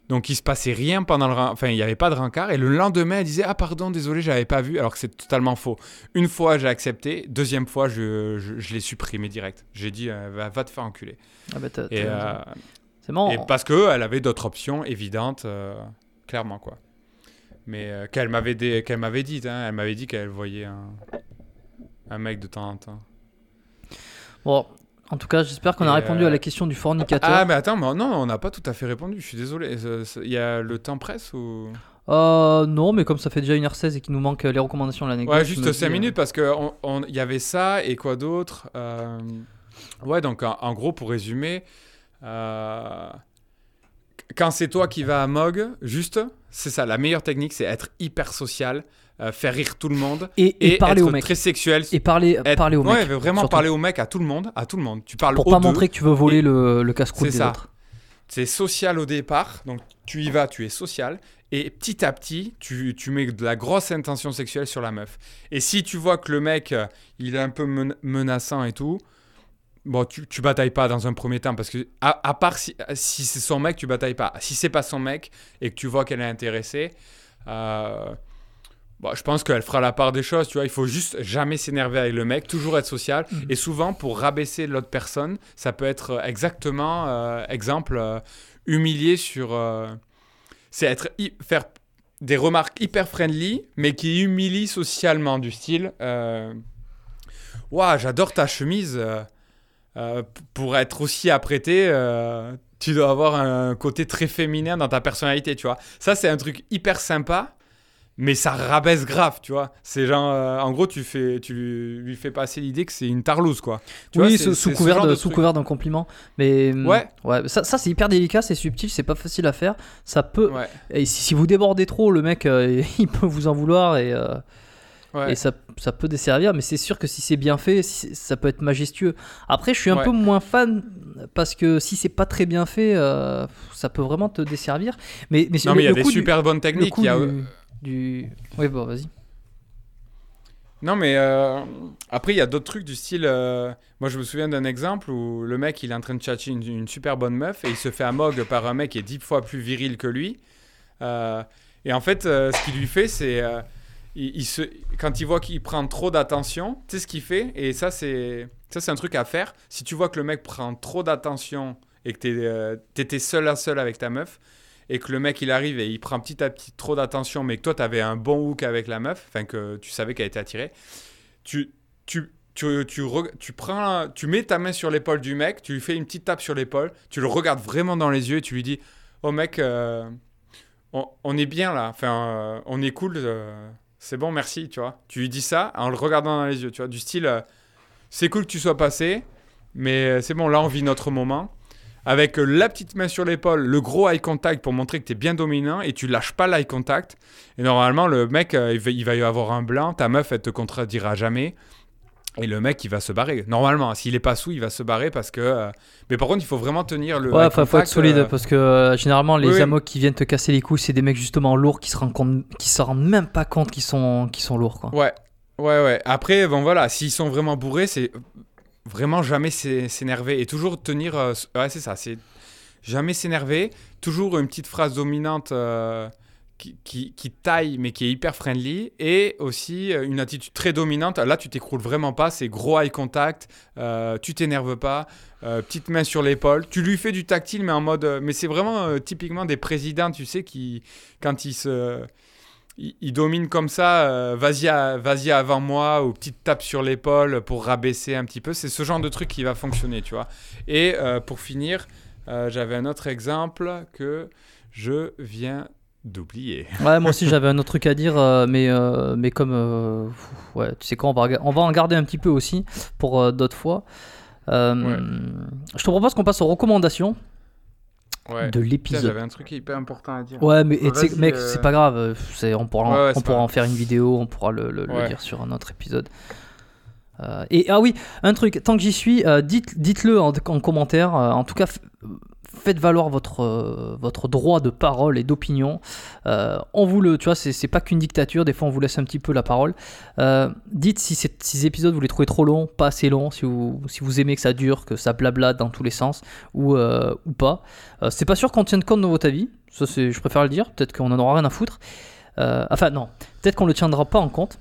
donc il se passait rien pendant le enfin il n'y avait pas de rencard et le lendemain elle disait ah pardon désolé j'avais pas vu alors que c'est totalement faux une fois j'ai accepté deuxième fois je, je, je l'ai supprimé direct j'ai dit euh, va, va te faire enculer Ah bah, et, euh. C'est marrant. et parce qu'elle avait d'autres options évidentes, euh, clairement quoi. Mais qu'elle m'avait dé- qu'elle m'avait dit, hein, elle m'avait dit qu'elle voyait un, un mec de temps en temps. Bon, en tout cas, j'espère qu'on a répondu euh, à la question du fornicateur. Ah mais attends, mais non, on n'a pas tout à fait répondu. Je suis désolé. Ce- Il y a le temps presse ou? Euh, non, mais comme ça fait déjà 1h16 et qu'il nous manque euh, les recommandations de l'anecdote. Ouais, juste me 5 dis, euh, minutes parce que on- on- il y avait ça et quoi d'autre Euh, Ouais, donc en, en gros pour résumer. euh, quand c'est toi qui vas à Mog, juste, c'est ça, la meilleure technique, c'est être hyper social, euh, faire rire tout le monde Et, et et, parler être au mec. très sexuel. Et parler, être- parler au ouais, mec. vraiment surtout. parler au mec, à tout le monde, à tout le monde. Tu parles Pour aux pas deux. montrer que tu veux voler le, le casse-croûte C'est des ça. autres. C'est social au départ, donc tu y vas, tu es social. Et petit à petit, tu, tu mets de la grosse intention sexuelle sur la meuf. Et si tu vois que le mec, euh, il est un peu men- menaçant et tout, bon, tu, tu batailles pas dans un premier temps. Parce que, à, à part si, si c'est son mec, tu batailles pas. Si c'est pas son mec et que tu vois qu'elle est intéressée, euh, bon, je pense qu'elle fera la part des choses. Tu vois, il faut juste jamais s'énerver avec le mec, toujours être social. Mhm. Et souvent, pour rabaisser l'autre personne, ça peut être euh, exactement, euh, exemple, euh, humilier sur. c'est être faire des remarques hyper friendly, mais qui humilient socialement, du style. Ouah, j'adore ta chemise. Euh, pour être aussi apprêté, euh, tu dois avoir un côté très féminin dans ta personnalité, tu vois. Ça, c'est un truc hyper sympa, mais ça rabaisse grave, tu vois. C'est genre, euh, en gros, tu, fais, tu lui fais passer l'idée que c'est une tarlouse, quoi. Tu vois, oui, c'est- sous, couvert de, sous couvert d'un compliment. Mais hum, Ouais. ouais, ça, ça c'est hyper délicat, c'est subtil, c'est pas facile à faire. Ça peut. Ouais, Et si, si vous débordez trop, le mec, (laughs) il peut vous en vouloir et, ouais. et ça, ça peut desservir. Mais c'est sûr que si c'est bien fait, ça peut être majestueux. Après, je suis un Ouais. peu moins fan parce que si c'est pas très bien fait, euh, ça peut vraiment te desservir. Mais, mais Non, mais il y a des du- super bonnes techniques. coup il y a- du, du- Oui, bon, vas-y. Non, mais euh, après, il y a d'autres trucs du style. euh, moi, je me souviens d'un exemple où le mec, il est en train de tchatcher une, une super bonne meuf et il se fait amog par un mec qui est dix fois plus viril que lui. Euh, et en fait, euh, ce qu'il lui fait, c'est. Quand il voit qu'il prend trop d'attention, tu sais ce qu'il fait? Et ça, c'est ça, c'est un truc à faire. Si tu vois que le mec prend trop d'attention et que tu euh, étais seul à seul avec ta meuf, et que le mec il arrive et il prend petit à petit trop d'attention, mais que toi tu avais un bon hook avec la meuf, enfin que tu savais qu'elle était attirée, tu, tu, tu, tu, tu, prends, tu mets ta main sur l'épaule du mec, tu lui fais une petite tape sur l'épaule, tu le regardes vraiment dans les yeux et tu lui dis Oh mec, euh, on, on est bien là, enfin euh, on est cool, euh, c'est bon, merci, tu vois. Tu lui dis ça en le regardant dans les yeux, tu vois, du style euh, C'est cool que tu sois passé, mais euh, c'est bon, là on vit notre moment. avec euh, la petite main sur l'épaule, le gros eye contact pour montrer que tu es bien dominant et tu lâches pas l'eye contact. Et normalement, le mec, il va y avoir un blanc, ta meuf, elle te contredira jamais. Et le mec, il va se barrer. Normalement, s'il est pas sous, il va se barrer parce que. euh, Mais par contre, il faut vraiment tenir le. Ouais, faut, faut être solide euh, parce que euh, généralement les oui, qui viennent te casser les couilles, c'est des mecs justement lourds qui se rendent compte, qui se rendent même pas compte qu'ils sont, sont lourds quoi. Ouais, ouais, ouais. Après, bon voilà, s'ils sont vraiment bourrés, c'est vraiment jamais s'é- s'énerver et toujours tenir. ouais, c'est ça, c'est jamais s'énerver. Toujours une petite phrase dominante qui, taille mais qui est hyper friendly et aussi euh, une attitude très dominante. Là, tu t'écroules vraiment pas, c'est gros eye contact, euh, tu t'énerves pas. euh, petite main sur l'épaule, tu lui fais du tactile, mais en mode. mais c'est vraiment typiquement des présidents, tu sais, qui, quand ils se, il, il domine comme ça, vas-y, vas-y avant moi, ou petite tape sur l'épaule pour rabaisser un petit peu. C'est ce genre de truc qui va fonctionner, tu vois. Et pour finir, j'avais un autre exemple que je viens d'oublier. Ouais, moi aussi j'avais un autre truc à dire, euh, mais, euh, mais comme. euh, ouais, tu sais quoi, on va, on va en garder un petit peu aussi pour euh, d'autres fois. Euh, Ouais. Je te propose qu'on passe aux recommandations Ouais. de l'épisode. j'avais un truc hyper important à dire. Ouais, mais mec, euh, c'est pas grave. c'est- on pourra, en- Ouais, ouais, on c'est pourra en faire une vidéo, on pourra le, le- dire sur un autre épisode. Euh, et ah oui, un truc, tant que j'y suis, euh, dites, dites-le en, en commentaire. euh, en tout cas, f- faites valoir votre, euh, votre droit de parole et d'opinion. Euh, on vous le, tu vois, c'est, pas qu'une dictature. Des fois, on vous laisse un petit peu la parole. Euh, dites si, ces épisodes vous les trouvez trop longs, pas assez longs, si vous, si vous aimez que ça dure, que ça blabla dans tous les sens ou, ou pas. C'est pas sûr qu'on tienne compte de votre avis. Ça, je préfère le dire. Peut-être qu'on en aura rien à foutre. Enfin, non. Peut-être qu'on le tiendra pas en compte.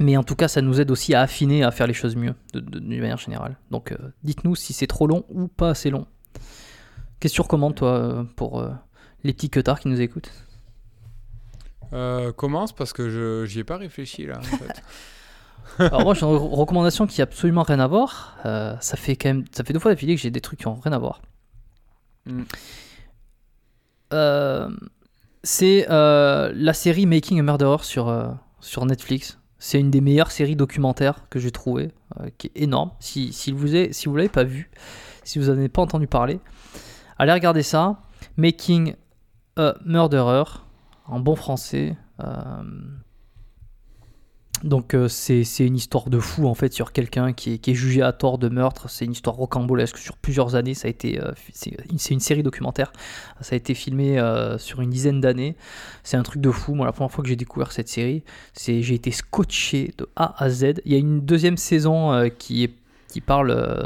Mais en tout cas, ça nous aide aussi à affiner, à faire les choses mieux, d'une manière générale. Donc, dites-nous si c'est trop long ou pas assez long. Qu'est-ce que tu recommandes, toi, euh, pour euh, les petits queutards qui nous écoutent? Euh, commence parce que je j'y ai pas réfléchi là. En (laughs) fait. Alors, moi, j'ai une re- recommandation qui a absolument rien à voir. Euh, ça fait quand même, ça fait deux fois d'affilée que j'ai des trucs qui ont rien à voir. Mm. Euh, c'est euh, la série Making a Murderer sur, sur Netflix. C'est une des meilleures séries documentaires que j'ai trouvées, qui est énorme. Si, si vous ne si l'avez pas vu, si vous n'en avez pas entendu parler, allez regarder ça. Making a Murderer, en bon français. Euh, donc euh, c'est une histoire de fou en fait sur quelqu'un qui est, jugé à tort de meurtre. C'est une histoire rocambolesque sur plusieurs années. Ça euh, c'est une, série documentaire. Ça a été filmé sur une dizaine d'années. C'est un truc de fou. Moi la première fois que j'ai découvert cette série, j'ai été scotché de A à Z. Il y a une deuxième saison qui est qui parle euh,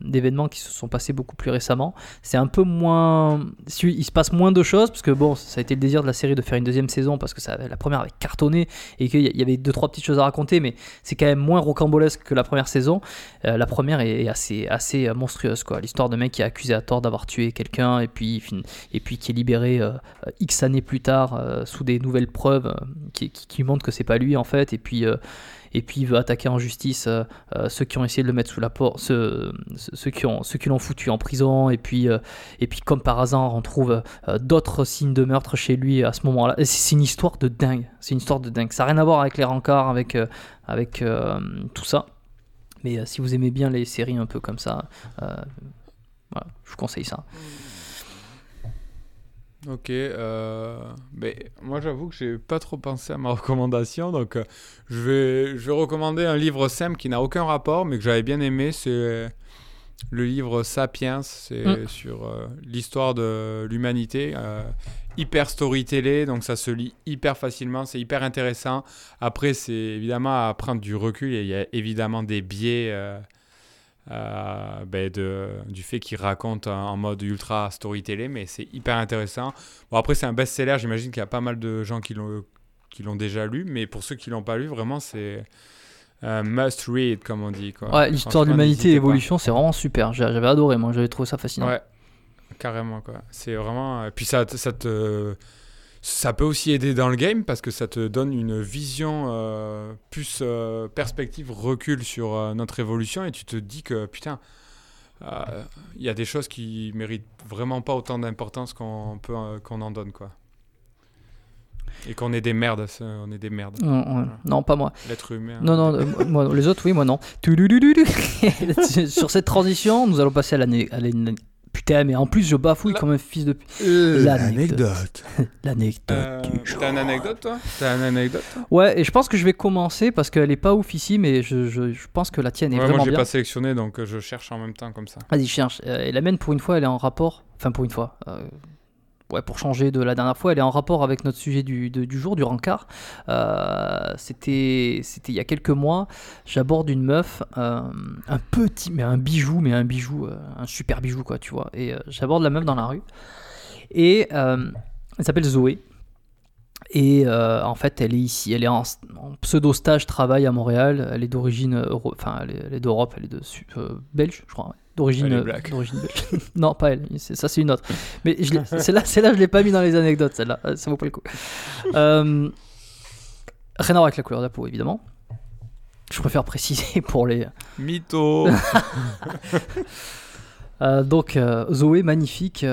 d'événements qui se sont passés beaucoup plus récemment. C'est un peu moins. Il se passe moins de choses, parce que bon, ça a été le désir de la série de faire une deuxième saison, parce que la première avait cartonné et qu'il y avait deux, trois petites choses à raconter, mais c'est quand même moins rocambolesque que la première saison. Euh, la première est assez, assez euh, monstrueuse, quoi. L'histoire de mec qui est accusé à tort d'avoir tué quelqu'un et puis, et puis qui est libéré X années plus tard sous des nouvelles preuves qui, qui montrent que c'est pas lui en fait, et puis. Et puis il veut attaquer en justice euh, euh, ceux qui ont essayé de le mettre sous la porte, ceux, qui ont ceux qui l'ont foutu en prison, et puis euh, et puis comme par hasard on trouve d'autres signes de meurtre chez lui à ce moment-là. C'est une histoire de dingue, c'est une histoire de dingue. Ça n'a rien à voir avec les rencarts, avec avec tout ça. Mais si vous aimez bien les séries un peu comme ça, je vous conseille ça. Ok, euh, mais moi j'avoue que j'ai pas trop pensé à ma (laughs) recommandation, donc euh, je, vais, je vais recommander un livre simple qui n'a aucun rapport, mais que j'avais bien aimé, c'est le livre Sapiens, c'est Mm. sur euh, l'histoire de l'humanité, hyper storytellé, donc ça se lit hyper facilement, c'est hyper intéressant. Après, c'est évidemment à prendre du recul, et il y a évidemment des biais. Euh, euh, ben, de, du fait qu'il raconte en mode ultra storytelling, mais c'est hyper intéressant. Bon, après, c'est un best-seller, j'imagine qu'il y a pas mal de gens qui l'ont, déjà lu, mais pour ceux qui l'ont pas lu, vraiment, c'est un must read, comme on dit. Quoi. Ouais, l'histoire de l'humanité et l'évolution, c'est vraiment super. J'a- J'avais adoré, moi, j'avais trouvé ça fascinant. Ouais, carrément, quoi. C'est vraiment. Et puis, ça te. Ça peut aussi aider dans le game parce que ça te donne une vision euh, plus euh, perspective, recul sur euh, notre évolution et tu te dis que putain, il y a des choses qui méritent vraiment pas autant d'importance qu'on peut qu'on en donne quoi. Et qu'on est des merdes, ça, on est des merdes. Non, pas moi. L'être humain. Non, non, euh, moi, les autres, oui, moi non. (laughs) Sur cette transition, nous allons passer à l'ane- Putain, mais en plus, je bafouille La- comme un fils de. Euh, L'anecdote. (laughs) L'anecdote Euh, du jour. T'as une anecdote, toi? T'as une anecdote, toi? Ouais, et je pense que je vais commencer parce qu'elle est pas ouf ici, mais je, je, je pense que la tienne est Ouais, vraiment Moi, j'ai bien. pas sélectionné, donc euh, je cherche en même temps comme ça. Vas-y, cherche. Euh, et la mienne, pour une fois, elle est en rapport. Enfin, pour une fois. Pour changer de la dernière fois, elle est en rapport avec notre sujet du, du jour, du rencard. Euh, C'était il y a quelques mois. J'aborde une meuf, euh, un petit, mais un bijou, mais un bijou, euh, un super bijou, quoi, tu vois. Et euh, j'aborde la meuf dans la rue. Et elle s'appelle Zoé. Et en fait, elle est ici, elle est en, pseudo-stage travail à Montréal. Elle est d'origine, enfin, elle est, d'Europe, elle est belge, je crois. D'origine, euh, d'origine belge. (laughs) non, pas elle. Ça, c'est une autre. Mais (laughs) celle-là, celle-là, je l'ai pas mis dans les anecdotes. Celle-là, Euh, ça vaut pas le coup. Euh, rien à voir avec la couleur de la peau, évidemment. Je préfère préciser (laughs) pour les. Mytho Euh, donc euh, Zoé, magnifique,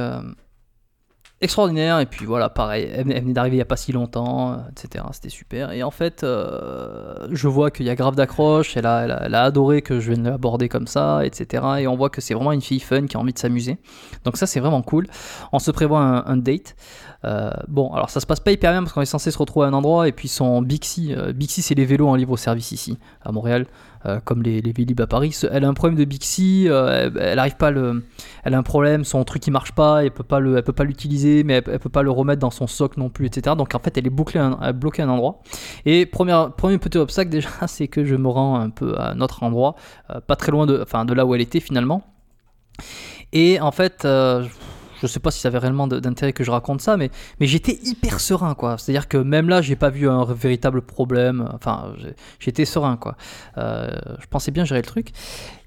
extraordinaire. Et puis voilà, pareil, elle, venait d'arriver il n'y a pas si longtemps, euh, etc. C'était super. Et en fait, euh, je vois qu'il y a grave d'accroche. Elle a, elle, elle a adoré que je vienne l'aborder comme ça, etc. Et on voit que c'est vraiment une fille fun qui a envie de s'amuser. Donc ça, c'est vraiment cool. On se prévoit un, date. Euh, bon, alors ça se passe pas hyper bien parce qu'on est censé se retrouver à un endroit et puis son Bixi, Bixi c'est les vélos en libre service ici à Montréal, euh, comme les, les Vélib à Paris. Elle a un problème de Bixi, euh, elle, elle arrive pas à le, elle a un problème, son truc il marche pas, elle peut pas peut pas l'utiliser, mais elle, elle peut pas le remettre dans son socle non plus, etc. Donc en fait elle est bloquée à un endroit. Et premier, premier petit obstacle (laughs) déjà, c'est que je me rends un peu à un autre endroit, euh, pas très loin de, enfin de là où elle était finalement. Et en fait, je sais pas si ça avait réellement d'intérêt que je raconte ça, mais, mais j'étais hyper serein, quoi. C'est-à-dire que même là, j'ai pas vu un véritable problème. Enfin, j'étais serein, quoi. Euh, je pensais bien gérer le truc.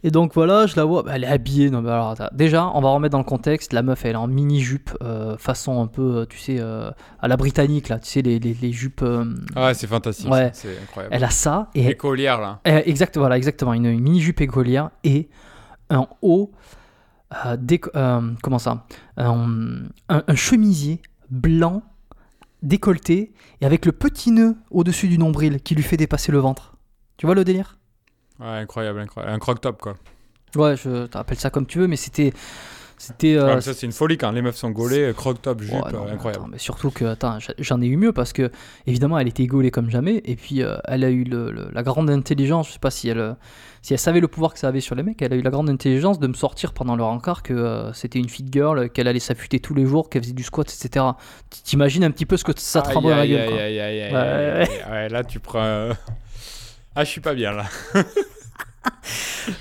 Et donc voilà, je la vois, bah, elle est habillée. Non, mais alors, attends. déjà, on va remettre dans le contexte. La meuf, elle est en mini jupe, euh, façon un peu, euh, tu sais, euh, à la britannique, là. Tu sais, les, les, les jupes. Ah, c'est fantastique. Ouais. C'est incroyable. elle a ça et Écolière, là. euh, exact, voilà, exactement. Une, une mini jupe écolière et un haut, euh, euh, comment ça, un, un- un chemisier blanc décolleté et avec le petit nœud au-dessus du nombril qui lui fait dépasser le ventre. Tu vois le délire? Ouais, incroyable, incroyable. Un croc-top, quoi. Ouais, je t'appelle ça comme tu veux, mais c'était, c'était. euh, Ouais, mais ça, c'est une folie quand les meufs sont gaulées, croc-top, jupe, Ouais, non, euh, incroyable. attends, mais surtout que, attends, j'en ai eu mieux parce que, évidemment, elle était gaulée comme jamais. Et puis, euh, elle a eu le- le- la grande intelligence, je sais pas si elle, si elle savait le pouvoir que ça avait sur les mecs, elle a eu la grande intelligence de me sortir pendant leur encart que euh, c'était une fit girl, qu'elle allait s'affûter tous les jours, qu'elle faisait du squat, etc. T'imagines un petit peu ce que ça te dans la gueule, quoi. Ouais, là, tu prends. (laughs) Ah, je suis pas bien, là. (laughs)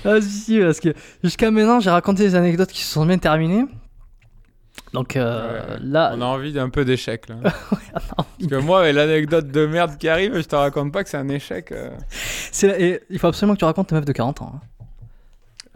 Ah, si, parce que jusqu'à maintenant, j'ai raconté des anecdotes qui se sont bien terminées. Donc euh, Ouais, là, On a envie d'un peu d'échec, là. (laughs) Parce que moi, avec l'anecdote de merde qui arrive, je te raconte pas que c'est un échec. euh, C'est la- et il faut absolument que tu racontes ta meuf de 40 ans. hein.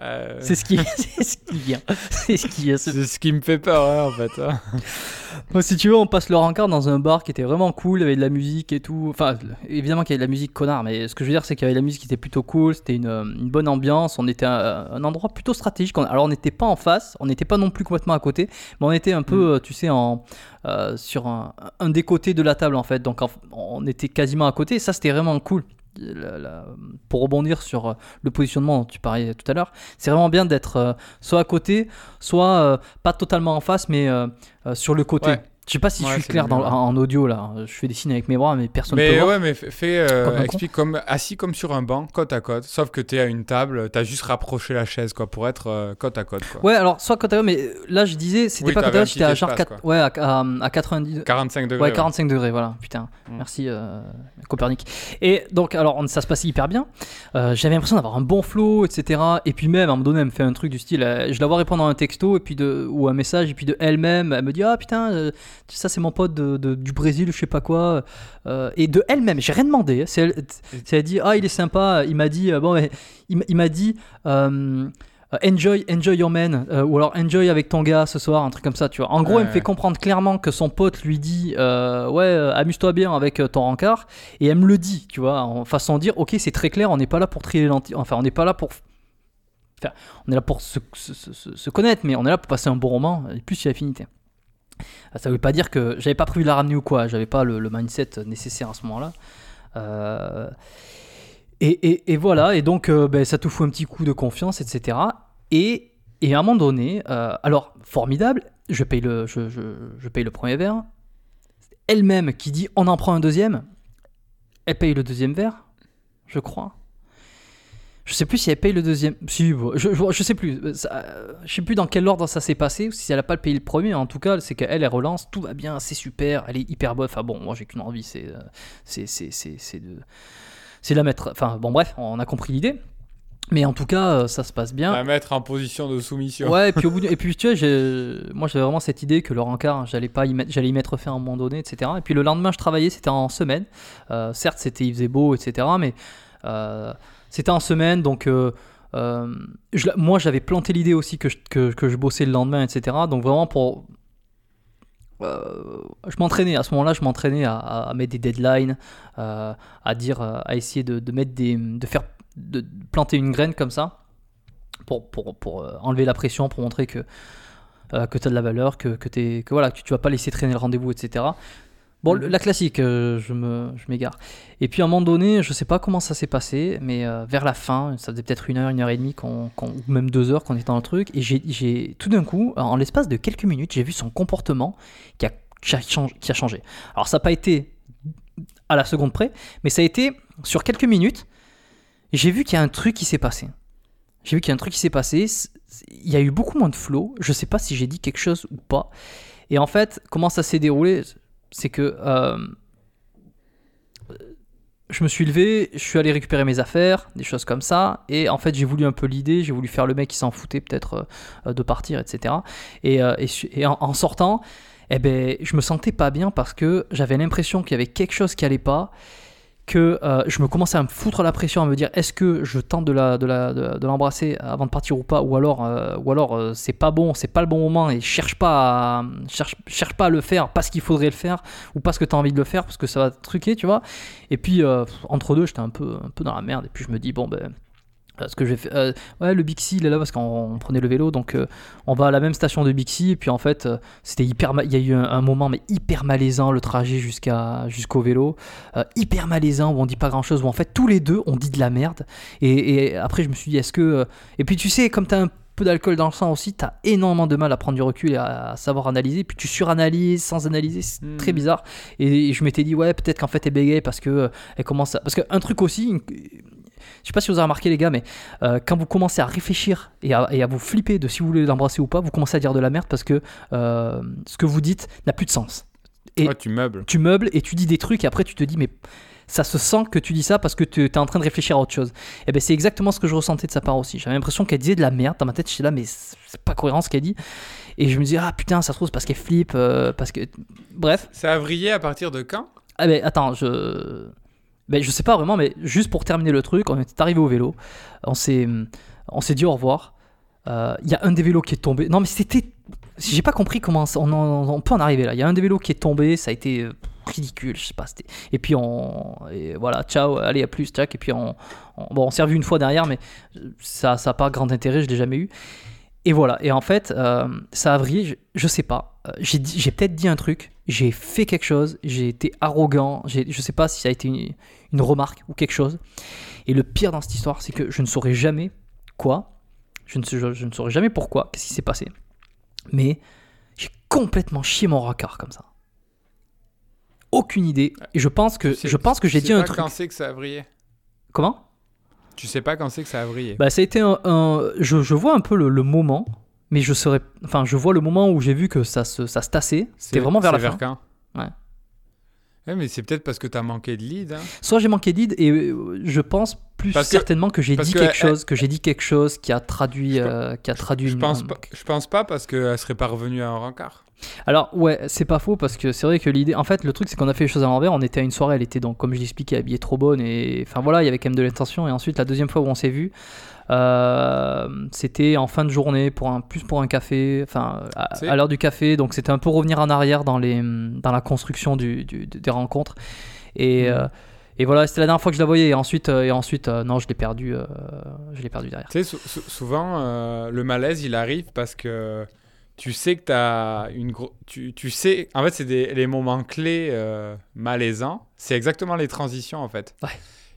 Euh, C'est ce qui, (laughs) c'est ce qui vient. C'est ce qui. C'est ce qui me fait peur, hein, en fait. hein. (laughs) Si tu veux, on passe le rencard dans un bar qui était vraiment cool, il y avait de la musique et tout. Enfin, évidemment qu'il y avait de la musique connard, mais ce que je veux dire, c'est qu'il y avait de la musique qui était plutôt cool, c'était une, euh, une bonne ambiance, on était à un endroit plutôt stratégique. Alors, on n'était pas en face, on n'était pas non plus complètement à côté, mais on était un peu, euh, tu sais, en, euh, sur un, un des côtés de la table en fait. Donc, on était quasiment à côté, et ça, c'était vraiment cool. Pour rebondir sur euh, le positionnement dont tu parlais tout à l'heure, c'est vraiment bien d'être euh, soit à côté, soit euh, pas totalement en face, mais sur le côté. Je sais pas si Ouais, je suis clair dans, ouais. en, audio là. Je fais des signes avec mes bras, mais personne ne peut Mais voir. ouais, mais fais, euh, Comme con. explique comme assis comme sur un banc, côte à côte. Sauf que t'es à une table, t'as juste rapproché la chaise, quoi, pour être euh, côte à côte, quoi. Ouais, alors soit côté mais euh, là je disais, c'était Oui, pas côté un côte, j'étais à genre espace, 4, quoi. ouais, à, à, à 90. 45 (laughs) degrés. Ouais, ouais. 45 degrés, voilà, putain. Mm. Merci euh, Copernic. Et donc, alors, on- ça se passait hyper bien. J'avais l'impression d'avoir un bon flow, etc. Et puis même, à un moment donné, elle me fait un truc du style, je la vois répondre à un texto et puis de, ou un message, et puis de elle-même, elle me dit, ah putain, ça c'est mon pote de, de- du Brésil, je sais pas quoi. Euh, et de elle-même, j'ai rien demandé. hein. C'est elle, elle dit, ah il est sympa, il m'a dit, euh, bon, mais il, m'a dit, euh, enjoy, enjoy your man, euh, ou alors enjoy avec ton gars ce soir, un truc comme ça, tu vois. En gros, Ouais, elle me fait comprendre clairement que son pote lui dit, euh, ouais, euh, amuse-toi bien avec ton rencard, et elle me le dit, tu vois, en façon de dire, ok, c'est très clair, on n'est pas là pour trier les lentilles, enfin, on n'est pas là pour. Enfin, on est là pour se, se- se- se- se connaître, mais on est là pour passer un bon roman, et plus il y a affinité. Ça veut pas dire que j'avais pas prévu de la ramener ou quoi, j'avais pas le, mindset nécessaire à ce moment-là. Euh, et, voilà, et donc euh, ben, ça te fout un petit coup de confiance, etc. Et à un moment donné, euh, alors formidable, je paye le, je paye le premier verre. Elle-même qui dit on en prend un deuxième, elle paye le deuxième verre, je crois. Je sais plus si elle paye le deuxième. Si, je, je, je sais plus. Ça, euh, je sais plus dans quel ordre ça s'est passé. ou Si elle a pas payé le premier, en tout cas, c'est qu'elle, elle relance. Tout va bien, c'est super. Elle est hyper bonne. Enfin bon, moi j'ai qu'une envie, c'est, euh, c'est, c'est, c'est, c'est de, c'est de la mettre. Enfin bon, bref, on a compris l'idée. Mais en tout cas, euh, ça se passe bien. La mettre en position de soumission. Ouais, et puis au bout (laughs) du- et puis tu vois, moi j'avais vraiment cette idée que le rencard, j'allais pas y mettre, j'allais y mettre fin à un moment donné, etc. Et puis le lendemain, je travaillais, c'était en semaine. Euh, certes, c'était il faisait beau, etc. Mais euh, c'était en semaine, donc euh, euh, moi j'avais planté l'idée aussi que je, que, je bossais le lendemain, etc. Donc vraiment pour euh, je m'entraînais à ce moment-là, je m'entraînais à, mettre des deadlines, à dire, à essayer de, mettre des, de faire, de planter une graine comme ça pour, pour, pour enlever la pression, pour montrer que, que tu as de la valeur, que, que, t'es- que, voilà, que tu vas pas laisser traîner le rendez-vous, etc. Bon, le- la classique, euh, je me- je m'égare. Et puis à un moment donné, je sais pas comment ça s'est passé, mais euh, vers la fin, ça faisait peut-être une heure, une heure et demie, qu'on, qu'on- ou même deux heures qu'on était dans le truc, et j'ai, tout d'un coup, en l'espace de quelques minutes, j'ai vu son comportement qui a, qui a changé- qui a changé. Alors ça n'a pas été à la seconde près, mais ça a été sur quelques minutes, j'ai vu qu'il y a un truc qui s'est passé. J'ai vu qu'il y a un truc qui s'est passé. Il y a eu beaucoup moins de flow. Je sais pas si j'ai dit quelque chose ou pas. Et en fait, comment ça s'est déroulé C'est que euh, je me suis levé, je suis allé récupérer mes affaires, des choses comme ça. Et en fait, j'ai voulu un peu l'idée. J'ai voulu faire le mec qui s'en foutait peut-être euh, de partir, etc. Et, euh, en sortant, eh ben, je me sentais pas bien parce que j'avais l'impression qu'il y avait quelque chose qui allait pas que euh, je me commençais à me foutre la pression, à me dire est-ce que je tente de la de la de, l'embrasser avant de partir ou pas, ou alors euh, ou alors euh, c'est pas bon, c'est pas le bon moment et cherche pas à, cherche cherche pas à le faire parce qu'il faudrait le faire ou parce que tu as envie de le faire parce que ça va te truquer, tu vois? Et puis entre deux, j'étais un peu un peu dans la merde et puis je me dis bon ben ce que j'ai fait euh, ouais le Bixi il est là parce qu'on on prenait le vélo donc euh, on va à la même station de Bixi et puis en fait euh, c'était hyper il y a eu un, un moment mais hyper malaisant le trajet jusqu'à jusqu'au vélo euh, hyper malaisant où on dit pas grand chose où en fait tous les deux on dit de la merde et, et après je me suis dit est-ce que et puis tu sais comme t'as un peu d'alcool dans le sang aussi t'as énormément de mal à prendre du recul et à, à savoir analyser puis tu suranalyses sans analyser c'est Hmm. très bizarre et, je m'étais dit ouais peut-être qu'en fait elle bégaye parce que elle commence à... parce qu'un truc aussi une- sais pas si vous avez remarqué les gars mais euh, quand vous commencez à réfléchir et à, et à vous flipper de si vous voulez l'embrasser ou pas vous commencez à dire de la merde parce que euh, ce que vous dites n'a plus de sens et- Ouais, tu meubles. tu meubles et tu dis des trucs et après tu te dis mais ça se sent que tu dis ça parce que tu es en train de réfléchir à autre chose. Et ben c'est exactement ce que je ressentais de sa part aussi. J'avais l'impression qu'elle disait de la merde dans ma tête. J'étais là mais c'est pas cohérent ce qu'elle dit. Et je me dis ah putain ça se trouve parce qu'elle flippe euh, parce que bref. Ça a vrillé à partir de quand? Ah ben attends je ben je sais pas vraiment mais juste pour terminer le truc on est arrivé au vélo. On s'est on s'est dit au revoir. Euh, Il y a un des vélos qui est tombé. Non mais c'était j'ai pas compris comment on, peut en arriver là. Il y a un des vélos qui est tombé, ça a été euh, ridicule, je sais pas. c'était- Et puis on, et voilà, ciao, allez à plus, tchac. Et puis on, on- bon, on s'est revu une fois derrière, mais ça, ça a pas grand intérêt, je l'ai jamais eu. Et voilà. Et en fait, euh, ça a vrillé, je, sais pas. J'ai j'ai peut-être dit un truc, j'ai fait quelque chose, j'ai été arrogant, j'ai- je sais pas si ça a été une, une remarque ou quelque chose. Et le pire dans cette histoire, c'est que je ne saurais jamais quoi. Je ne, je, je ne saurais jamais pourquoi, qu'est-ce qui s'est passé. Mais j'ai complètement chié mon racard comme ça. Aucune idée. Et je pense que, Tu sais- je pense que tu j'ai sais dit un pas truc. quand c'est que ça a vrillé Comment? Tu sais pas quand c'est que ça a vrillé Bah, ça a été un. un- je, je vois un peu le, le moment, mais je serais. Enfin, je vois le moment où j'ai vu que ça se, ça se tassait. C'était vraiment vers la c'est fin. quand? Ouais. Ouais, mais c'est peut-être parce que t'as manqué de lead. hein. Soit j'ai manqué d'id et euh, je pense plus Parce certainement que j'ai dit que quelque elle- chose, que j'ai dit quelque chose qui a traduit, Je euh, qui a traduit. Je pense pas, je pense pas parce qu'elle serait pas revenue à un rencard. Alors ouais, c'est pas faux parce que c'est vrai que l'idée, en fait, le truc c'est qu'on a fait les choses à l'envers. On était à une soirée, elle était donc comme je l'expliquais habillée trop bonne et enfin voilà, il y avait quand même de l'intention. Et ensuite la deuxième fois où on s'est vu, euh, c'était en fin de journée pour un plus pour un café, enfin à, l'heure du café. Donc c'était un peu revenir en arrière dans les dans la construction du, du- des rencontres. Et Mhm. euh, et voilà, c'était la dernière fois que je la voyais. Et ensuite euh, et ensuite euh, non, je l'ai perdu, euh, je l'ai perdu derrière. Tu sais, sou- sou- souvent, le malaise, il arrive parce que tu sais que t'as une grosse. Tu, tu sais. En fait, c'est des- les moments clés euh, malaisants. C'est exactement les transitions, en fait. Ouais.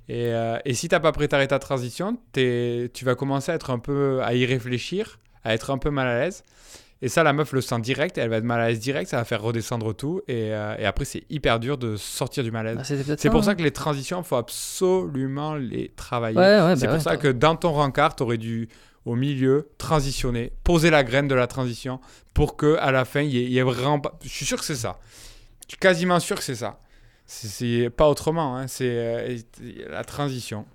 Et, euh, et si t'as pas préparé ta transition, t'es- tu vas commencer à être un peu. à y réfléchir à être un peu mal à l'aise. Et ça, la meuf le sent direct, elle va être mal à l'aise direct, ça va faire redescendre tout. Et, euh, et après, c'est hyper dur de sortir du malaise. Ah, c'est pour ça hein. que les transitions, il faut absolument les travailler. Ouais, ouais, c'est bah pour ouais, ça que dans ton rencard, tu aurais dû, au milieu, transitionner, poser la graine de la transition pour que à la fin, il y, ait- vraiment pas... Je suis sûr que c'est ça. Je suis quasiment sûr que c'est ça. C'est- C'est pas autrement, hein. c'est euh, la transition.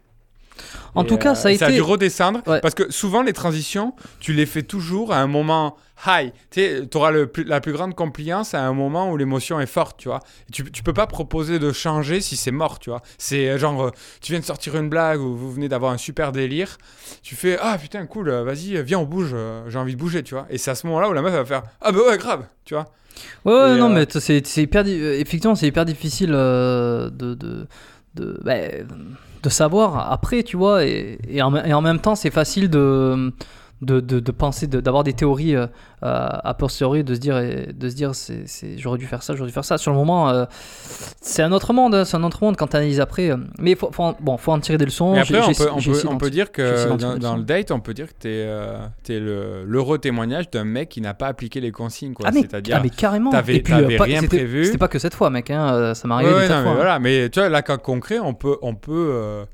En Et, tout cas, euh, ça a Ça a été. dû redescendre Ouais. parce que souvent les transitions, tu les fais toujours à un moment high. Tu auras la plus grande compliance à un moment où l'émotion est forte, tu vois. Et Tu, tu peux pas proposer de changer si c'est mort, tu vois. C'est euh, genre, euh, tu viens de sortir une blague ou vous venez d'avoir un super délire. Tu fais, ah putain, cool, vas-y, viens, on bouge, j'ai envie de bouger, tu vois. Et c'est à ce moment-là où la meuf va faire, ah bah ouais, grave, tu vois. Ouais, ouais, Et, non, euh, mais c'est hyper. Effectivement, c'est hyper difficile euh, de. de, de, bah, de savoir après, tu vois, et, et, en, et en même temps, c'est facile de. De, de, de penser, de- d'avoir des théories euh, à posteriori, de se dire, et- de se dire c'est, j'aurais dû faire ça, j'aurais dû faire ça. Sur le moment, euh, c'est un autre monde, hein, c'est un autre monde quand tu analyses après. euh. Mais il faut, faut en- bon, faut en tirer des leçons. Et après, on peut, on peut, on dire que dans, le date, on peut dire que tu es, le, l'heureux témoignage d'un mec qui n'a pas appliqué les consignes. Quoi. Ah mais, C'est-à-dire, ah mais carrément. t'avais- euh, rien c'était, prévu. C'était pas que cette fois, mec. Hein, euh, ça m'est arrivé Ouais, fois. mais hein. voilà. Mais tu vois, là, cas concret, on peut, on peut, euh,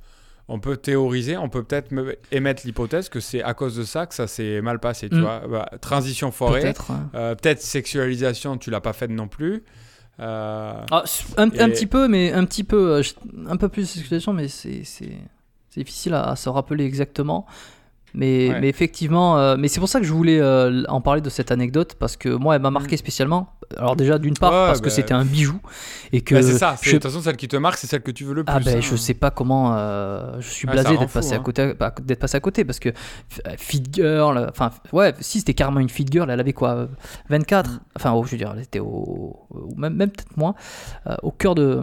on peut théoriser, on peut peut-être me- émettre l'hypothèse que c'est à cause de ça que ça s'est mal passé. Tu Mm. vois, Bah, transition forêt, Peut-être. euh, sexualisation, tu l'as pas faite non plus. Euh, Ah, un, un Et- petit peu, mais un petit peu, euh, un peu plus d'explication, mais c'est difficile à, à se rappeler exactement. Mais, Ouais. mais effectivement, euh, mais c'est pour ça que je voulais euh, en parler de cette anecdote parce que moi, elle m'a marqué spécialement. Alors déjà, d'une part, Ouais, parce que bah- c'était un bijou et que bah, c'est ça. je- De toute façon, celle qui te marque, c'est celle que tu veux le plus. ah ben hein. je sais pas comment euh, je suis ça blasé d'être passé à hein. côté bah, d'être passé à côté parce que Fit Girl enfin ouais si c'était carrément une Fit Girl elle avait quoi euh, 24 Mm. enfin oh, je veux dire elle était au même, même peut-être moins au cœur de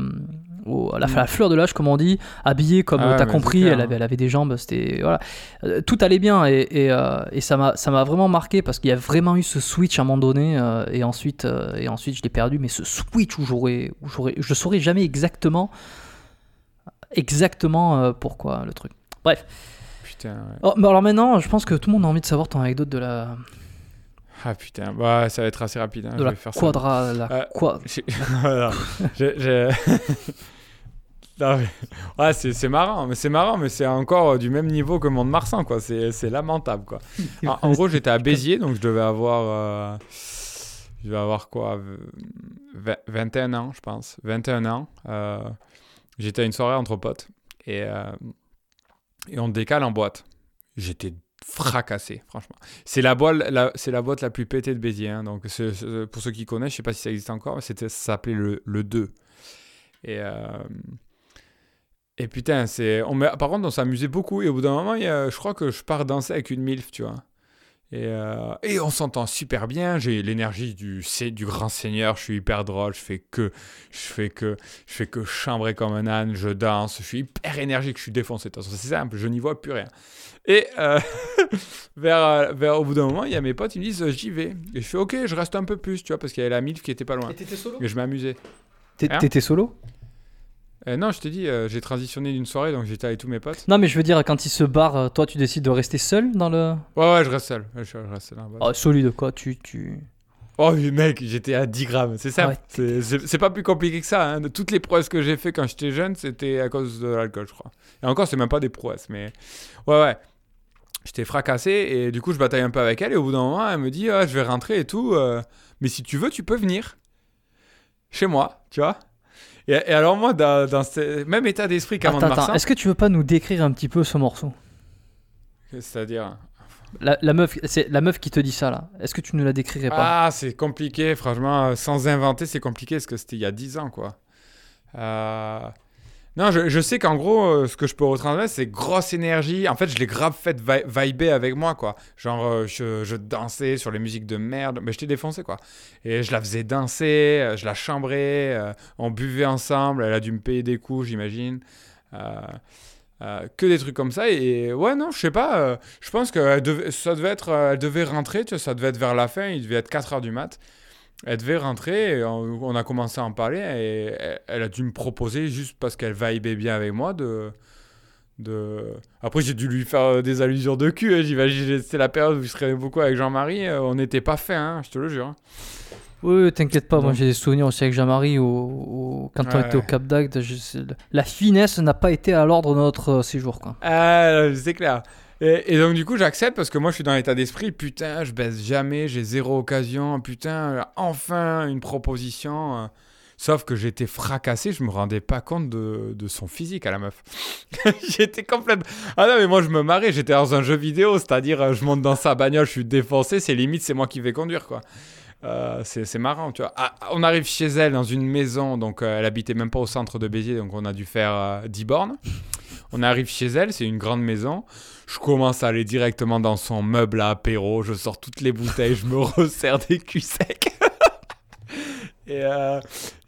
au- à la, Mm. la fleur de l'âge comme on dit habillée comme Ah t'as compris clair, elle avait elle avait des jambes c'était voilà Euh, tout allait bien et, et, euh, et ça m'a ça m'a vraiment marqué parce qu'il y a vraiment eu ce switch à un moment donné euh, et ensuite et ensuite je l'ai perdu mais ce switch où j'aurais où j'aurais je saurais jamais exactement exactement pourquoi le truc. Bref. Putain. ouais. Oh, mais alors maintenant, je pense que tout le monde a envie de savoir ton anecdote de la, Ah putain. Bah, ça va être assez rapide. hein, de je la vais faire ça. quadra. La Euh, J'ai- Ouais, c'est marrant, mais c'est marrant, mais c'est encore euh, du même niveau que Mont-de-Marsan, quoi. C'est lamentable, quoi. (laughs) En, en gros, j'étais à (laughs) Béziers, donc je devais avoir. euh, je devais avoir quoi v- vingt- 21 ans, je pense. 21 ans. Euh, j'étais à une soirée entre potes et, euh, et on décale en boîte. J'étais fracassé, franchement. C'est la, boîte la, c'est la boîte la plus pétée de Béziers. hein. donc, pour ceux qui connaissent, je sais pas si ça existe encore, mais c'était, ça s'appelait le, le 2. Et, euh, et putain, c'est, on, par contre, on s'amusait beaucoup. Et au bout d'un moment, il y a- je crois que je pars danser avec une MILF, tu vois. Et, euh, et on s'entend super bien. J'ai l'énergie du, c'est du grand seigneur. Je suis hyper drôle. Je fais que, je fais que, je fais que chambrer comme un âne. Je danse. Je suis hyper énergique. Je suis défoncé. De toute façon, c'est simple. Je n'y vois plus rien. Et euh, (laughs) vers, euh, vers, au bout d'un moment, il y a mes potes. Ils me disent, j'y vais. Et je fais, ok, je reste un peu plus, tu vois, parce qu'il y avait la MILF qui était pas loin. t'étais solo? Et je m'amusais. Hein? T'étais solo? Euh, non, je t'ai dit, euh, j'ai transitionné d'une soirée, donc j'étais avec tous mes potes. Non, mais je veux dire, quand il se barre, euh, toi, tu décides de rester seul dans le. Ouais, ouais, je reste seul. Je, je reste seul. bas. Oh, solide, quoi. Tu. tu... Oh, mais mec, j'étais à 10 grammes. C'est ça. Ouais. C'est- pas plus compliqué que ça. hein. De toutes les prouesses que j'ai fait quand j'étais jeune, c'était à cause de l'alcool, je crois. Et encore, c'est même pas des prouesses, mais ouais, ouais. J'étais fracassé et du coup, je bataille un peu avec elle. Et au bout d'un moment, elle me dit ah, Je vais rentrer et tout. euh, mais si tu veux, tu peux venir chez moi, tu vois. Et, et alors, moi, dans, dans ce même état d'esprit qu'à Attends, attends. Est-ce que tu veux pas nous décrire un petit peu ce morceau? C'est-à-dire. la, la meuf, c'est la meuf qui te dit ça là. Est-ce que tu ne la décrirais pas? Ah, c'est compliqué, franchement. euh, Sans inventer, c'est compliqué parce que c'était il y a 10 ans, quoi. Euh, Non, je, sais qu'en gros, euh, ce que je peux retransmettre, c'est grosse énergie. En fait, je l'ai grave fait vi- vibrer avec moi, quoi. Genre, euh, je, dansais sur les musiques de merde, mais je t'ai défoncé, quoi. Et je la faisais danser, euh, je la chambrais, on buvait ensemble, elle a dû me payer des coups, j'imagine. Que des trucs comme ça et ouais non je sais pas je pense que elle devait- ça devait être elle devait rentrer tu vois, ça devait être vers la fin il devait être 4 heures du mat elle devait rentrer et on, on a commencé à en parler et elle, elle a dû me proposer juste parce qu'elle vibait bien avec moi de de... Après, j'ai dû lui faire euh, des allusions de cul. hein, J'imagine c'était la période où je traînais beaucoup avec Jean-Marie. euh, on n'était pas fait, hein, je te le jure. hein. Oui, t'inquiète pas, moi j'ai des souvenirs aussi avec Jean-Marie au, au- quand on était au Cap d'Agde. je La finesse n'a pas été à l'ordre de notre euh, séjour. Quoi. Ah, c'est clair. Et, donc, du coup, j'accepte parce que moi, je suis dans l'état d'esprit. Putain, je baisse jamais, j'ai zéro occasion. Putain, enfin, une proposition. euh. Sauf que j'étais fracassé, je me rendais pas compte de, de son physique à la meuf. (laughs) j'étais complètement. Ah non, mais moi, je me marrais. J'étais dans un jeu vidéo, c'est-à-dire, euh, je monte dans sa bagnole, je suis défoncé, c'est limite, c'est moi qui vais conduire, quoi. Euh, c'est marrant, tu vois. Ah, on arrive chez elle dans une maison, donc euh, elle habitait même pas au centre de Béziers, donc on a dû faire euh, 10 bornes. On arrive chez elle, c'est une grande maison. Je commence à aller directement dans son meuble à apéro, je sors toutes les bouteilles, je me (laughs) resserre des culs secs. (laughs) et, euh,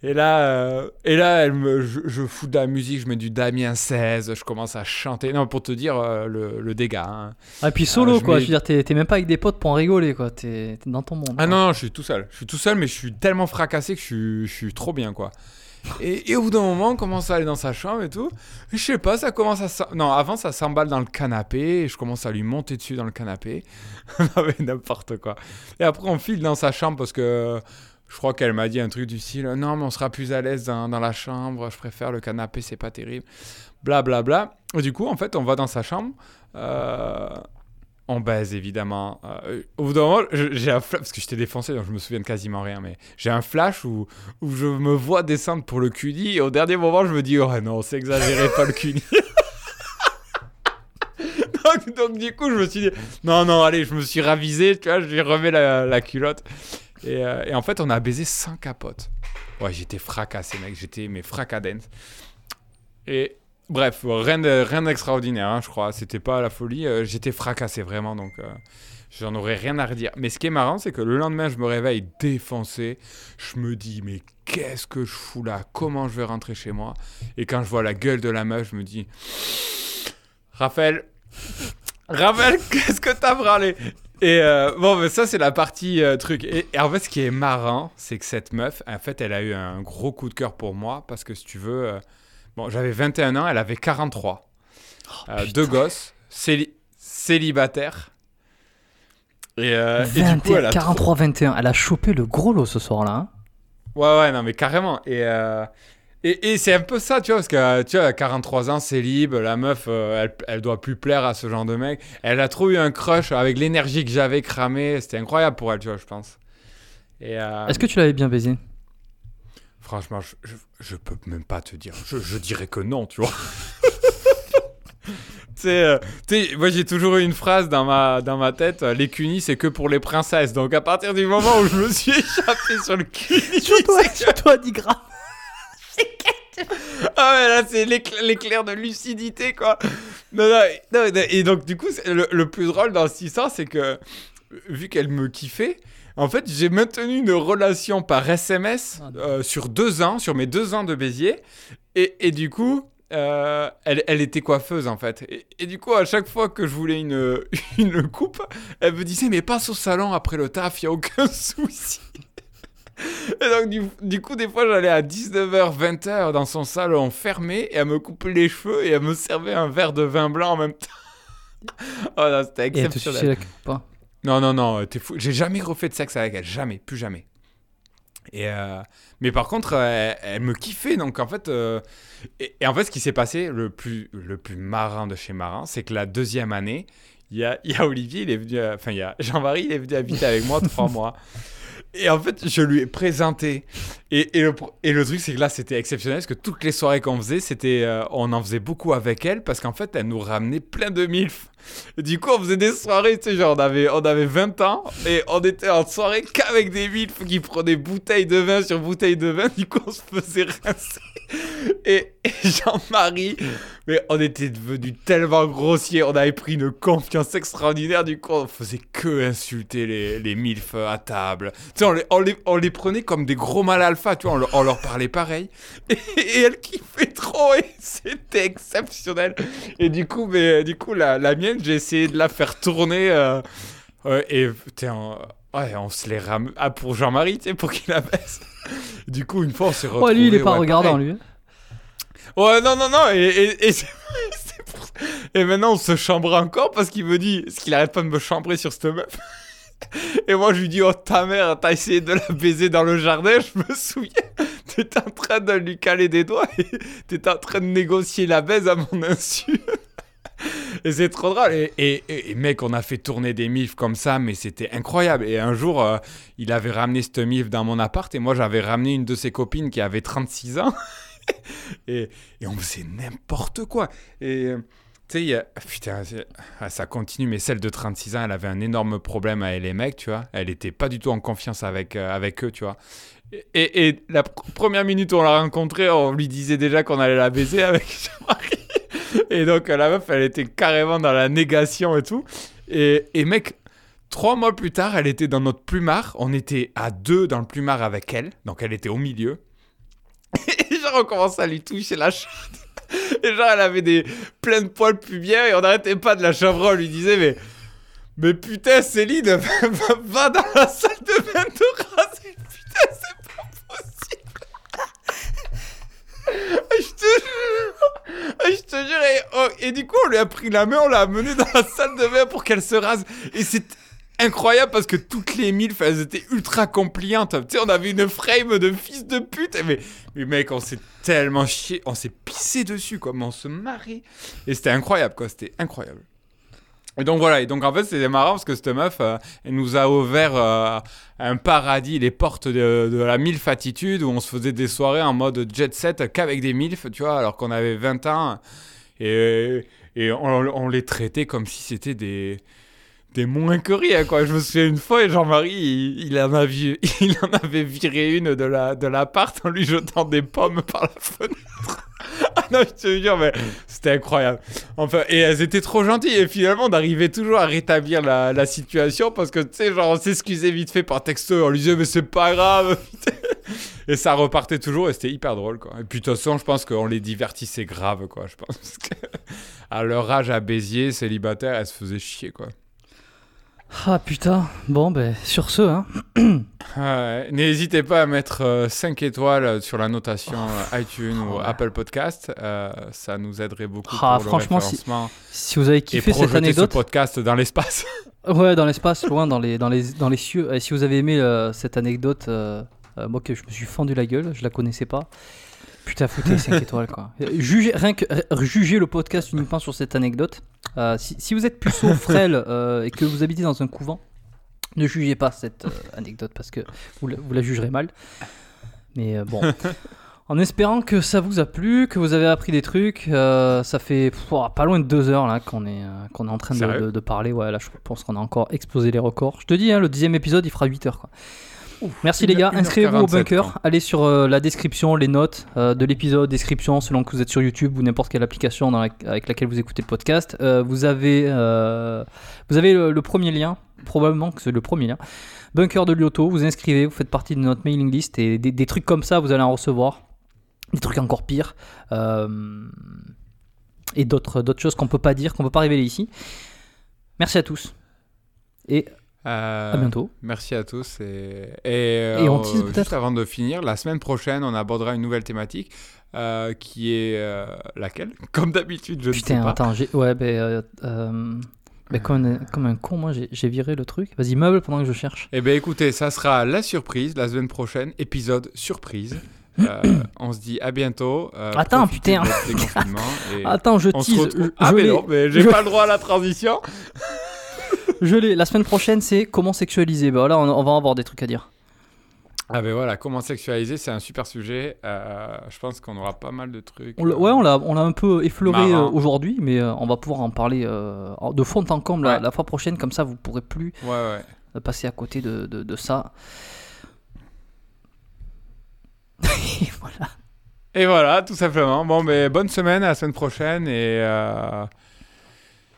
et là, euh, et là elle me, je, je fous de la musique, je mets du Damien 16, je commence à chanter. Non, pour te dire euh, le, le dégât. hein. Ah, et puis solo, je quoi. mets- Je veux dire, t'es même pas avec des potes pour en rigoler, quoi. T'es t'es dans ton monde. Ah quoi. non, non, je suis tout seul. Je suis tout seul, mais je suis tellement fracassé que je suis, je suis trop bien, quoi. Et, au bout d'un moment, on commence à aller dans sa chambre et tout. Je sais pas, ça commence à... Non, avant, ça s'emballe dans le canapé. Je commence à lui monter dessus dans le canapé. (laughs) n'importe quoi. Et après, on file dans sa chambre parce que... Je crois qu'elle m'a dit un truc du style Non, mais on sera plus à l'aise dans, dans la chambre, je préfère le canapé, c'est pas terrible. Bla bla bla. Et du coup, en fait, on va dans sa chambre. Euh, on baise évidemment. Euh, au bout d'un moment, j'ai un flash, parce que j'étais défoncé, donc je me souviens de quasiment rien, mais j'ai un flash où, où je me vois descendre pour le cuni, et au dernier moment, je me dis, oh non, c'est exagéré, pas le (laughs) cuni. donc, du coup, je me suis dit, non, non, allez, je me suis ravisé, tu vois, je lui remets la, la culotte. Et, euh, et en fait, on a baisé sans capote. Ouais, j'étais fracassé, mec, j'étais, mais fracadence. Et bref, rien de- rien d'extraordinaire, hein, je crois. C'était pas la folie. euh, j'étais fracassé vraiment, donc euh, j'en aurais rien à redire. Mais ce qui est marrant, c'est que le lendemain, je me réveille défoncé. Je me dis, mais qu'est-ce que je fous là? Comment je vais rentrer chez moi? Et quand je vois la gueule de la meuf, je me dis, Raphaël, Raphaël, (laughs) qu'est-ce que t'as branlé? Et euh, bon, mais ça, c'est la partie truc. Et, et en fait, ce qui est marrant, c'est que cette meuf, en fait, elle a eu un gros coup de cœur pour moi parce que si tu veux, bon, j'avais 21 ans, elle avait 43. Euh, deux gosses, céli- célibataire. Et, euh, et du coup, elle a trop- 43-21. Elle a chopé le gros lot ce soir-là. hein. Ouais, ouais, non, mais carrément. Et, euh, et, et c'est un peu ça, tu vois, parce que, euh, tu vois, à 43 ans, libre, la meuf, euh, elle, elle doit plus plaire à ce genre de mec. Elle a trop eu un crush avec l'énergie que j'avais cramée. C'était incroyable pour elle, tu vois, je pense. Euh, Est-ce que tu l'avais bien baisé? Franchement, je, je, je peux même pas te dire. Je, je dirais que non, tu vois. (laughs) tu sais, euh, moi j'ai toujours eu une phrase dans ma, dans ma tête euh, les cunis, c'est que pour les princesses. Donc à partir du moment où je me suis (laughs) échappé sur le cuni, c'est que- toi 10 grammes. Ah ouais, là, c'est l'éclair, l'éclair de lucidité, quoi. Non, non, et- non, non, et donc, du coup, c'est- le, le plus drôle dans cette histoire, c'est que, vu qu'elle me kiffait, en fait, j'ai maintenu une relation par SMS Ah, euh, sur deux ans, sur mes deux ans de Béziers. Et, et du coup, euh, elle, elle était coiffeuse, en fait. Et, et du coup, à chaque fois que je voulais une, (laughs) une coupe, elle me disait, mais passe au salon après le taf, il a aucun (laughs) souci. Et donc, du, du coup, des fois, j'allais à 19h, 20h dans son salon fermé et elle me coupait les cheveux et elle me servait un verre de vin blanc en même temps. (laughs) oh non, c'était Et elle te exceptionnel. la ou pas Non, non, non, t'es fou. J'ai jamais refait de sexe avec elle, jamais, plus jamais. Et euh, mais par contre, euh, elle, me kiffait, donc en fait, euh, et, en fait, ce qui s'est passé, le plus, le plus marrant de chez Marin, c'est que la deuxième année, il y a, y a Olivier, il est venu, euh, enfin, il y a Jean-Marie, il est venu habiter avec moi trois mois. Et en fait, je lui ai présenté. Et, et, le, truc, c'est que là, c'était exceptionnel parce que toutes les soirées qu'on faisait, c'était, euh, on en faisait beaucoup avec elle parce qu'en fait, elle nous ramenait plein de milfs. Et du coup, on faisait des soirées, tu sais, genre, on avait, on avait 20 ans et on était en soirée qu'avec des milfs qui prenaient bouteille de vin sur bouteille de vin. Du coup, on se faisait rincer. Et, et Jean-Marie, mais on était devenus tellement grossiers, on avait pris une confiance extraordinaire. Du coup, on faisait que insulter les, les milfs à table. Tu sais, on les, on, les, on les prenait comme des gros mal alpha, tu vois, on, leur- on leur parlait pareil. Et, et elle kiffait trop et c'était exceptionnel. Et du coup, mais, du coup la, la mienne, j'ai essayé de la faire tourner. euh, euh, et putain, on- ouais, on se les ram... Ah, pour Jean-Marie, tu sais, pour qu'il la baisse. Du coup, une fois, on s'est retrouvés. Oh, lui, il est pas ouais, regardant, pareil. lui. Ouais, non, non, non, et, et- et (laughs) pour, Et maintenant, on se chambre encore parce qu'il me dit, ce qu'il arrête pas de me chambrer sur cette meuf. (laughs) Et moi, je lui dis, oh ta mère, t'as essayé de la baiser dans le jardin, je me souviens. (laughs) T'étais en train de lui caler des doigts et t'étais en train de négocier la baise à mon insu. Et c'est trop drôle. Et, et, mec, on a fait tourner des mifs comme ça, mais c'était incroyable. Et un jour, euh, il avait ramené cette mif dans mon appart et moi, j'avais ramené une de ses copines qui avait 36 ans. (laughs) et, on faisait n'importe quoi. Et euh, tu sais, putain, ah, ça continue, mais celle de 36 ans, elle avait un énorme problème avec les mecs, tu vois. Elle était pas du tout en confiance avec, euh, avec eux, tu vois. Et, la première minute où on l'a rencontrée, on lui disait déjà qu'on allait la baiser avec (laughs) son mari. Et donc, la meuf, elle était carrément dans la négation et tout. Et, et mec, trois mois plus tard, elle était dans notre plumard. On était à deux dans le plumard avec elle. Donc, elle était au milieu. (laughs) (laughs) On commence à lui toucher la chatte. (laughs) Et genre, elle avait des plein de poils pubiens et on n'arrêtait pas de la chavrer. On lui disait, mais, mais putain, Céline, (laughs) va, dans la salle de bain te raser. Putain, c'est je te jure, je te jure, et, oh, et, du coup on lui a pris la main, on l'a amené dans la salle de bain pour qu'elle se rase. Et c'est incroyable parce que toutes les mille, elles étaient ultra compliantes. Tu sais, on avait une frame de fils de pute. Mais, mais mec, on s'est tellement chié, on s'est pissé dessus, quoi. Mais on se marrait. Et c'était incroyable, quoi. C'était incroyable. Et donc voilà, et donc en fait c'était marrant parce que cette meuf, euh, elle nous a ouvert euh, un paradis, les portes de, la MILF attitude où on se faisait des soirées en mode jet set qu'avec des MILF, tu vois, alors qu'on avait 20 ans et, et on, les traitait comme si c'était des, des moins que quoi. Je me souviens une fois, et Jean-Marie, il, il, en avait, (laughs) il en avait viré une de la, de l'appart en lui jetant des pommes par la fenêtre. (laughs) ah non, je te jure, mais c'était incroyable. Enfin, et elles étaient trop gentilles, et finalement, on arrivait toujours à rétablir la, situation, parce que, tu sais, genre, on s'excusait vite fait par texto, on lui disait, mais c'est pas grave. (laughs) et ça repartait toujours, et c'était hyper drôle, quoi. Et puis, de toute façon, je pense qu'on les divertissait grave, quoi, je pense. Que, à leur âge, à Béziers, célibataire, elles se faisaient chier, quoi. Ah putain, bon ben sur ce, hein. ouais, N'hésitez pas à mettre 5 étoiles sur la notation oh, iTunes ou ouais. Apple Podcast, euh, ça nous aiderait beaucoup ah, pour franchement, le référencement. Si, si vous avez kiffé et cette anecdote, ce podcast dans l'espace. (laughs) ouais, dans l'espace, loin, dans les, dans, les, dans les cieux. Et si vous avez aimé euh, cette anecdote, euh, moi que je me suis fendu la gueule, je la connaissais pas. Putain, foutez 5 (laughs) étoiles quoi. Jugez, rien que, jugez le podcast uniquement sur cette anecdote. Euh, si, si, vous êtes puceau, (laughs) frêle euh, et que vous habitez dans un couvent, ne jugez pas cette euh, anecdote parce que vous la, vous la, jugerez mal. Mais bon, (laughs) en espérant que ça vous a plu, que vous avez appris des trucs, ça fait pff, pas loin de deux heures là qu'on est, qu'on est en train de, de, de, parler. Ouais, là je pense qu'on a encore explosé les records. Je te dis, hein, le dixième épisode il fera 8 heures quoi. Ouf, Merci les gars, inscrivez-vous au bunker, ans. allez sur euh, la description, les notes euh, de l'épisode, description selon que vous êtes sur YouTube ou n'importe quelle application dans la, avec laquelle vous écoutez le podcast. Euh, vous avez, vous avez le, le, premier lien, probablement que c'est le premier lien. Bunker de Lyoto, vous inscrivez, vous faites partie de notre mailing list et des, des trucs comme ça, vous allez en recevoir. Des trucs encore pires. et d'autres choses qu'on peut pas dire, qu'on peut pas révéler ici. Merci à tous. Et euh, à bientôt. Merci à tous. Et, et, et on tease euh, juste avant de finir, la semaine prochaine, on abordera une nouvelle thématique euh, qui est euh, laquelle? (laughs) Comme d'habitude, je Putain, ne sais pas. attends, ouais, ben. Mais comme, un, comme un con, moi j'ai viré le truc. Vas-y, meuble pendant que je cherche. Eh bien écoutez, ça sera la surprise la semaine prochaine, épisode surprise. (coughs) Euh, on se dit à bientôt. Euh, Attends, putain. (laughs) Attends, je tease. Se je, ah, je mais non, mais j'ai je... pas le droit à la transition. (laughs) Je l'ai. La semaine prochaine, c'est comment sexualiser. Bah là, on, on, va avoir des trucs à dire. Ah ben voilà, comment sexualiser, c'est un super sujet. Euh, je pense qu'on aura pas mal de trucs. On ouais, on l'a, on l'a un peu effleuré euh, aujourd'hui, mais euh, on va pouvoir en parler euh, de fond en comble ouais. la, la, fois prochaine. Comme ça, vous pourrez plus ouais, passer à côté de, de, de ça. (laughs) Et voilà. Et voilà, tout simplement. Bon, mais bonne semaine, à la semaine prochaine et.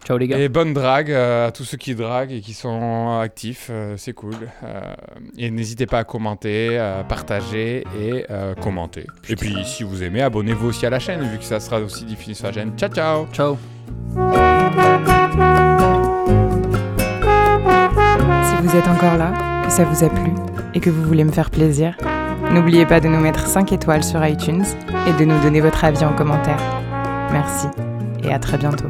Ciao les gars. Et bonne drague euh, à tous ceux qui draguent et qui sont actifs, euh, c'est cool. Euh, et n'hésitez pas à commenter, à partager et commenter. Putain. Et puis si vous aimez, abonnez-vous aussi à la chaîne vu que ça sera aussi diffusé sur la chaîne. Ciao ciao. Ciao. Si vous êtes encore là, que ça vous a plu et que vous voulez me faire plaisir, n'oubliez pas de nous mettre 5 étoiles sur iTunes et de nous donner votre avis en commentaire. Merci et à très bientôt.